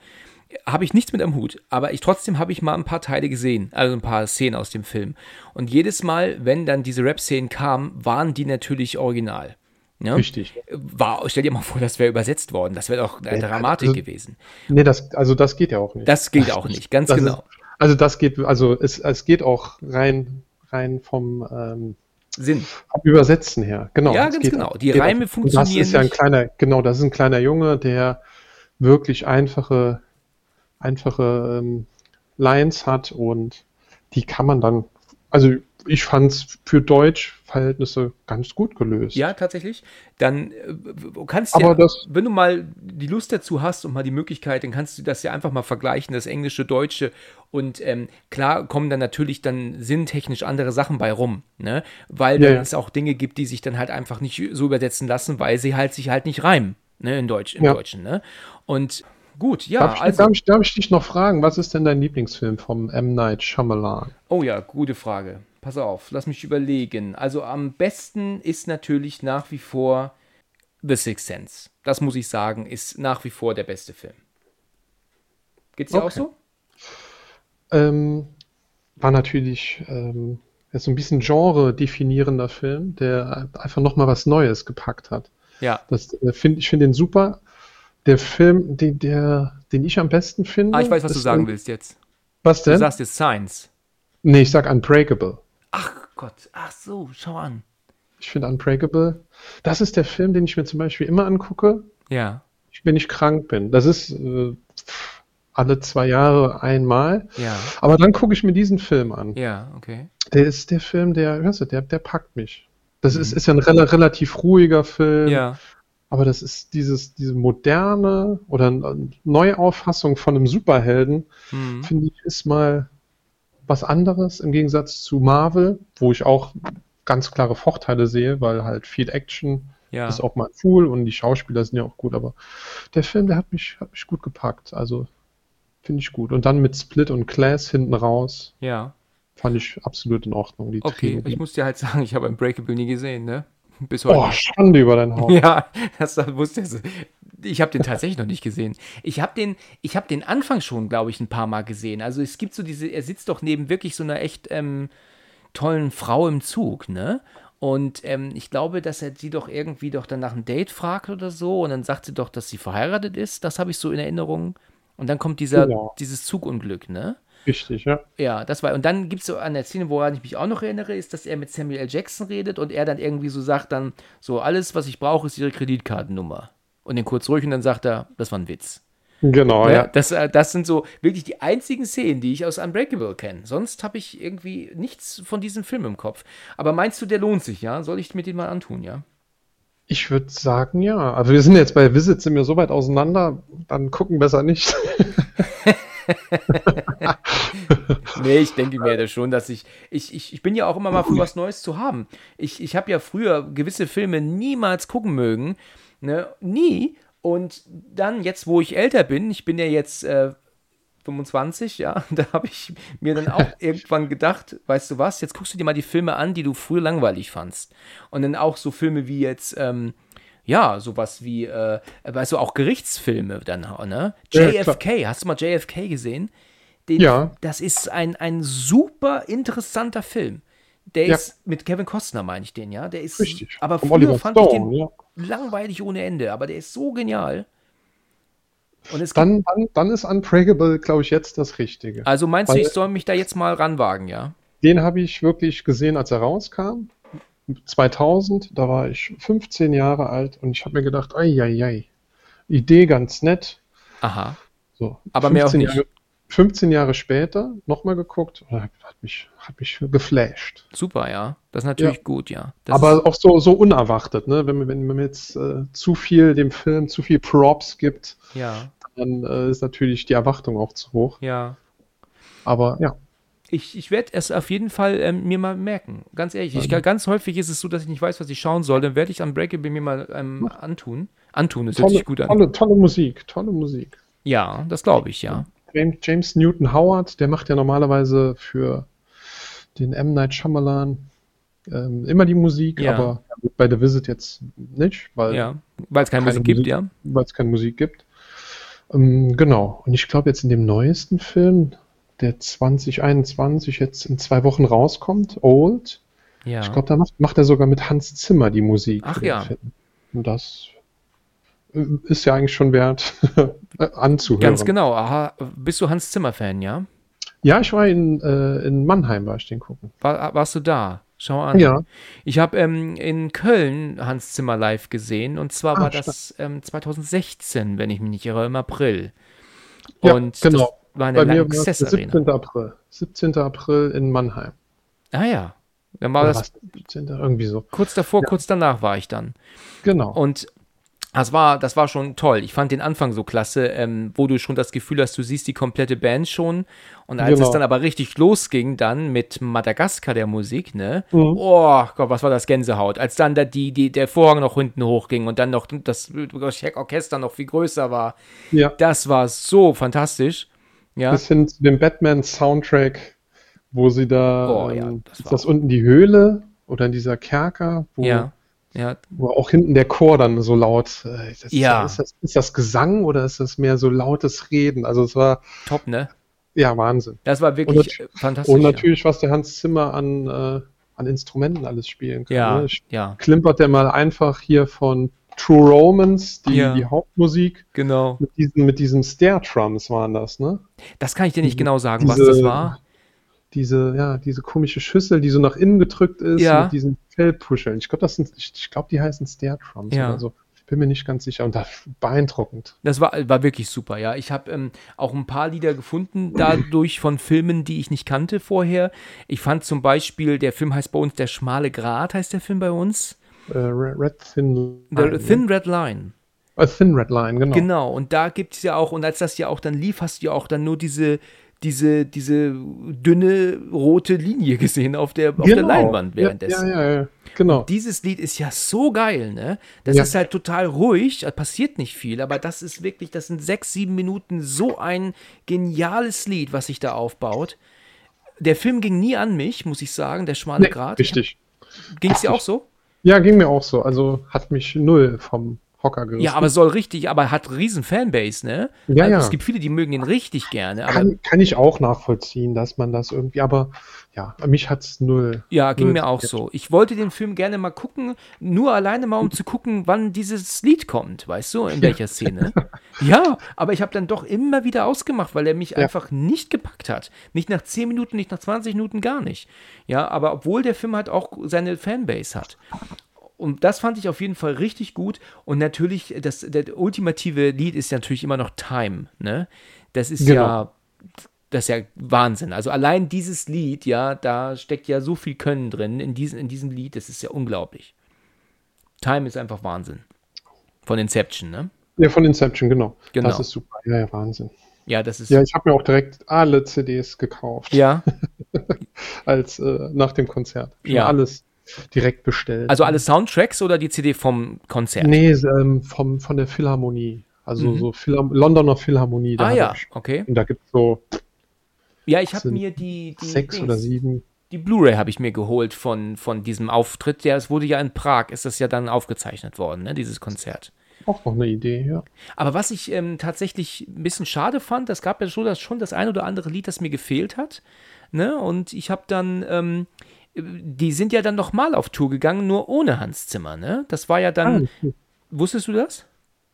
Habe ich nichts mit am Hut, aber ich trotzdem habe ich mal ein paar Teile gesehen, also ein paar Szenen aus dem Film. Und jedes Mal, wenn dann diese Rap-Szenen kamen, waren die natürlich original. Ne? Richtig. War, stell dir mal vor, das wäre übersetzt worden. Das wäre doch eine Ja, Dramatik also- gewesen. Nee, das, also das geht ja auch nicht. Das geht auch nicht, ganz Das genau. Ist, also das geht, also es, es geht auch rein, rein vom, ähm, Sinn. Übersetzen her. Genau. Ja, ganz genau. auch- Die Reime auch. funktionieren Das ist ja ein kleiner, genau, das ist ein kleiner Junge, der wirklich einfache, einfache ähm, Lines hat und die kann man dann, also ich fand es für Deutsch-Verhältnisse ganz gut gelöst. Ja, tatsächlich. Dann äh, du kannst Aber ja, das- wenn du mal die Lust dazu hast und mal die Möglichkeit, dann kannst du das ja einfach mal vergleichen, das Englische, Deutsche. Und ähm, klar kommen dann natürlich dann sinntechnisch andere Sachen bei rum, ne? Weil Ja, dann ja. es auch Dinge gibt, die sich dann halt einfach nicht so übersetzen lassen, weil sie halt sich halt nicht reimen, ne? In Deutsch, im. Deutschen, ne? Und gut, ja, darf, ich, also. darf, ich, darf ich dich noch fragen, was ist denn dein Lieblingsfilm vom M. Night Shyamalan? Oh ja, gute Frage. Pass auf, lass mich überlegen. Also am besten ist natürlich nach wie vor The Sixth Sense. Das muss ich sagen, ist nach wie vor der beste Film. Geht's dir auch Okay. so? Ähm, war natürlich ähm, ist so ein bisschen genre-definierender Film, der einfach nochmal was Neues gepackt hat. Ja. Das äh, finde ich finde den super. Der Film, den, der, den ich am besten finde. Ah, ich weiß, was du sagen ein- willst jetzt. Was Du denn? sagst jetzt Science. nee, ich sag Unbreakable. Ach Gott, ach so, schau an. Ich finde Unbreakable. Das ist der Film, den ich mir zum Beispiel immer angucke, Ja, wenn ich krank bin. Das ist äh, alle zwei Jahre einmal. ja, Aber dann gucke ich mir diesen Film an. ja, okay. Der ist der Film, der, hörst du, der, der packt mich. Das ist, ist ja ein rela relativ ruhiger Film, Mhm. Ja, aber das ist dieses, diese moderne oder eine Neuauffassung von einem Superhelden, hm. finde ich, ist mal was anderes im Gegensatz zu Marvel, wo ich auch ganz klare Vorteile sehe, weil halt viel Action ja. ist auch mal cool und die Schauspieler sind ja auch gut, aber der Film, der hat mich, hat mich gut gepackt. Also finde ich gut. Und dann mit Split und Class hinten raus, ja. fand ich absolut in Ordnung. Die Okay, Trilogie. ich muss dir halt sagen, ich habe Unbreakable nie gesehen, ne? Bis heute. Oh, Schande über dein Haupt. Ja, das wusste ich. Ich habe den tatsächlich noch nicht gesehen. Ich habe den, ich habe den Anfang schon, glaube ich, ein paar Mal gesehen. Also es gibt so diese, er sitzt doch neben wirklich so einer echt ähm, tollen Frau im Zug, ne? Und ähm, ich glaube, dass er sie doch irgendwie doch dann nach einem Date fragt oder so. Und dann sagt sie doch, dass sie verheiratet ist. Das habe ich so in Erinnerung. Und dann kommt dieser, Genau. dieses Zugunglück, ne? Richtig, ja. Ja, das war. Und dann gibt es so eine Szene, woran ich mich auch noch erinnere, ist, dass er mit Samuel L. Jackson redet und er dann irgendwie so sagt dann, so, alles, was ich brauche, ist ihre Kreditkartennummer. Und den kurz ruhig und dann sagt er, das war ein Witz. Genau, Ja, ja. das, äh, das sind so wirklich die einzigen Szenen, die ich aus Unbreakable kenne. Sonst habe ich irgendwie nichts von diesem Film im Kopf. Aber meinst du, der lohnt sich, ja? Soll ich mir den mal antun, ja? Ich würde sagen, ja. Also wir sind jetzt bei Visit, sind wir so weit auseinander, dann gucken besser nicht. Nee, ich denke mir das schon, dass ich, ich, ich, ich bin ja auch immer mal für was Neues zu haben. Ich, ich habe ja früher gewisse Filme niemals gucken mögen, ne, nie. Und dann, jetzt wo ich älter bin, ich bin ja jetzt äh, 25, ja, da habe ich mir dann auch irgendwann gedacht, weißt du was, jetzt guckst du dir mal die Filme an, die du früher langweilig fandst. Und dann auch so Filme wie jetzt, ähm, ja, sowas wie, äh, weißt du, auch Gerichtsfilme dann, ne? Ja. JFK, hast du mal JFK gesehen? Den, Ja. Das ist ein, ein super interessanter Film. Der Ja. ist mit Kevin Costner, meine ich den, ja? Der ist, Richtig. aber Vom früher Oliver fand ich Stone, den ja. langweilig ohne Ende, aber der ist so genial. Und es Dann, dann, dann ist Unbreakable, glaube ich, jetzt das Richtige. also meinst du, weil- ich soll mich da jetzt mal ranwagen, ja? Den habe ich wirklich gesehen, als er rauskam. 2000, da war ich 15 Jahre alt und ich habe mir gedacht, ei, ei, ei, Idee ganz nett. Aha. So, Aber mehr auch 15 nicht. Jahre, 15 Jahre später nochmal geguckt und hat mich, hat mich geflasht. Super, ja. Das ist natürlich Ja. gut, ja. Das Aber auch so, so unerwartet, ne? Wenn, man- wenn man jetzt äh, zu viel dem Film, zu viel Props gibt, ja, dann äh, ist natürlich die Erwartung auch zu hoch. ja. Aber ja, Ich, ich werde es auf jeden Fall ähm, mir mal merken. Ganz ehrlich. Ich, ganz häufig ist es so, dass ich nicht weiß, was ich schauen soll. Dann werde ich Unbreakable mir mal ähm, antun. Antun, das hört sich gut an. tolle, tolle Musik, tolle Musik. Ja, das glaube ich, ja. James, James Newton Howard, der macht ja normalerweise für den M. Night Shyamalan ähm, immer die Musik, Ja. aber bei The Visit jetzt nicht, weil Ja, weil es keine keine Musik gibt, Musik. ja. weil es keine Musik gibt. Ähm, genau. Und ich glaube jetzt in dem neuesten Film, der 2021 jetzt in zwei Wochen rauskommt, Old, Ja. ich glaube, da macht, macht er sogar mit Hans Zimmer die Musik. Ach ja. Und das äh, ist ja eigentlich schon wert anzuhören. Ganz genau. Aha, bist du Hans Zimmer-Fan, ja? Ja, ich war in, äh, in Mannheim, war ich den gucken. War, warst du da? Schau an. Ja. Ich habe ähm, in Köln Hans Zimmer live gesehen und zwar Ah, war das ähm, 2016, wenn ich mich nicht irre, im April. Ja, und genau. War in Bei mir war es der Lanxess Arena. 17. April. 17. April in Mannheim. Ah ja. Dann war Oder das was? 17. Irgendwie so. kurz davor, kurz danach war ich dann. Genau. Und das war, das war schon toll. Ich fand den Anfang so klasse, ähm, wo du schon das Gefühl hast, du siehst die komplette Band schon. Und als Genau. es dann aber richtig losging, dann mit Madagaskar der Musik, ne? Mhm. Oh Gott, was war das Gänsehaut. Als dann da die, die, der Vorhang noch hinten hochging und dann noch das, das Orchester noch viel größer war. ja. Das war so fantastisch. Ja. Bis hin zu dem Batman-Soundtrack, wo sie da. Oh, ja, ähm, das ist das unten die Höhle oder in dieser Kerker, wo, Ja. Ja, wo auch hinten der Chor dann so laut. Äh, das Ja. Ist das, ist das Gesang oder ist das mehr so lautes Reden? Also, es war. top, ne? Ja, Wahnsinn. Das war wirklich Und äh, fantastisch. Und natürlich, was der Hans Zimmer an, äh, an Instrumenten alles spielen kann. Ja, ne? ja, Klimpert der mal einfach hier von True Romance, die, Ja. die Hauptmusik, genau. mit diesen, mit diesen Snare-Drums waren das, ne? Das kann ich dir nicht genau sagen, was diese- das war. Diese, ja, diese komische Schüssel, die so nach innen gedrückt ist, Ja. mit diesen Fellpuscheln. Ich glaube, das sind, ich, ich glaube, die heißen Snare-Drums Ja. oder so. Ich bin mir nicht ganz sicher. Und das beeindruckend. Das war, war wirklich super, ja. Ich habe ähm, auch ein paar Lieder gefunden, dadurch von Filmen, die ich nicht kannte vorher. Ich fand zum Beispiel, der Film heißt bei uns Der schmale Grat, heißt der Film bei uns. Äh, Red Thin The Line. Thin Red Line. Äh, Thin Red Line, genau. Genau, und da gibt es ja auch, und als das ja auch dann lief, hast du ja auch dann nur diese, diese, diese dünne rote Linie gesehen auf der, auf der Genau. Leinwand Ja, währenddessen. Ja, ja, ja. Genau. Dieses Lied ist ja so geil, ne? Das Ja. ist halt total ruhig, passiert nicht viel, aber das ist wirklich, das sind sechs, sieben Minuten so ein geniales Lied, was sich da aufbaut. Der Film ging nie an mich, muss ich sagen, der schmale Nee, Grat. richtig. Ging es dir auch so? Ja, ging mir auch so. Also hat mich null vom Hocker gerissen. Ja, aber soll richtig, aber hat riesen Fanbase, ne? Ja, also ja. Es gibt viele, die mögen ihn richtig gerne. Kann, kann ich auch nachvollziehen, dass man das irgendwie, aber ja, mich hat's null. Ja, ging null mir auch so. Ich wollte den Film gerne mal gucken, nur alleine mal, um zu gucken, wann dieses Lied kommt, weißt du, in welcher Szene. ja, aber ich habe dann doch immer wieder ausgemacht, weil er mich einfach nicht gepackt hat. Nicht nach 10 Minuten, nicht nach 20 Minuten, gar nicht. Ja, aber obwohl der Film halt auch seine Fanbase hat. Und das fand ich auf jeden Fall richtig gut. Und natürlich, das, das ultimative Lied ist ja natürlich immer noch Time, ne? Das ist Genau. ja, das ist ja Wahnsinn. Also allein dieses Lied, ja, da steckt ja so viel Können drin in, diesen, in diesem Lied, das ist ja unglaublich. Time ist einfach Wahnsinn. Von Inception, ne? Ja, von Inception, genau. Genau. Das ist super. Ja, ja, Wahnsinn. Ja, das ist. Ja, ich habe mir auch direkt alle CDs gekauft, ja. als äh, nach dem Konzert. Schon Ja. Alles direkt bestellt. Also alle Soundtracks oder die CD vom Konzert? Nee, ähm, vom, von der Philharmonie. Also Mhm. so Philhar Londoner Philharmonie. Da ah ja, ich, okay. und da gibt es so Ja, ich habe mir die, die sechs Dings- oder sieben. Die Blu-ray habe ich mir geholt von, von diesem Auftritt. Ja, es wurde ja in Prag, ist das ja dann aufgezeichnet worden, ne, dieses Konzert. Auch noch eine Idee, ja. Aber was ich ähm, tatsächlich ein bisschen schade fand, das gab ja schon das, schon das ein oder andere Lied, das mir gefehlt hat. Ne? Und ich habe dann, ähm, die sind ja dann nochmal auf Tour gegangen, nur ohne Hans Zimmer. Ne? Das war ja dann, Ah, wusstest du das?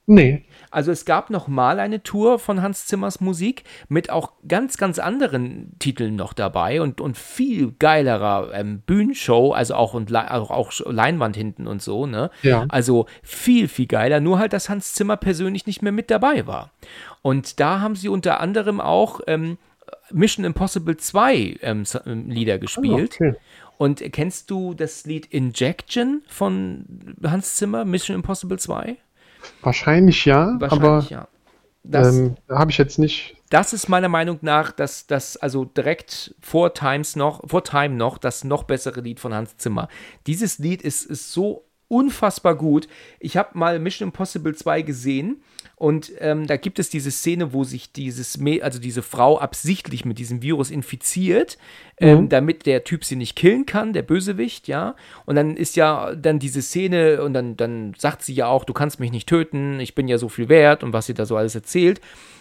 nee. Also es gab noch mal eine Tour von Hans Zimmers Musik mit auch ganz, ganz anderen Titeln noch dabei und, und viel geilerer ähm, Bühnenshow, also auch, und, auch, auch Leinwand hinten und so, ne? Ja. Also viel, viel geiler, nur halt, dass Hans Zimmer persönlich nicht mehr mit dabei war. Und da haben sie unter anderem auch ähm, Mission Impossible 2 ähm, ähm, Lieder gespielt. Ah, okay. Und kennst du das Lied Injection von Hans Zimmer, Mission Impossible 2? Wahrscheinlich ja, Wahrscheinlich, aber ja. Das, ähm, habe ich jetzt nicht. das ist meiner Meinung nach das, das also direkt vor Times noch, vor Time noch, das noch bessere Lied von Hans Zimmer. Dieses Lied ist, ist so unfassbar gut. Ich habe mal Mission Impossible 2 gesehen und ähm, da gibt es diese Szene, wo sich dieses, Me- also diese Frau absichtlich mit diesem Virus infiziert, ähm, damit der Typ sie nicht killen kann, der Bösewicht, ja. Und dann ist ja dann diese Szene und dann, dann sagt sie ja auch, du kannst mich nicht töten, ich bin ja so viel wert und was sie da so alles erzählt.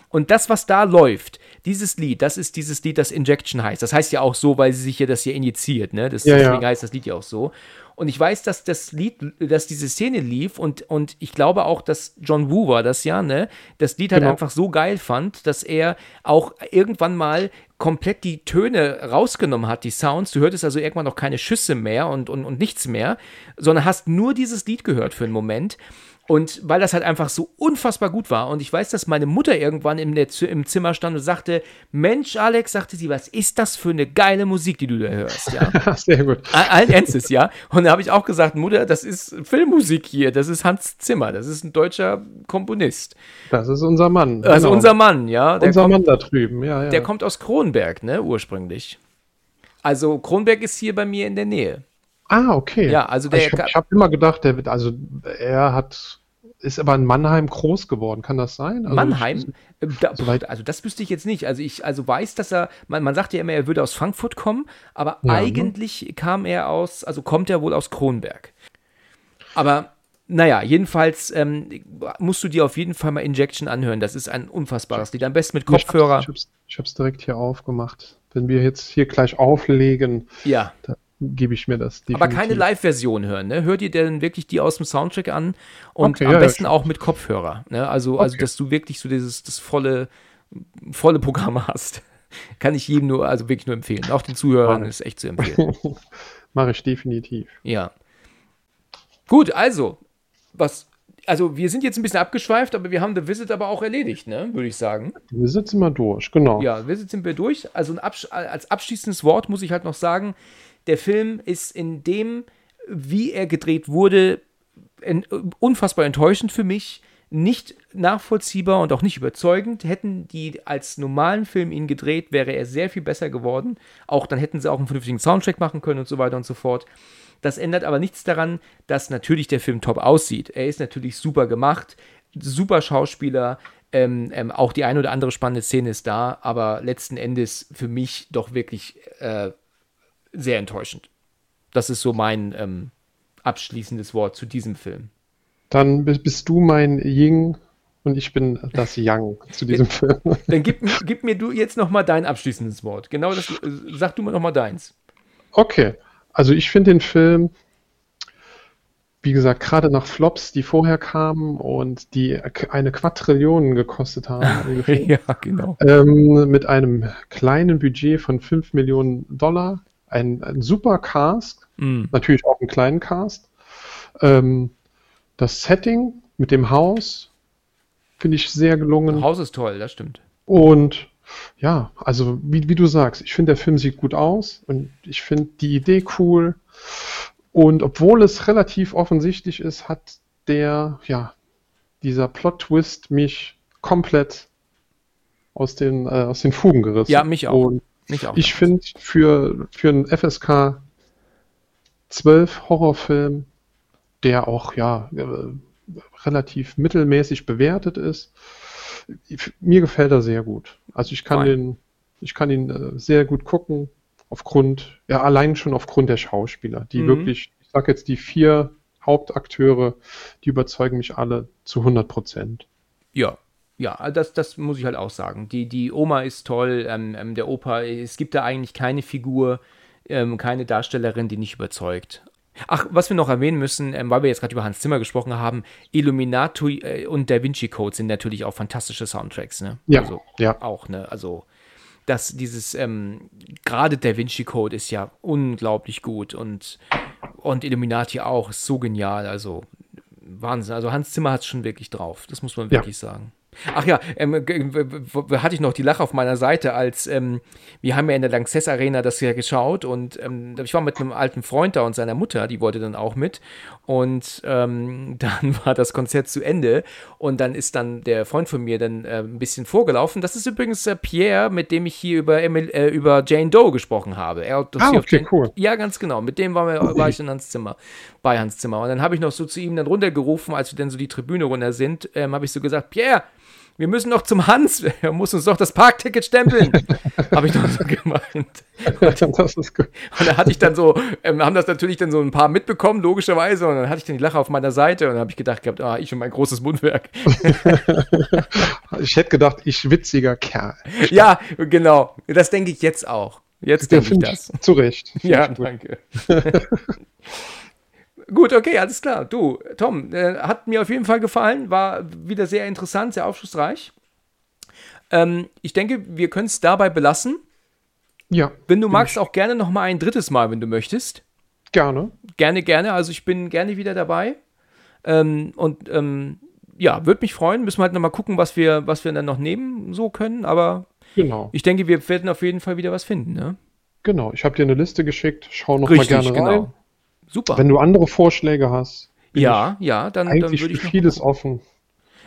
Und das, was da läuft, dieses Lied, das ist dieses Lied, das Injection heißt. Das heißt ja auch so, weil sie sich ja das hier injiziert, ne? Das, Ja, ja. deswegen heißt das Lied ja auch so. Und ich weiß, dass das Lied, dass diese Szene lief und, und ich glaube auch, dass John Woo war das ja, ne? Das Lied halt Genau. einfach so geil fand, dass er auch irgendwann mal komplett die Töne rausgenommen hat, die Sounds. Du hörtest also irgendwann auch keine Schüsse mehr und, und, und nichts mehr, sondern hast nur dieses Lied gehört für einen Moment. Und weil das halt einfach so unfassbar gut war. Und ich weiß, dass meine Mutter irgendwann im, im Zimmer stand und sagte: Mensch, Alex, sagte sie, was ist das für eine geile Musik, die du da hörst? Ja. Sehr gut. All- Allen Ernstes, ja. Und da habe ich auch gesagt, Mutter, das ist Filmmusik hier, das ist Hans Zimmer, das ist ein deutscher Komponist. Das ist unser Mann. Also genau. unser Mann, ja. Der, unser kommt, Mann da drüben, ja, ja. der kommt aus Kronberg, ne, ursprünglich. Also Kronberg ist hier bei mir in der Nähe. Ah, okay. Ja, also der ich habe hab immer gedacht, der wird, also er hat, ist aber in Mannheim groß geworden, kann das sein? Also Mannheim? Äh, Da, also das wüsste ich jetzt nicht. Also ich also weiß, dass er, man, man sagt ja immer, er würde aus Frankfurt kommen, aber Ja, ne? eigentlich kam er aus, also kommt er wohl aus Kronberg. Aber naja, jedenfalls ähm, musst du dir auf jeden Fall mal Injection anhören. Das ist ein unfassbares Lied. Am besten mit Ich hab's- Kopfhörer. Ich hab's, ich hab's direkt hier aufgemacht. Wenn wir jetzt hier gleich auflegen, Ja. dann gebe ich mir das Aber keine definitiv. Live-Version hören, ne? Hör dir denn wirklich die aus dem Soundtrack an und Okay, am ja, ja, besten schon. auch mit Kopfhörer. Ne? Also, also, Okay. dass du wirklich so dieses das volle, volle Programm hast. Kann ich jedem nur, also wirklich nur empfehlen. Auch den Zuhörern ist echt zu empfehlen. Mache ich definitiv. ja. Gut, also, was, also wir sind jetzt ein bisschen abgeschweift, aber wir haben The Visit aber auch erledigt, ne? Würde ich sagen. Wir sitzen mal durch, genau. Ja, Visit sind wir durch. Also ein Absch als abschließendes Wort muss ich halt noch sagen, der Film ist in dem, wie er gedreht wurde, unfassbar enttäuschend für mich. Nicht nachvollziehbar und auch nicht überzeugend. Hätten die als normalen Film ihn gedreht, wäre er sehr viel besser geworden. Auch dann hätten sie auch einen vernünftigen Soundtrack machen können und so weiter und so fort. Das ändert aber nichts daran, dass natürlich der Film top aussieht. Er ist natürlich super gemacht, super Schauspieler, ähm, ähm, auch die eine oder andere spannende Szene ist da, aber letzten Endes für mich doch wirklich äh, sehr enttäuschend. Das ist so mein ähm, abschließendes Wort zu diesem Film. Dann bist du mein Ying und ich bin das Yang zu diesem Film. Dann gib, gib mir du jetzt noch mal dein abschließendes Wort. Genau das, äh, sag du mir noch mal deins. Okay, also ich finde den Film, wie gesagt, gerade nach Flops, die vorher kamen und die eine Quadrillion gekostet haben, ja, genau. ähm, mit einem kleinen Budget von 5 Millionen Dollar, ein, ein super Cast, Mm. natürlich auch einen kleinen Cast. Ähm, das Setting mit dem Haus finde ich sehr gelungen. Haus ist toll, das stimmt. Und ja, also wie, wie du sagst, ich finde, der Film sieht gut aus und ich finde die Idee cool. Und obwohl es relativ offensichtlich ist, hat der, ja, dieser Plot-Twist mich komplett aus den, äh, aus den Fugen gerissen. Ja, mich auch. Und Mich auch. ich finde, für, für einen FSK 12 Horrorfilm, der auch, ja, äh, relativ mittelmäßig bewertet ist, mir gefällt er sehr gut. Also ich kann Fein. den, ich kann ihn äh, sehr gut gucken, aufgrund, ja, allein schon aufgrund der Schauspieler, die Mhm. wirklich, ich sag jetzt die vier Hauptakteure, die überzeugen mich alle zu 100 Prozent. Ja, ja, das, das muss ich halt auch sagen. Die, die Oma ist toll, ähm, ähm, der Opa, es gibt da eigentlich keine Figur, ähm, keine Darstellerin, die nicht überzeugt. Ach, was wir noch erwähnen müssen, ähm, weil wir jetzt gerade über Hans Zimmer gesprochen haben, Illuminati äh, und Da Vinci Code sind natürlich auch fantastische Soundtracks, ne? Ja, also, ja. Auch, ne? Also, dass dieses, ähm, gerade Da Vinci Code ist ja unglaublich gut und, und Illuminati auch, ist so genial, also Wahnsinn. Also Hans Zimmer hat es schon wirklich drauf, das muss man Ja. wirklich sagen. Ach ja, ähm, hatte ich noch die Lache auf meiner Seite, als ähm, wir haben ja in der Lanxess Arena das ja geschaut und ähm, ich war mit einem alten Freund da und seiner Mutter, die wollte dann auch mit und ähm, dann war das Konzert zu Ende und dann ist dann der Freund von mir dann äh, ein bisschen vorgelaufen. Das ist übrigens äh, Pierre, mit dem ich hier über, Emil, äh, über Jane Doe gesprochen habe. Er Ah, okay, Jane, cool. ja, ganz genau. Mit dem war, wir, war ich in Hans Zimmer, bei Hans Zimmer. Und dann habe ich noch so zu ihm dann runtergerufen, als wir dann so die Tribüne runter sind, ähm, habe ich so gesagt, Pierre, wir müssen noch zum Hans, er muss uns doch das Parkticket stempeln. habe ich noch so gemeint. das ist gut. Und da hatte ich dann so, ähm, haben das natürlich dann so ein paar mitbekommen, logischerweise. Und dann hatte ich dann die Lache auf meiner Seite und dann habe ich gedacht gehabt, ah, ich und mein großes Mundwerk. Ich hätte gedacht, ich witziger Kerl. ja, genau. Das denke ich jetzt auch. Jetzt denke ich das. Zu Recht. Ja, danke. Gut, okay, alles klar. Du, Tom, äh, hat mir auf jeden Fall gefallen, war wieder sehr interessant, sehr aufschlussreich. Ähm, ich denke, wir können es dabei belassen. Ja, Wenn du magst, auch gerne noch mal ein drittes Mal, wenn du möchtest. gerne. Gerne, gerne. Also ich bin gerne wieder dabei. Ähm, und ähm, ja, würde mich freuen. Müssen wir halt noch mal gucken, was wir, was wir dann noch nehmen so können. Aber Genau. ich denke, wir werden auf jeden Fall wieder was finden. Ne? Genau. Ich habe dir eine Liste geschickt. Schau noch mal gerne rein. Super. Wenn du andere Vorschläge hast, ja, ja, dann, dann würde ich vieles offen.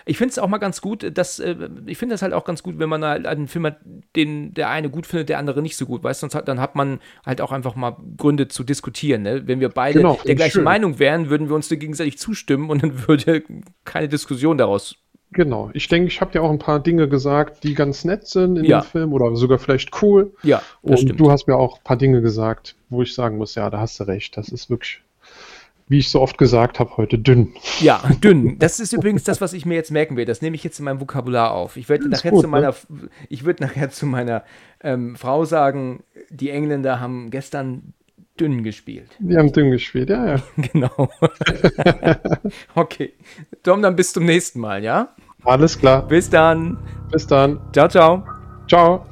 Ich finde es auch mal ganz gut, dass äh, ich finde das halt auch ganz gut, wenn man halt einen Film hat, den der eine gut findet, der andere nicht so gut, weißt du, sonst hat, dann hat man halt auch einfach mal Gründe zu diskutieren. Ne? Wenn wir beide Genau, der ich gleichen schön. Meinung wären, würden wir uns gegenseitig zustimmen und dann würde keine Diskussion daraus. Genau. Ich denke, ich habe dir auch ein paar Dinge gesagt, die ganz nett sind in Ja. dem Film oder sogar vielleicht cool. Ja, Und stimmt. du hast mir auch ein paar Dinge gesagt, wo ich sagen muss, ja, da hast du recht. Das ist wirklich, wie ich so oft gesagt habe, heute dünn. Ja, dünn. Das ist übrigens das, was ich mir jetzt merken will. Das nehme ich jetzt in meinem Vokabular auf. Ich werde nachher gut, zu ne? meiner, ich würde nachher zu meiner ähm, Frau sagen, die Engländer haben gestern dünn gespielt. Die haben dünn gespielt, ja, ja. Genau. okay. Tom, dann bis zum nächsten Mal, ja? Alles klar. Bis dann. Bis dann. Ciao, ciao. Ciao.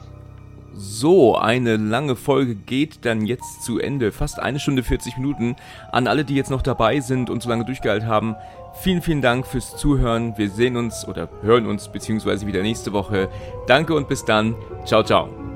So, eine lange Folge geht dann jetzt zu Ende. Fast eine Stunde 40 Minuten. An alle, die jetzt noch dabei sind und so lange durchgehalten haben, vielen, vielen Dank fürs Zuhören. Wir sehen uns oder hören uns beziehungsweise wieder nächste Woche. Danke und bis dann. Ciao, ciao.